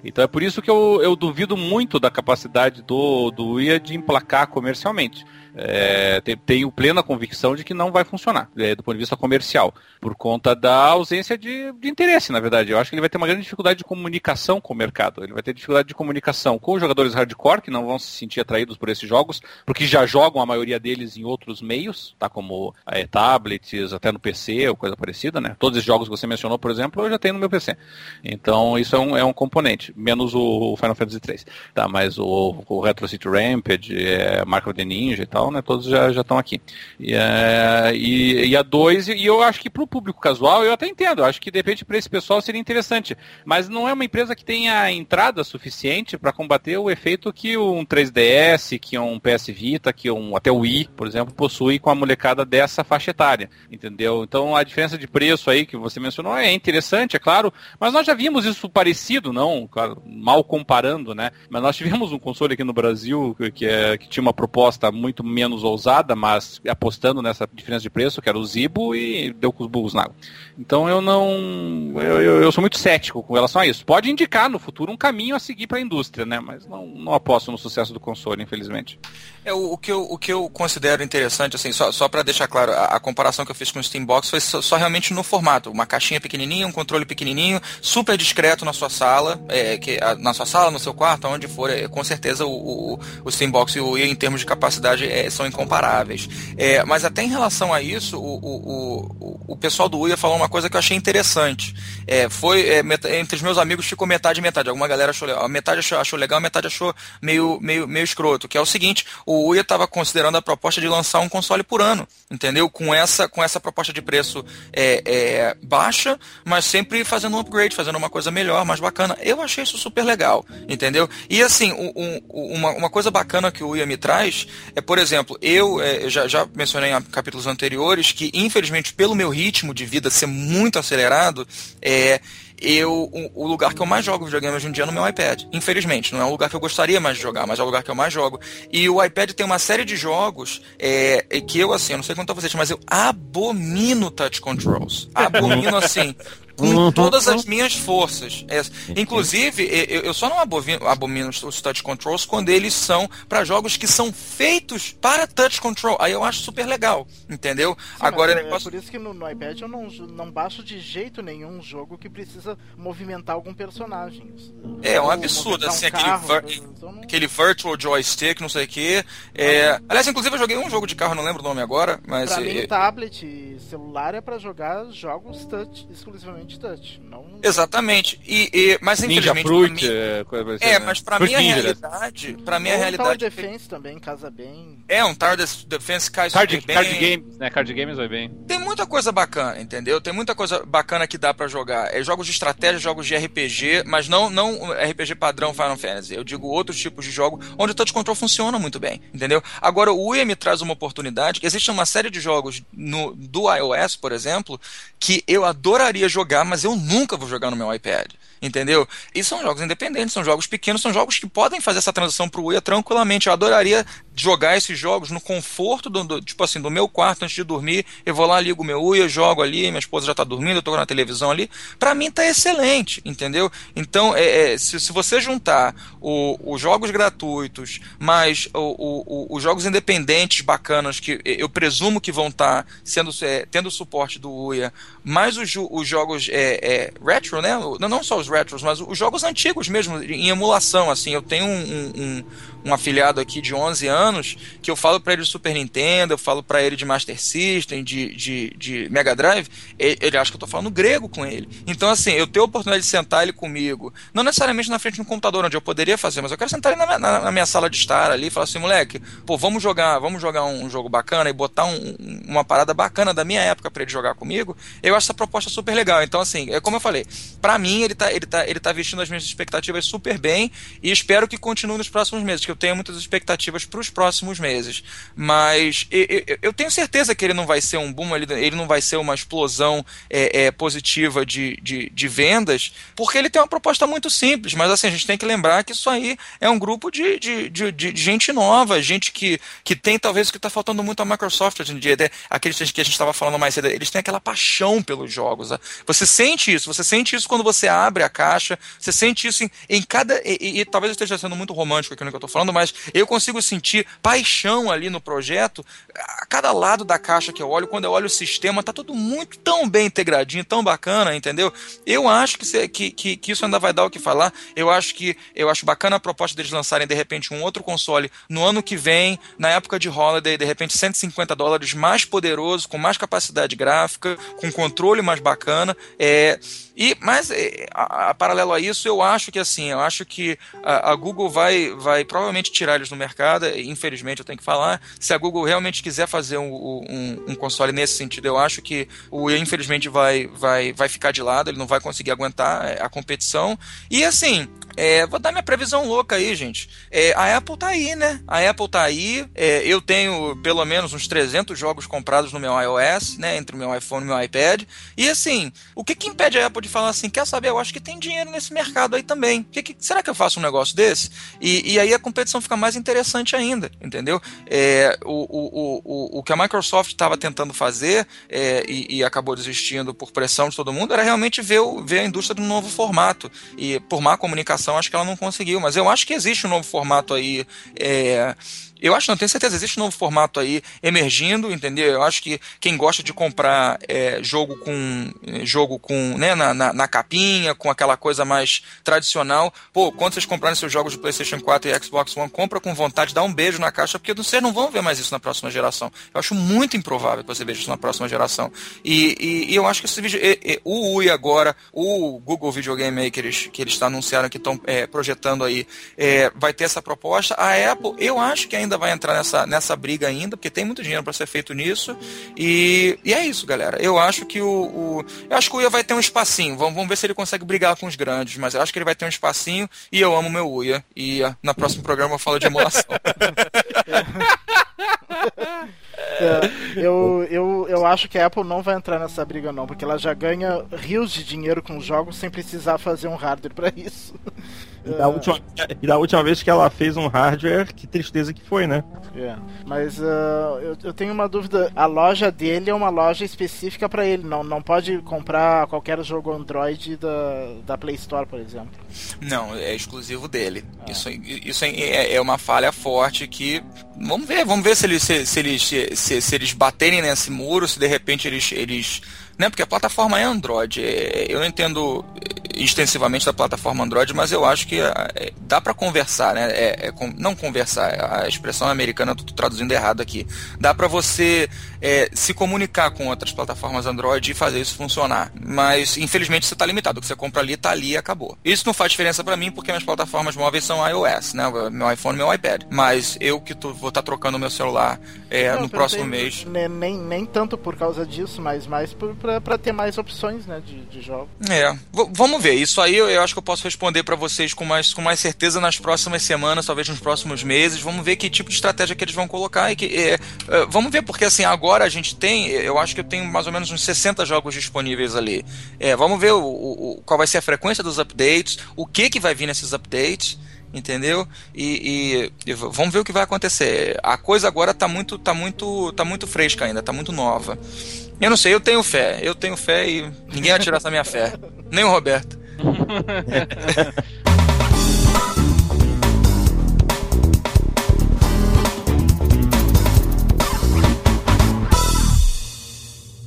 Então é por isso que eu, eu duvido muito da capacidade do, do IA de emplacar comercialmente. É, tenho plena convicção de que não vai funcionar, é, do ponto de vista comercial, por conta da ausência de, de, interesse, na verdade. Eu acho que ele vai ter uma grande dificuldade de comunicação com o mercado. Ele vai ter dificuldade de comunicação com os jogadores hardcore, que não vão se sentir atraídos por esses jogos, porque já jogam a maioria deles em outros meios, tá? Como é, tablets, até no PC ou coisa parecida, né? Todos esses jogos que você mencionou, por exemplo, eu já tenho no meu PC. Então isso é um, é um componente, menos o Final Fantasy III. Tá? Mas o, o Retro City Rampage, é, Mark of the Ninja e tal, né? Todos já estão aqui. E, é, e, e, a 2, e eu acho que para o público casual, eu até entendo, eu acho que de repente para esse pessoal seria interessante. Mas não é uma empresa que tenha entrada suficiente para combater o efeito que um 3DS, que um PS Vita, que um até o Wii, por exemplo, possui com a molecada dessa faixa etária. Entendeu? Então a diferença de preço aí que você mencionou é interessante, é claro, mas nós já vimos isso parecido, não, claro, mal comparando, né? Mas nós tivemos um console aqui no Brasil que, é, que tinha uma proposta muito menos ousada, mas apostando nessa diferença de preço, que era o Zibo, e deu com os burros na água. Então eu não. Eu, eu, eu, sou muito cético com relação a isso. Pode indicar no futuro um caminho a seguir para a indústria, né? Mas não, não aposto no sucesso do console, infelizmente. É, o, o, que eu, o que eu considero interessante, assim, só, só para deixar claro, a, a, comparação que eu fiz com o Steambox foi só, só, realmente no formato. Uma caixinha pequenininha, um controle pequenininho, super discreto na sua sala, é, que, a, na sua sala, no seu quarto, onde for. É, com certeza o, o, o Steambox e o Wii, em termos de capacidade, é, são incomparáveis. É, mas até em relação a isso, o, o, o, o pessoal do Uia falou uma coisa que eu achei interessante. É, foi é, entre os meus amigos ficou metade e metade. Alguma galera achou legal, metade achou, achou legal, metade achou meio, meio, meio escroto. Que é o seguinte: o Uia estava considerando a proposta de lançar um console por ano, entendeu? Com essa, com essa proposta de preço é, é, baixa, mas sempre fazendo um upgrade, fazendo uma coisa melhor, mais bacana. Eu achei isso super legal, entendeu? E assim, um, uma, uma coisa bacana que o Uia me traz é, por exemplo, eu, é, já, já mencionei em capítulos anteriores que, infelizmente, pelo meu ritmo de vida ser muito acelerado, é, eu, o, o, lugar que eu mais jogo videogame hoje em dia é no meu iPad. Infelizmente, não é um lugar que eu gostaria mais de jogar, mas é o lugar que eu mais jogo. E o iPad tem uma série de jogos é, que eu, assim, eu não sei quanto a vocês, mas eu abomino touch controls. Abomino, assim, com todas as minhas forças. É, inclusive, eu, eu, só não abomino, abomino os touch controls quando eles são para jogos que são feitos para touch control. Aí eu acho super legal, entendeu? Sim, Agora é, é, por isso que no, no, iPad eu não, não baixo de jeito nenhum um jogo que precisa movimentar algum personagem. É, um absurdo, assim, um aquele, carro, vir, não... aquele virtual joystick, não sei o que. É... Aliás, inclusive eu joguei um jogo de carro, não lembro o nome agora, mas. Pra é... mim, tablet e celular é para jogar jogos touch exclusivamente touch. Não... Exatamente. E, e, mas infelizmente. Fruit, mim, é, é, mas pra Fruit minha realidade. Pra minha realidade. Tower Defense também casa bem. É, um Tower Defense cai card, bem. Card Games, né? Card Games vai bem. Tem muita coisa bacana, entendeu? Tem muita coisa bacana que dá para jogar. É jogos de estratégia, jogos de RPG, mas não, não RPG padrão Final Fantasy. Eu digo outros tipos de jogo onde o touch control funciona muito bem, entendeu? Agora o Wii me traz uma oportunidade. Existe uma série de jogos no, do iOS, por exemplo, que eu adoraria jogar jogar, mas eu nunca vou jogar no meu iPad. Entendeu? E são jogos independentes, são jogos pequenos, são jogos que podem fazer essa transição para o Uia tranquilamente. Eu adoraria jogar esses jogos no conforto do, do, tipo assim, do meu quarto antes de dormir. Eu vou lá, ligo o meu Uia, jogo ali, minha esposa já está dormindo, eu estou na televisão ali. Para mim tá excelente, entendeu? Então, é, é, se, se você juntar os jogos gratuitos, mais o, o, os jogos independentes bacanas que eu presumo que vão estar tá sendo é, tendo suporte do Uia, mais os, os jogos é, é, retro, né? Não só os retros, mas os jogos antigos mesmo, em emulação, assim. Eu tenho um, um, um afiliado aqui de 11 anos que eu falo para ele de Super Nintendo, eu falo para ele de Master System, de, de, de Mega Drive, ele, ele, acha que eu tô falando grego com ele. Então, assim, eu tenho a oportunidade de sentar ele comigo, não necessariamente na frente de um computador, onde eu poderia fazer, mas eu quero sentar ele na, na, na minha sala de estar ali e falar assim, moleque, pô, vamos jogar, vamos jogar um, jogo bacana e botar um, uma parada bacana da minha época para ele jogar comigo. Eu acho essa proposta super legal. Então, assim, é como eu falei, para mim ele tá, ele, tá, ele tá vestindo as minhas expectativas super bem e espero que continue nos próximos meses, que eu tenho muitas expectativas para os próximos meses. Mas eu, eu, tenho certeza que ele não vai ser um boom, ele, não vai ser uma explosão é, é, positiva de, de, de, vendas, porque ele tem uma proposta muito simples. Mas assim, a gente tem que lembrar que isso aí é um grupo de, de, de, de gente nova, gente que, que tem talvez o que está faltando muito a Microsoft hoje em dia, aqueles que a gente estava falando mais cedo, eles têm aquela paixão pelos jogos. Né? Você sente isso, você sente isso quando você abre a caixa, você sente isso em, em cada. E, e, e talvez eu esteja sendo muito romântico aqui no que eu estou falando falando, mas eu consigo sentir paixão ali no projeto. A cada lado da caixa que eu olho, quando eu olho o sistema, tá tudo muito tão bem integradinho, tão bacana, entendeu? Eu acho que, que, que, que isso ainda vai dar o que falar. Eu acho que eu acho bacana a proposta deles lançarem de repente um outro console no ano que vem, na época de holiday, de repente 150 dólares mais poderoso, com mais capacidade gráfica, com controle mais bacana. É, e, mas, é, a, a, paralelo a isso, eu acho que assim, eu acho que a, a, Google vai, vai provavelmente tirar eles do mercado, infelizmente eu tenho que falar. Se a Google realmente quiser fazer um, um, um console nesse sentido, eu acho que o infelizmente vai, vai, vai ficar de lado, ele não vai conseguir aguentar é, a competição. E assim, é, vou dar minha previsão louca aí, gente. É, a Apple tá aí, né? A Apple tá aí. É, eu tenho pelo menos uns 300 jogos comprados no meu iOS, né? Entre o meu iPhone e o meu iPad. E assim, o que que impede a Apple de falar assim? Quer saber? Eu acho que tem dinheiro nesse mercado aí também. Que, que, será que eu faço um negócio desse? E, e aí a competição fica mais interessante ainda, entendeu? É, o, o, o, o que a Microsoft estava tentando fazer é, e, e, acabou desistindo por pressão de todo mundo era realmente ver, ver a indústria num novo formato. E por má comunicação acho que ela não conseguiu, mas eu acho que existe um novo formato aí. É, eu acho, não tenho certeza, existe um novo formato aí emergindo, entendeu? Eu acho que quem gosta de comprar é, jogo com jogo com né, na, na, na, capinha, com aquela coisa mais tradicional, pô, quando vocês comprarem seus jogos de PlayStation 4 e Xbox One, compra com vontade, dá um beijo na caixa, porque vocês não vão ver mais isso na próxima geração. Eu acho muito improvável que você veja isso na próxima geração. E, e, e eu acho que esse vídeo, e, o UI agora, o Google Videogame aí que eles, que eles anunciaram que estão é, projetando aí, é, vai ter essa proposta. A Apple, eu acho que ainda ainda vai entrar nessa, nessa briga ainda, porque tem muito dinheiro para ser feito nisso. E, e é isso, galera. Eu acho que o, o eu acho que o Uia vai ter um espacinho. Vamos, vamos ver se ele consegue brigar com os grandes, mas eu acho que ele vai ter um espacinho e eu amo meu Uia. E uh, na próximo programa eu falo de emulação. É, eu, eu, eu acho que a Apple não vai entrar nessa briga não, porque ela já ganha rios de dinheiro com os jogos sem precisar fazer um hardware para isso. E da, última, e da última vez que ela fez um hardware, que tristeza que foi, né? É. Mas uh, eu, eu tenho uma dúvida. A loja dele é uma loja específica para ele. Não, não pode comprar qualquer jogo Android da, da Play Store, por exemplo. Não, é exclusivo dele. Ah. Isso, isso é, é, uma falha forte que. Vamos ver, vamos ver se eles, se, se eles, se, se eles baterem nesse muro, se de repente eles, eles né? Porque a plataforma é Android. É, eu entendo extensivamente da plataforma Android, mas eu acho que é, dá para conversar, né? É, é, não conversar, a expressão americana eu tô traduzindo errado aqui. Dá para você é, se comunicar com outras plataformas Android e fazer isso funcionar. Mas infelizmente você está limitado. O que você compra ali está ali e acabou. Isso não faz diferença para mim porque minhas plataformas móveis são iOS, né? Meu iPhone, meu iPad. Mas eu que tô, vou estar tá trocando meu celular é, não, no próximo mês. Nem, nem, nem tanto por causa disso, mas mais para ter mais opções, né, de, de jogos. É, v vamos ver. Isso aí eu, eu acho que eu posso responder para vocês com mais, com mais certeza nas próximas semanas, talvez nos próximos meses. Vamos ver que tipo de estratégia que eles vão colocar e que é, é, vamos ver porque assim agora a gente tem, eu acho que eu tenho mais ou menos uns 60 jogos disponíveis ali. É, vamos ver o, o, qual vai ser a frequência dos updates, o que que vai vir nesses updates entendeu? E, e, e, vamos ver o que vai acontecer. A coisa agora tá muito, tá muito, tá muito fresca ainda, tá muito nova. Eu não sei, eu tenho fé, eu tenho fé e ninguém vai tirar essa minha fé, nem o Roberto.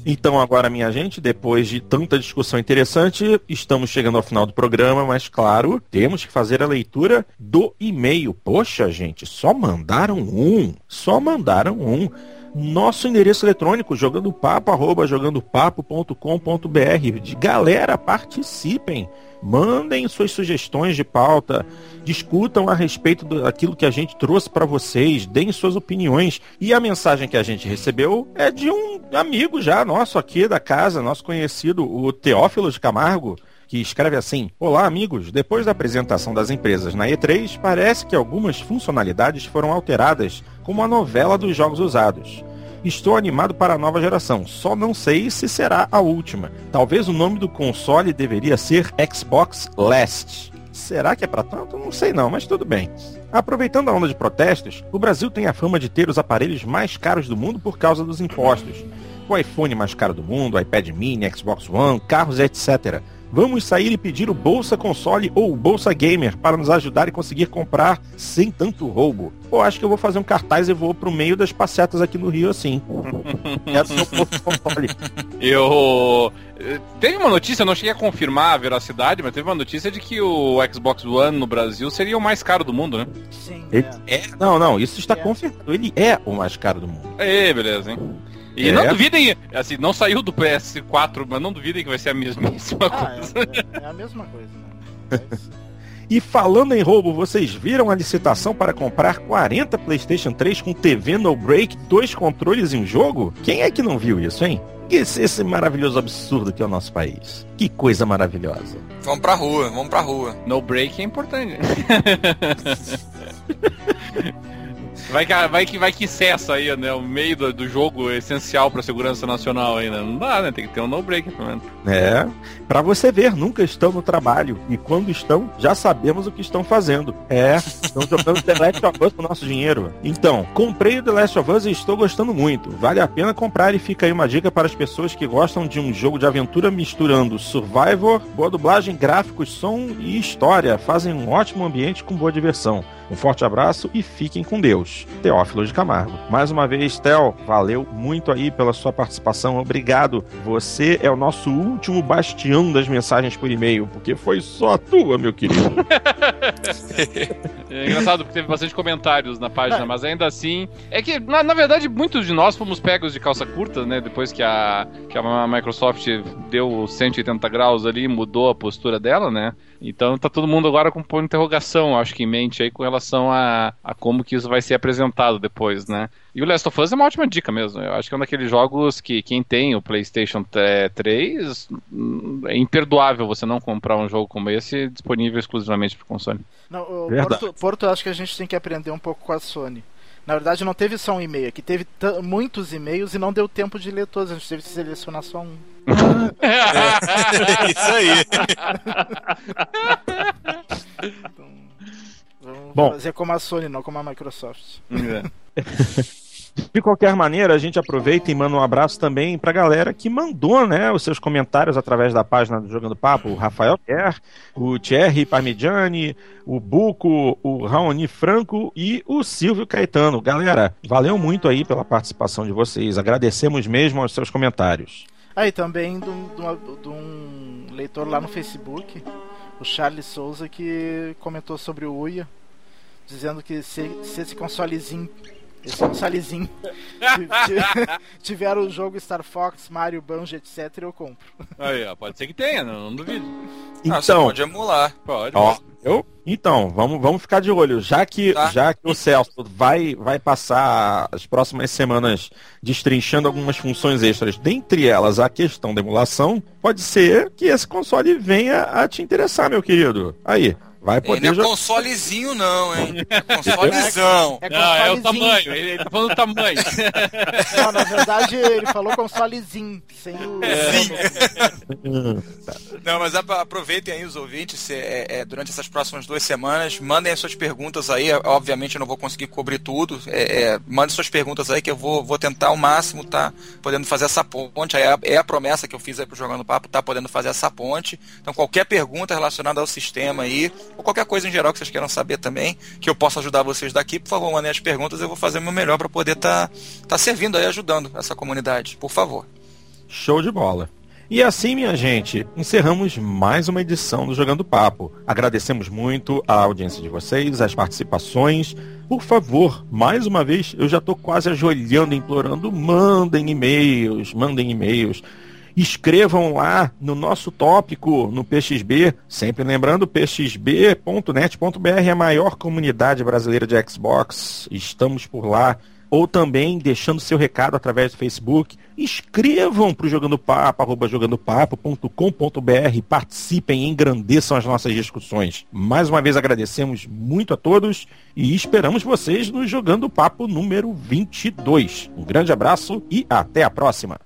Então, agora, minha gente, depois de tanta discussão interessante, estamos chegando ao final do programa, mas claro, temos que fazer a leitura do e-mail. Poxa, gente, só mandaram um. Só mandaram um nosso endereço eletrônico, jogandopapo, arroba jogandopapo.com.br. Galera, participem, mandem suas sugestões de pauta, discutam a respeito daquilo que a gente trouxe para vocês, deem suas opiniões. E a mensagem que a gente recebeu é de um amigo já nosso aqui da casa, nosso conhecido, o Teófilo de Camargo que escreve assim: Olá, amigos. Depois da apresentação das empresas na E3, parece que algumas funcionalidades foram alteradas, como a novela dos jogos usados. Estou animado para a nova geração, só não sei se será a última. Talvez o nome do console deveria ser Xbox Last. Será que é para tanto? Não sei não, mas tudo bem. Aproveitando a onda de protestos, o Brasil tem a fama de ter os aparelhos mais caros do mundo por causa dos impostos. O iPhone mais caro do mundo, iPad mini, Xbox One, carros, etc Vamos sair e pedir o Bolsa Console ou o Bolsa Gamer para nos ajudar e conseguir comprar sem tanto roubo. Pô, acho que eu vou fazer um cartaz e vou pro meio das passetas aqui no Rio assim. Essa é o Bolsa Console. Eu. Teve uma notícia, eu não cheguei a confirmar a veracidade, mas teve uma notícia de que o Xbox One no Brasil seria o mais caro do mundo, né? Sim. Ele é. é. Não, não, isso está é. confirmado. Ele é o mais caro do mundo. É, beleza, hein? E é. não duvidem, assim, não saiu do PS4, mas não duvidem que vai ser a mesmíssima ah, coisa. É, é, a mesma coisa, né? E falando em roubo, vocês viram a licitação para comprar 40 PlayStation 3 com TV no break, dois controles em um jogo? Quem é que não viu isso, hein? Esse, esse maravilhoso absurdo que é o nosso país. Que coisa maravilhosa. Vamos pra rua, vamos pra rua. No break é importante. Vai que, vai que, vai que cessa aí, né? O meio do, do jogo é essencial pra segurança nacional ainda. Não dá, né? Tem que ter um no-break, pelo menos. É. Pra você ver, nunca estão no trabalho. E quando estão, já sabemos o que estão fazendo. É, estão jogando The Last of Us com o nosso dinheiro. Então, comprei o The Last of Us e estou gostando muito. Vale a pena comprar e fica aí uma dica para as pessoas que gostam de um jogo de aventura misturando Survivor, boa dublagem, gráficos, som e história. Fazem um ótimo ambiente com boa diversão. Um forte abraço e fiquem com Deus. Teófilo de Camargo. Mais uma vez, Theo, valeu muito aí pela sua participação. Obrigado. Você é o nosso último bastião das mensagens por e-mail, porque foi só a tua, meu querido. é engraçado porque teve bastante comentários na página, é. mas ainda assim. É que, na, na, verdade, muitos de nós fomos pegos de calça curta, né? Depois que a, que a Microsoft deu 180 graus ali, mudou a postura dela, né? Então tá todo mundo agora com um ponto de interrogação, acho que em mente aí com relação a, a como que isso vai ser apresentado depois, né? E o Last of Us é uma ótima dica mesmo. Eu acho que é um daqueles jogos que quem tem o PlayStation 3 hum, é imperdoável você não comprar um jogo como esse disponível exclusivamente para console. Não, o Porto, Porto, acho que a gente tem que aprender um pouco com a Sony. Na verdade, não teve só um e-mail aqui, teve muitos e-mails e não deu tempo de ler todos, a gente teve que selecionar só um. é, isso aí. então, vamos Bom. fazer como a Sony, não como a Microsoft. É. De qualquer maneira, a gente aproveita e manda um abraço também para a galera que mandou né, os seus comentários através da página do Jogando Papo. O Rafael Kerr, o Thierry Parmigiani, o Buco, o Raoni Franco e o Silvio Caetano. Galera, valeu muito aí pela participação de vocês. Agradecemos mesmo aos seus comentários. Aí também de um, de um leitor lá no Facebook, o Charles Souza, que comentou sobre o Uia, dizendo que se, se esse consolezinho esse é um salizinho. tiver o jogo Star Fox, Mario, Banjo, etc, eu compro. Aí, ó, pode ser que tenha, não, não duvido. Então, ah, pode emular. Pode. Ó, eu? Então, vamos, vamos ficar de olho. Já que, tá. já que o Celso vai, vai passar as próximas semanas destrinchando algumas funções extras, dentre elas a questão da emulação, pode ser que esse console venha a te interessar, meu querido. Aí, Vai poder ele não é consolezinho não, hein? É consolezão. É, não, é o tamanho, ele, ele tá falando tamanho. Não, na verdade ele falou consolezinho, sem o... É. Não, mas aproveitem aí os ouvintes, é, é, durante essas próximas duas semanas, mandem as suas perguntas aí, obviamente eu não vou conseguir cobrir tudo, é, é, mandem suas perguntas aí que eu vou, vou tentar ao máximo tá podendo fazer essa ponte, é a, é a promessa que eu fiz aí pro Jogando Papo, tá podendo fazer essa ponte, então qualquer pergunta relacionada ao sistema aí, ou qualquer coisa em geral que vocês queiram saber também, que eu possa ajudar vocês daqui, por favor, mandem as perguntas, eu vou fazer o meu melhor para poder estar tá, tá servindo aí, ajudando essa comunidade, por favor. Show de bola. E assim, minha gente, encerramos mais uma edição do Jogando Papo. Agradecemos muito a audiência de vocês, as participações. Por favor, mais uma vez, eu já estou quase ajoelhando, implorando, mandem e-mails, mandem e-mails escrevam lá no nosso tópico no PXB, sempre lembrando pxb.net.br é a maior comunidade brasileira de Xbox. Estamos por lá ou também deixando seu recado através do Facebook. Escrevam para o Jogando Papo, arroba jogandopapo.com.br, participem e engrandeçam as nossas discussões. Mais uma vez agradecemos muito a todos e esperamos vocês no Jogando Papo número 22. Um grande abraço e até a próxima!